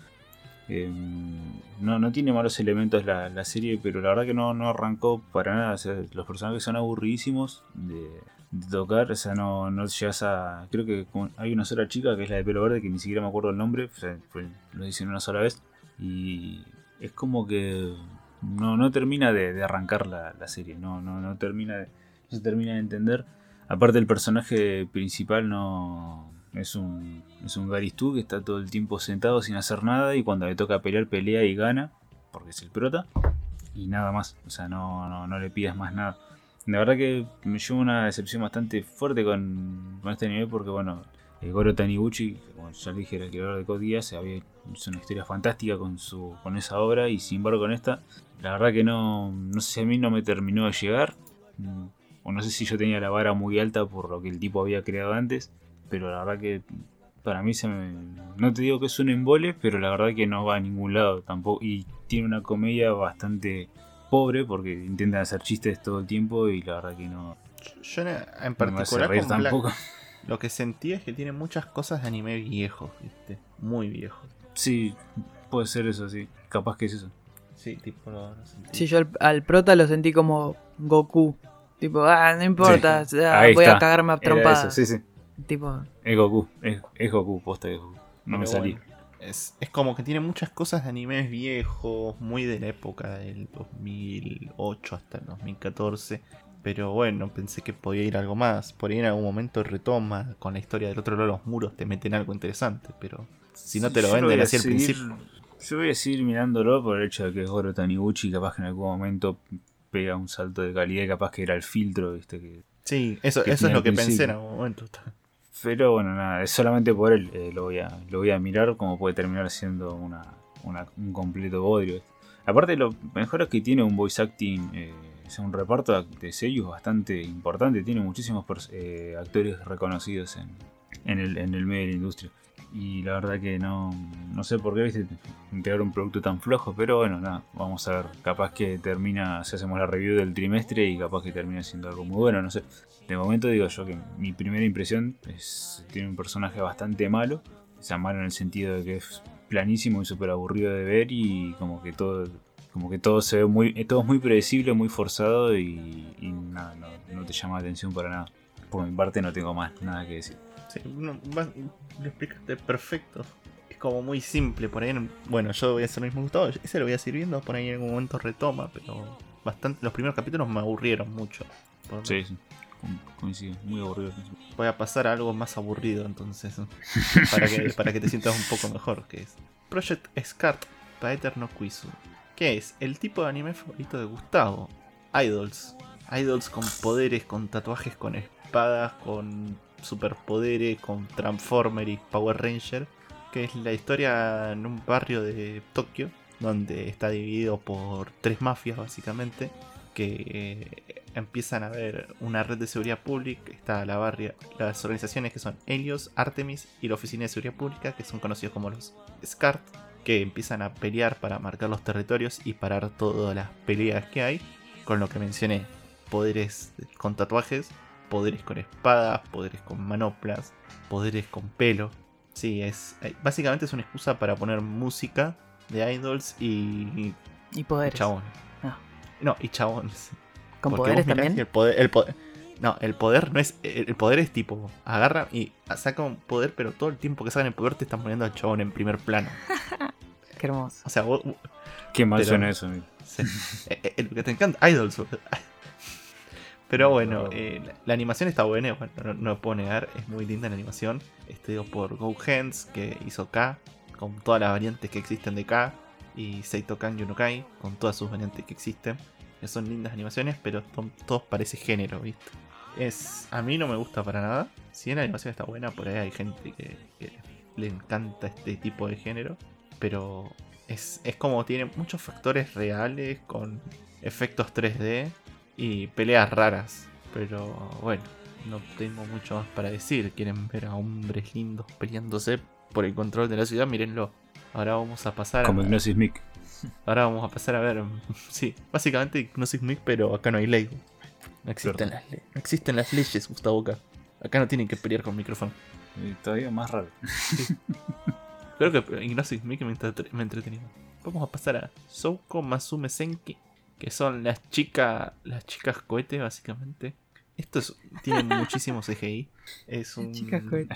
no, no tiene malos elementos la, serie, pero la verdad que no, no arrancó para nada. los personajes son aburridísimos. De, tocar, o sea, no, no llegas a. Creo que hay una sola chica que es la de pelo verde, que ni siquiera me acuerdo el nombre, lo dicen una sola vez, y es como que no, no termina de, arrancar la, serie, no, no, no, termina de, no se termina de entender. Aparte, el personaje principal no. Es un, es un Garistú que está todo el tiempo sentado sin hacer nada y cuando le toca pelear, pelea y gana, porque es el prota, y nada más, o sea, no, no, no le pidas más nada. La verdad que me llevo una decepción bastante fuerte con, este anime porque, bueno, el Goro Taniguchi, como ya dije, era el creador de Code Geass, había hecho una historia fantástica con, su, con esa obra y sin embargo con esta, la verdad que no, no sé si a mí no me terminó de llegar. Mm, o no sé si yo tenía la vara muy alta por lo que el tipo había creado antes, pero la verdad que para mí se me... No te digo que es un embole, pero la verdad que no va a ningún lado tampoco. Y tiene una comedia bastante pobre porque intentan hacer chistes todo el tiempo y la verdad que no. Yo en particular tampoco. lo que sentí es que tiene muchas cosas de anime viejo, ¿viste? Muy viejo. Sí, puede ser eso, sí. Capaz que es eso. Sí, tipo lo, Sí, yo al, prota lo sentí como Goku. Tipo, ah, no importa, voy a cagarme a trompadas. Sí, sí. Tipo... Es Goku, es, Goku, posta de Goku. No me salí es, como que tiene muchas cosas de animes viejos, muy de la época del 2008 hasta el 2014. Pero bueno, pensé que podía ir algo más. Por ahí en algún momento retoma con la historia del otro lado de los muros, te meten algo interesante. Pero si no te lo venden así al principio. Yo voy a seguir mirándolo por el hecho de que es Goro Taniguchi. Capaz que en algún momento pega un salto de calidad y capaz que era el filtro, ¿viste? Que, sí, eso, eso es lo que pensé en algún momento. Pero bueno, nada, es solamente por él eh, lo, voy a, lo voy a mirar como puede terminar siendo una, un completo bodrio. Aparte, lo mejor es que tiene un voice acting, eh, un reparto de sellos bastante importante. Tiene muchísimos eh, actores reconocidos en, en, el, en el medio de la industria. Y la verdad que no, no sé por qué ¿viste? entregar un producto tan flojo, pero bueno, nada, vamos a ver. Capaz que termina, si hacemos la review del trimestre y capaz que termina siendo algo muy bueno, no sé. De momento digo yo que mi primera impresión es tiene un personaje bastante malo. O sea, malo en el sentido de que es planísimo y súper aburrido de ver y como que todo como que todo se ve muy todo es muy predecible muy forzado y, nada no te llama la atención para nada por mi parte no tengo más nada que decir Sí, no, lo explicaste perfecto. Es como muy simple. Por ahí, en- bueno, yo voy a hacer lo mismo Gustavo. Ese lo voy a seguir viendo. Por ahí en algún momento retoma. Pero bastante, los primeros capítulos me aburrieron mucho. Por- sí, sí co- coincido muy aburrido Voy a pasar a algo más aburrido entonces. para, que, para que te sientas un poco mejor. Que es Project Scarlet Paeter no Quizu. ¿Qué es? El tipo de anime favorito de Gustavo. Idols. Idols con poderes, con tatuajes, con espadas, con superpoderes, con Transformer y Power Ranger. Que es la historia en un barrio de Tokio. Donde está dividido por tres mafias básicamente. Que eh, empiezan a ver una red de seguridad pública. Está la barria, las organizaciones que son Helios, Artemis y la Oficina de Seguridad Pública, que son conocidos como los SCART, que empiezan a pelear para marcar los territorios y parar todas las peleas que hay. Con lo que mencioné, poderes con tatuajes, poderes con espadas, poderes con manoplas, poderes con pelo. Sí, es eh, básicamente es una excusa para poner música de idols y, Y y poderes. chabones. Ah. No, y chabones. Con Porque poderes también. y El poder, el poder- no, el poder no es. El poder es tipo. Agarra y saca un poder, pero todo el tiempo que sacan el poder te están poniendo al chabón en primer plano. Qué hermoso. O sea, vos. qué mal Pero- suena eso amigo. sí. Eh, eh, lo que te encanta, Idols. Pero bueno, No. eh, la, la animación está buena, bueno, no, no lo puedo negar, es muy linda la animación. Este por Go Hands, que hizo K, con todas las variantes que existen de K, y Seito Kan Yunokai, con todas sus variantes que existen. Que son lindas animaciones, pero son todos parece género, ¿viste? Es, a mí no me gusta para nada. Si bien la animación está buena, por ahí hay gente que, que le encanta este tipo de género. Pero es, es como tiene muchos factores reales con efectos 3D y peleas raras. Pero bueno, no tengo mucho más para decir. Quieren ver a hombres lindos peleándose por el control de la ciudad, mírenlo. Ahora vamos a pasar como a, Hypnosis Mic Ahora vamos a pasar a ver. Sí, básicamente Hypnosis Mic, pero acá no hay ley. No existen, las, le- no existen las leyes, Gustavo acá. Acá no tienen que pelear con micrófono. Eh, todavía más raro Creo que Hypnosis Mic me, me ha entretenido. Vamos a pasar a Souko Masume Senki, que son las chicas las chicas cohete, básicamente. Estos tienen muchísimo CGI. Es un, Chicas cohete.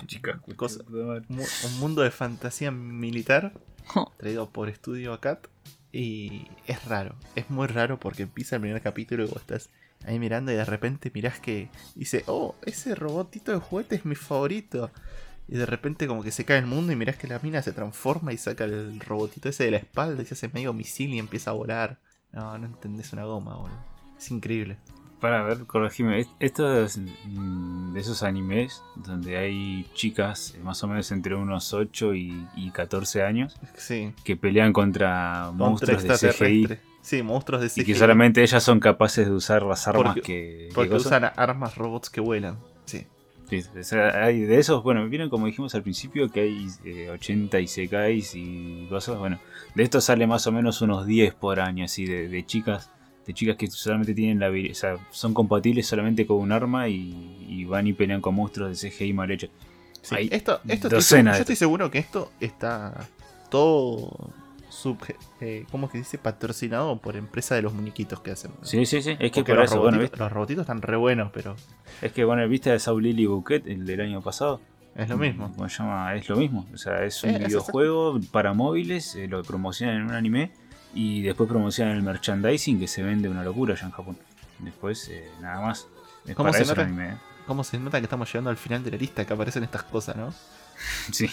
Cosa- un mundo de fantasía militar Oh. traído por Estudio Acat. Y es raro, es muy raro porque empieza el primer capítulo y vos estás ahí mirando y de repente mirás que dice, oh, ese robotito de juguete es mi favorito. Y de repente como que se cae el mundo y mirás que la mina se transforma y saca el robotito ese de la espalda y se hace medio misil y empieza a volar. No, no entendés una goma, boludo. Es increíble. Para ver, corregime. est- Esto es mm, de esos animes donde hay chicas eh, más o menos entre unos 8 y, y 14 años Sí. que pelean contra Contra monstruos de CGI extraterrestres. Sí, monstruos de CGI. y que solamente ellas son capaces de usar las armas Porque- que, que Porque cosas. usan armas robots que vuelan. Sí. Sí, o sea, hay de esos, bueno, vieron como dijimos al principio que hay eh, 80 isekais y cosas, bueno, de estos sale más o menos unos 10 por año, así, de, de chicas de chicas que solamente tienen la o sea, son compatibles solamente con un arma y, y van y pelean con monstruos de CGI mal. Sí, Hay esto, esto estoy docenas de yo estoy seguro que esto está todo subje- eh, ¿cómo que dice? patrocinado por empresa de los muñequitos que hacen. Sí, sí, sí, es que por los, eso, robotitos, los robotitos están re buenos, pero es que bueno, viste a Saul Lily Bouquet, el del año pasado. es lo mismo. ¿Cómo se llama? Es lo mismo. O sea, es un Eh, es videojuego para móviles, eh, lo promocionan en un anime y después promocionan el merchandising que se vende una locura allá en Japón. Después, eh, nada más. Es ¿Cómo se nota? anime. ¿eh? ¿Cómo se nota que estamos llegando al final de la lista que aparecen estas cosas, no? Sí.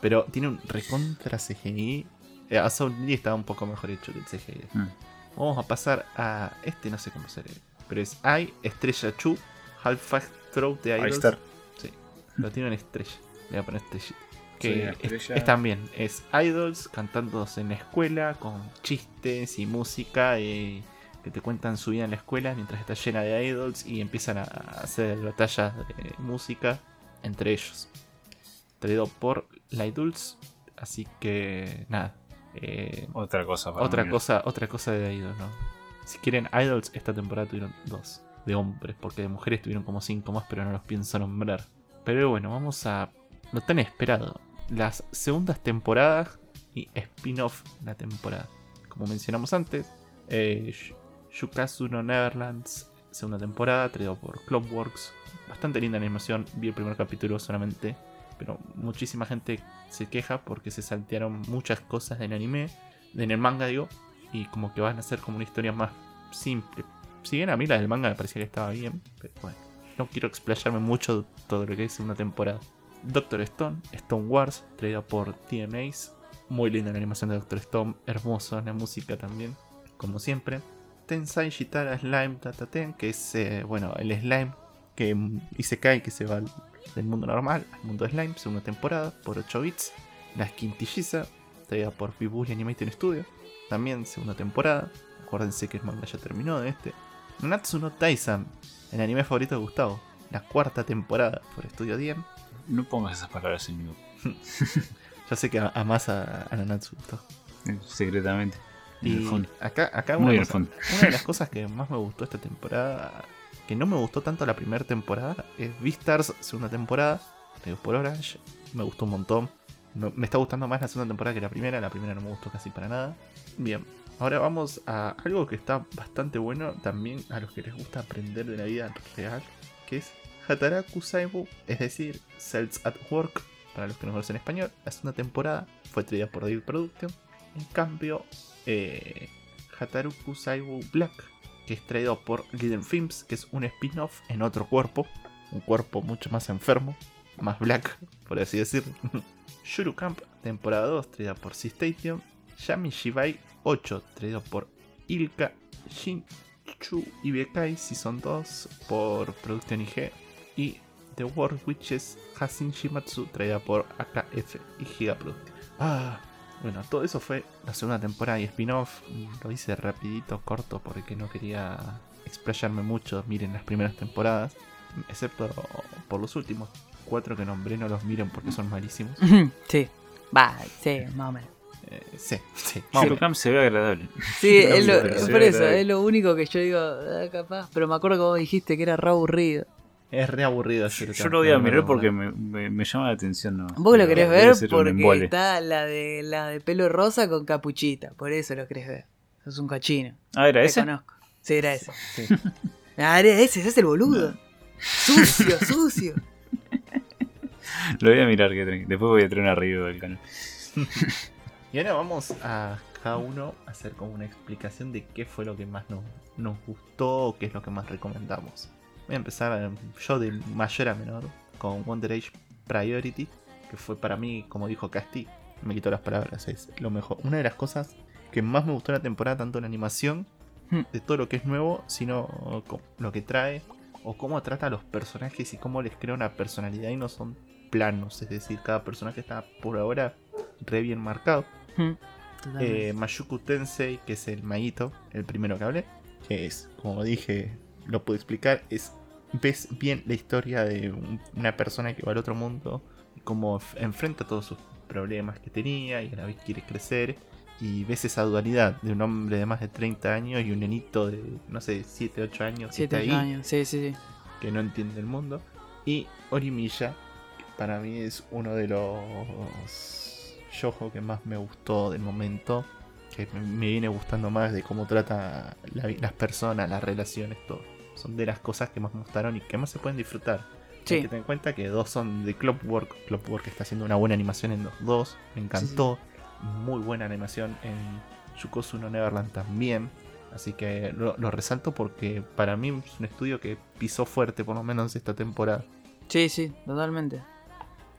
Pero tiene un recontra CGI. Eh, a Soul Lee estaba un poco mejor hecho que el CGI. Mm. Vamos a pasar a este, no sé cómo se lee. Pero es I, Estrella Chu, Half Fast Throat de Idols. está. Sí, lo tiene en estrella. Le voy a poner estrellita. Sí, Que la es, estrella. es también, es idols cantando en la escuela con chistes y música y que te cuentan su vida en la escuela mientras está llena de idols y empiezan a hacer batallas de música entre ellos. Traído por Light Dulce. Así que nada. Eh, Otra cosa para otra cosa, otra cosa de idols, ¿no? Si quieren idols, esta temporada tuvieron dos de hombres, porque de mujeres tuvieron como cinco más, pero no los pienso nombrar. Pero bueno, vamos a lo tan esperado. Las segundas temporadas y spin-off de la temporada. Como mencionamos antes, eh, no Neverlands, segunda temporada, traído por Clockworks. Bastante linda animación, vi el primer capítulo solamente, pero muchísima gente se queja porque se saltearon muchas cosas del anime, en el manga digo, y como que van a ser como una historia más simple. Si bien a mí la del manga me parecía que estaba bien, pero bueno, no quiero explayarme mucho de todo lo que es una temporada. Doctor Stone, Stone Wars, traída por TMAs. Muy linda la animación de Doctor Stone, hermosa la música también, como siempre. Tensai Shitara Slime Dataten, que es, eh, bueno, el slime que mm, Isekai que se va del mundo normal al mundo de slime, segunda temporada, por 8 bits. La Quintilliza, traída por Bibuli Animation Studio, también segunda temporada. Acuérdense que el manga ya terminó de este. Natsu no el anime favorito de Gustavo, la cuarta temporada por Estudio Diem. No pongas esas palabras en mi boca, Ya sé que a- amás a, a Nanatsu, Gustavo. secretamente. Y acá, acá cosa- una de las cosas que más me gustó esta temporada, que no me gustó tanto la primera temporada, es Beastars, segunda temporada, por Orange. Me gustó un montón. Me, me está gustando más la segunda temporada que la primera. La primera no me gustó casi para nada. Bien, ahora vamos a algo que está bastante bueno también a los que les gusta aprender de la vida real, que es Hataraku Saibu, es decir, Cells at Work, para los que no conocen español. La segunda temporada fue traída por David Production. En cambio, eh, Hataruku Saibu Black, que es traído por Little Films, que es un spin-off en otro cuerpo, un cuerpo mucho más enfermo, más black, por así decirlo. Shuru Camp, temporada 2, traída por Sea Station. Yami Shibai 8, traído por Ilka Shinchu Ibekai Season 2 por Production IG. Y The World Witches Hasin Shimatsu, traída por AKF y Giga Production. Ah, bueno, todo eso fue la segunda temporada y spin-off. Lo hice rapidito, corto, porque no quería explayarme mucho. Miren las primeras temporadas, excepto por los últimos cuatro que nombré, no los miren porque son malísimos. sí. Va, sí, más o menos. Eh, sí, sí. Camp se ve agradable. Sí, es, lo- pero es se por ve eso, agradable. es lo único que yo digo, ah, capaz. Pero me acuerdo que vos dijiste que era re aburrido. Es re aburrido. Yo, Shiro yo lo voy a no, mirar no, porque no. me, me- me llama la atención. ¿no? Vos lo querés ver porque está la de la de pelo rosa con capuchita. Por eso lo querés ver. Sos un cochino. Ah, ¿era Te ese? conozco. Sí, era ese. Sí. Ah, era ese, ese es el boludo. Sucio, sucio. Lo voy a mirar, que después voy a traer una review del canal. Y ahora vamos a cada uno a hacer como una explicación de qué fue lo que más nos, nos gustó o qué es lo que más recomendamos. Voy a empezar eh, yo de mayor a menor con Wonder Age Priority, que fue para mí, como dijo Casti, me quitó las palabras, es lo mejor. Una de las cosas que más me gustó en la temporada, tanto en animación, Hmm. de todo lo que es nuevo, sino lo que trae, o cómo trata a los personajes y cómo les crea una personalidad y no son planos, es decir, cada personaje está por ahora re bien marcado. Mm, totalmente. Eh, Mayuku Tensei, que es el maguito, el primero que hablé, que es, como dije, lo puedo explicar, es ves bien la historia de un- una persona que va al otro mundo, cómo enfrenta todos sus problemas que tenía y a la vez quiere crecer, y ves esa dualidad de un hombre de más de 30 años y un nenito de, no sé, 7, 8 años que Siete está ahí, años, sí, sí, sí. que no entiende el mundo, y Orimilla, que para mí es uno de los yojo que más me gustó del momento, que me, viene gustando más de cómo trata la las personas, las relaciones, todo. Son de las cosas que más me gustaron y que más se pueden disfrutar. Hay Sí. que tener en cuenta que dos son de Clockwork. Clockwork está haciendo una buena animación en los dos. Me encantó. Muy buena animación en Yukosu no Neverland también. Así que lo, lo resalto porque para mí es un estudio que pisó fuerte, por lo menos esta temporada. Sí, sí, totalmente.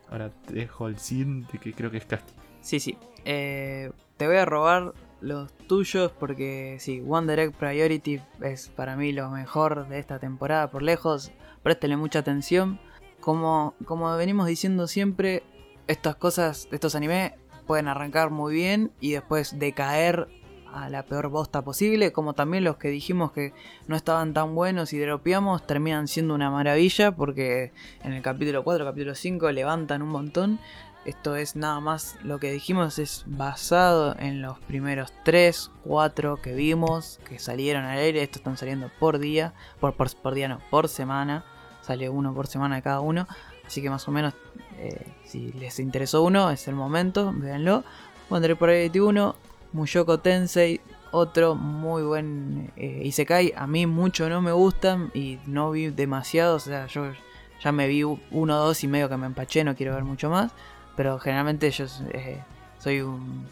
Ahora te dejo el siguiente que creo que es Casti. Sí, sí. Eh, te voy a robar los tuyos porque sí, One Direct Priority es para mí lo mejor de esta temporada por lejos. Préstenle mucha atención. Como, como venimos diciendo siempre, estas cosas, estos animes pueden arrancar muy bien y después decaer a la peor bosta posible, como también los que dijimos que no estaban tan buenos y dropeamos terminan siendo una maravilla porque en el capítulo 4, capítulo 5 levantan un montón esto es nada más lo que dijimos, es basado en los primeros 3, 4 que vimos, que salieron al aire. Estos están saliendo por día, por, por, día no, por semana. Sale uno por semana cada uno. Así que más o menos, eh, si les interesó uno, es el momento, véanlo. Wonder por 1, Muyoko Tensei, otro muy buen eh, Isekai. A mí mucho no me gustan y no vi demasiado, o sea, yo ya me vi uno dos y medio que me empaché, no quiero ver mucho más. Pero generalmente yo eh, soy un,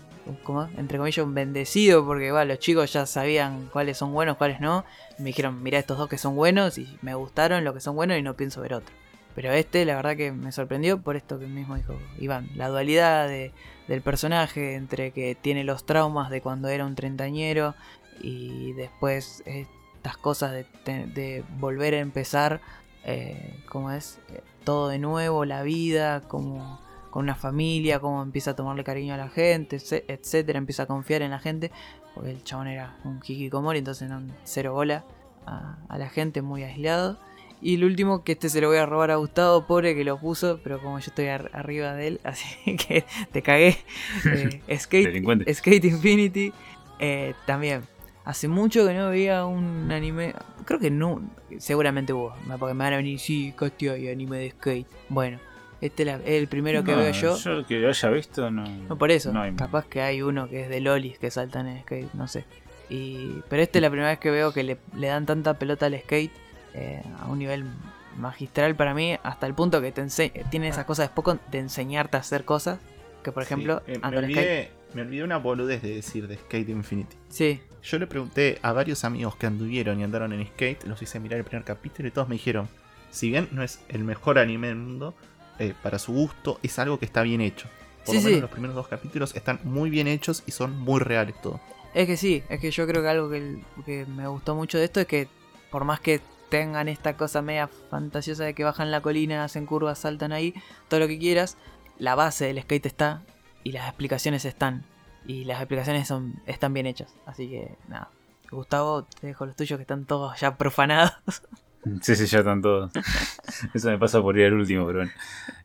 entre comillas, un bendecido porque los chicos ya sabían cuáles son buenos, cuáles no. me dijeron, mira estos dos que son buenos y me gustaron lo que son buenos y no pienso ver otro. Pero este, la verdad que me sorprendió por esto que mismo dijo Iván. La dualidad del personaje entre que tiene los traumas de cuando era un treintañero y después estas cosas de, volver a empezar, eh, como es, eh, todo de nuevo, la vida, como con una familia, cómo empieza a tomarle cariño a la gente, etcétera, empieza a confiar en la gente, porque el chabón era un hikikomori, entonces no cero bola a, la gente, muy aislado. Y el último, que este se lo voy a robar a Gustavo, pobre que lo puso, pero como yo estoy arriba de él, así que te cagué. Eh, Skate, Skate Infinity, eh, también. Hace mucho que no veía un anime. Creo que no. Seguramente hubo. Porque me van a venir, sí, Castilla y anime de skate. Bueno, este es el primero que veo yo. Yo que lo haya visto no. No, por eso. Capaz que hay uno que es de lolis que saltan en skate, no sé. Y, pero este es la primera vez que veo que le, dan tanta pelota al skate eh, a un nivel magistral para mí, hasta el punto que te tiene esa cosa de poco de enseñarte a hacer cosas. Que por ejemplo, eh, me, olvidé, me olvidé una boludez de decir de Skate Infinity. Sí. Yo le pregunté a varios amigos que anduvieron y andaron en skate, los hice mirar el primer capítulo y todos me dijeron: si bien no es el mejor anime del mundo, eh, para su gusto, es algo que está bien hecho. Por lo menos los primeros dos capítulos están muy bien hechos y son muy reales todo. Es que sí, es que yo creo que algo que, me gustó mucho de esto es que por más que tengan esta cosa media fantasiosa de que bajan la colina, hacen curvas, saltan ahí, todo lo que quieras, la base del skate está y las explicaciones están. Y las explicaciones son, están bien hechas. Así que nada. Gustavo, te dejo los tuyos que están todos ya profanados. Sí, sí, ya están todos. Eso me pasa por ir al último, pero bueno.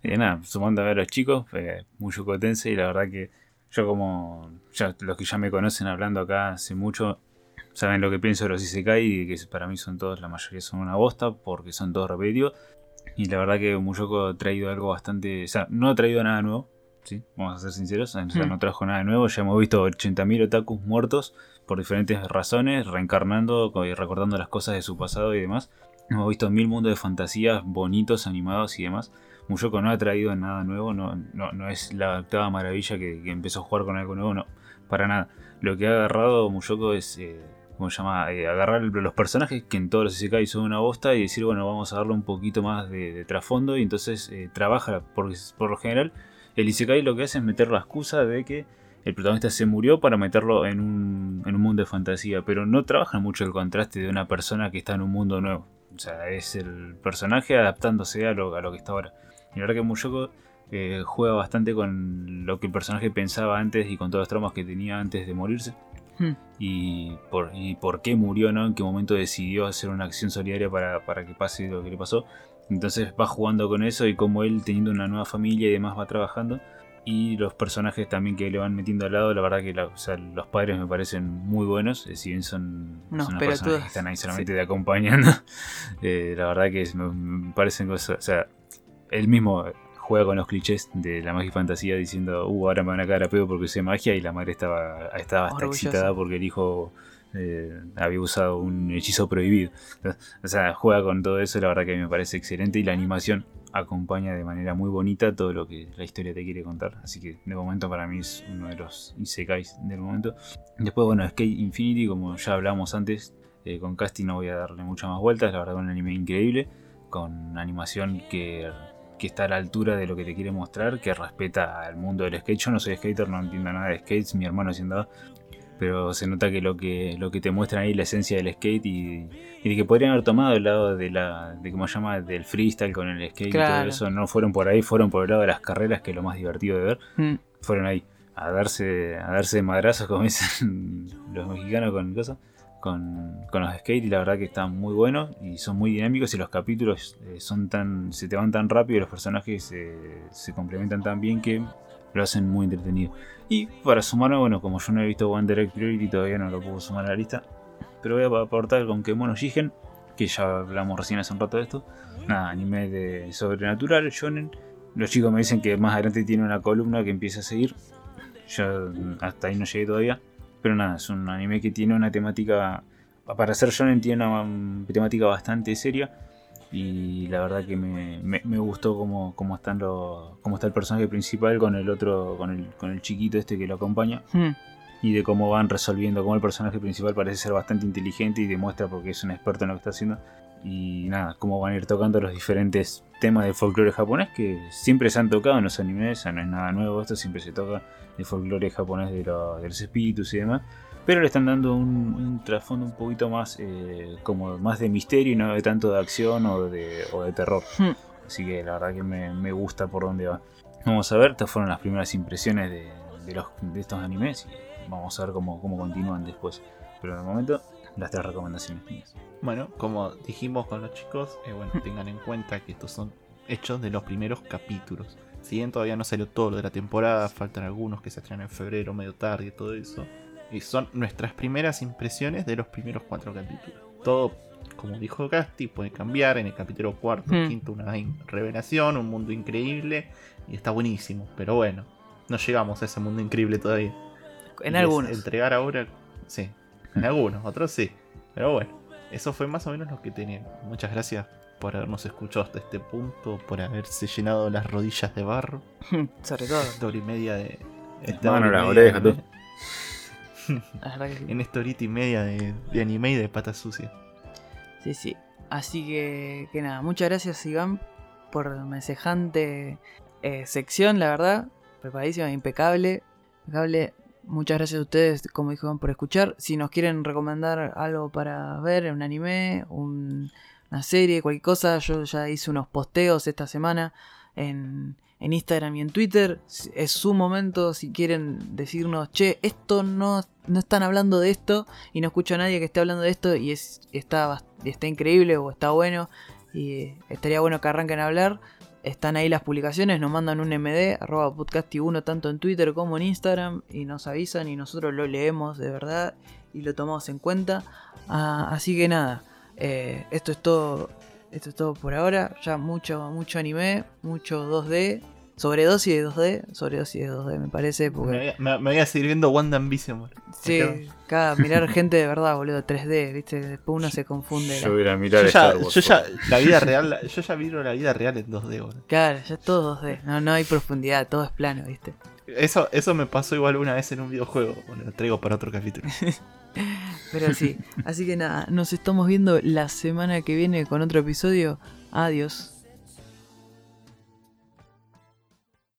Eh, nada, sumando a ver a los chicos, fue muy chocotense y la verdad que yo como ya, los que ya me conocen hablando acá hace mucho, saben lo que pienso de los Isekai y que para mí son todos, la mayoría son una bosta porque son todos repetitivos. Y la verdad que Muyoko ha traído algo bastante... O sea, no ha traído nada nuevo, ¿sí? Vamos a ser sinceros. O sea, hmm. no trajo nada nuevo. Ya hemos visto 80.000 otakus muertos por diferentes razones, reencarnando y recordando las cosas de su pasado y demás. Hemos visto mil mundos de fantasías bonitos, animados y demás. Muyoko no ha traído nada nuevo, no, es la octava maravilla que, empezó a jugar con algo nuevo, no, para nada. Lo que ha agarrado Muyoko es, eh, ¿cómo se llama? Eh, agarrar los personajes que en todos los Isekai son una bosta y decir, bueno, vamos a darle un poquito más de, trasfondo y entonces eh, trabaja, porque por lo general el Isekai lo que hace es meter la excusa de que el protagonista se murió para meterlo en un, en un mundo de fantasía, pero no trabaja mucho el contraste de una persona que está en un mundo nuevo. O sea, es el personaje adaptándose a lo, a lo que está ahora. Y la verdad que Muyoko eh, juega bastante con lo que el personaje pensaba antes y con todos los traumas que tenía antes de morirse. Hmm. Y, por, y por qué murió, ¿no? En qué momento decidió hacer una acción solidaria para, para que pase lo que le pasó. Entonces va jugando con eso y como él teniendo una nueva familia y demás va trabajando y los personajes también que le van metiendo al lado, la verdad que los padres me parecen muy buenos, eh, si bien son, son personas que están ahí solamente de acompañando, eh, la verdad que me, parecen cosas, o sea, él mismo juega con los clichés de la magia y fantasía diciendo, uh, ahora me van a caer a pedo porque sé magia y la madre estaba, estaba hasta excitada porque el hijo eh, había usado un hechizo prohibido. O sea, juega con todo eso, la verdad que me parece excelente y la animación acompaña de manera muy bonita todo lo que la historia te quiere contar. Así que de momento para mí es uno de los isekais del momento. Después, bueno, Skate Infinity, como ya hablamos antes, eh, con casting no voy a darle muchas más vueltas. La verdad, un anime increíble, con animación que, que está a la altura de lo que te quiere mostrar, que respeta al mundo del skate. Yo no soy skater, no entiendo nada de skates, mi hermano haciendo pero se nota que lo que lo que te muestran ahí la esencia del skate y, y que podrían haber tomado el lado de la de cómo se llama del freestyle con el skate y todo eso no fueron por ahí fueron por el lado de las carreras que es lo más divertido de ver mm. fueron ahí a darse a darse madrazos como dicen los mexicanos con cosas con, con los skate y la verdad que están muy buenos y son muy dinámicos y los capítulos eh, son tan se te van tan rápido y los personajes se, se complementan tan bien que lo hacen muy entretenido. Y para sumarme, bueno, como yo no he visto One Direct Priority todavía no lo puedo sumar a la lista, pero voy a aportar con Kemono Jigen, que ya hablamos recién hace un rato de esto, nada, anime de sobrenatural, shonen. Los chicos me dicen que más adelante tiene una columna que empieza a seguir. Yo hasta ahí no llegué todavía. Pero nada, es un anime que tiene una temática. Para ser shonen tiene una um, temática bastante seria. Y la verdad que me, me- me gustó cómo, cómo están los. cómo está el personaje principal con el otro. con el, con el chiquito este que lo acompaña. Hmm. Y de cómo van resolviendo, cómo el personaje principal parece ser bastante inteligente y demuestra porque es un experto en lo que está haciendo. Y nada, cómo van a ir tocando los diferentes temas del folclore japonés que siempre se han tocado en los animes, o sea, no es nada nuevo esto, siempre se toca el folclore japonés de, lo- de los espíritus y demás. Pero le están dando un, un trasfondo un poquito más eh, como más de misterio y no de tanto de acción o de, o de terror. Hmm. Así que la verdad que me, me gusta por dónde va. Vamos a ver, estas fueron las primeras impresiones de, de los, de estos animes y vamos a ver cómo, cómo continúan después. Pero de momento, las tres recomendaciones mías. Bueno, como dijimos con los chicos, eh, bueno, tengan en cuenta que estos son hechos de los primeros capítulos. Si bien todavía no salió todo lo de la temporada, faltan algunos que se estrenan en febrero, medio tarde y todo eso. Y son nuestras primeras impresiones de los primeros cuatro capítulos. Todo, como dijo Casti, puede cambiar. En el capítulo cuarto, Hmm. quinto, una revelación, un mundo increíble. Y está buenísimo. Pero bueno, no llegamos a ese mundo increíble todavía. En Y algunos. Entregar ahora, sí. En algunos, otros sí. Pero bueno, eso fue más o menos lo que tenían. Muchas gracias por habernos escuchado hasta este punto, por haberse llenado las rodillas de barro. Sobre todo. Hora y media de. media orejas, de- tú. La verdad que sí. En esta horita y media de, de anime y de patas sucias. Sí, sí. Así que, que nada, muchas gracias Iván por semejante eh, sección, la verdad. Preparadísima, impecable. Impecable. Muchas gracias a ustedes, como dijo Iván, por escuchar. Si nos quieren recomendar algo para ver, un anime, un- una serie, cualquier cosa, yo ya hice unos posteos esta semana en, en Instagram y en Twitter. Es su momento si quieren decirnos, che, esto no, no están hablando de esto y no escucho a nadie que esté hablando de esto y es, está, está increíble o está bueno y estaría bueno que arranquen a hablar. Están ahí las publicaciones, nos mandan un MD, arroba podcasti1 tanto en Twitter como en Instagram y nos avisan y nosotros lo leemos de verdad y lo tomamos en cuenta. Ah, así que nada, eh, esto es todo. Esto es todo por ahora. Ya mucho, mucho anime, mucho 2D. Sobredosis de 2D. Sobredosis de 2D me parece. Me Porque voy, a, me- me voy a seguir viendo Wanda Ambition. boludo. sí, cada mirar gente de verdad, boludo, 3D, viste, después uno se confunde. Yo la- voy a mirar Yo Star ya, Wars, yo ya, la vida real, yo ya miro la vida real en 2D, boludo. Claro, ya todo 2D. No, no hay profundidad, todo es plano, viste. Eso, eso me pasó igual una vez en un videojuego. Bueno, lo traigo para otro capítulo. Pero sí. Así que nada, nos estamos viendo la semana que viene con otro episodio. Adiós.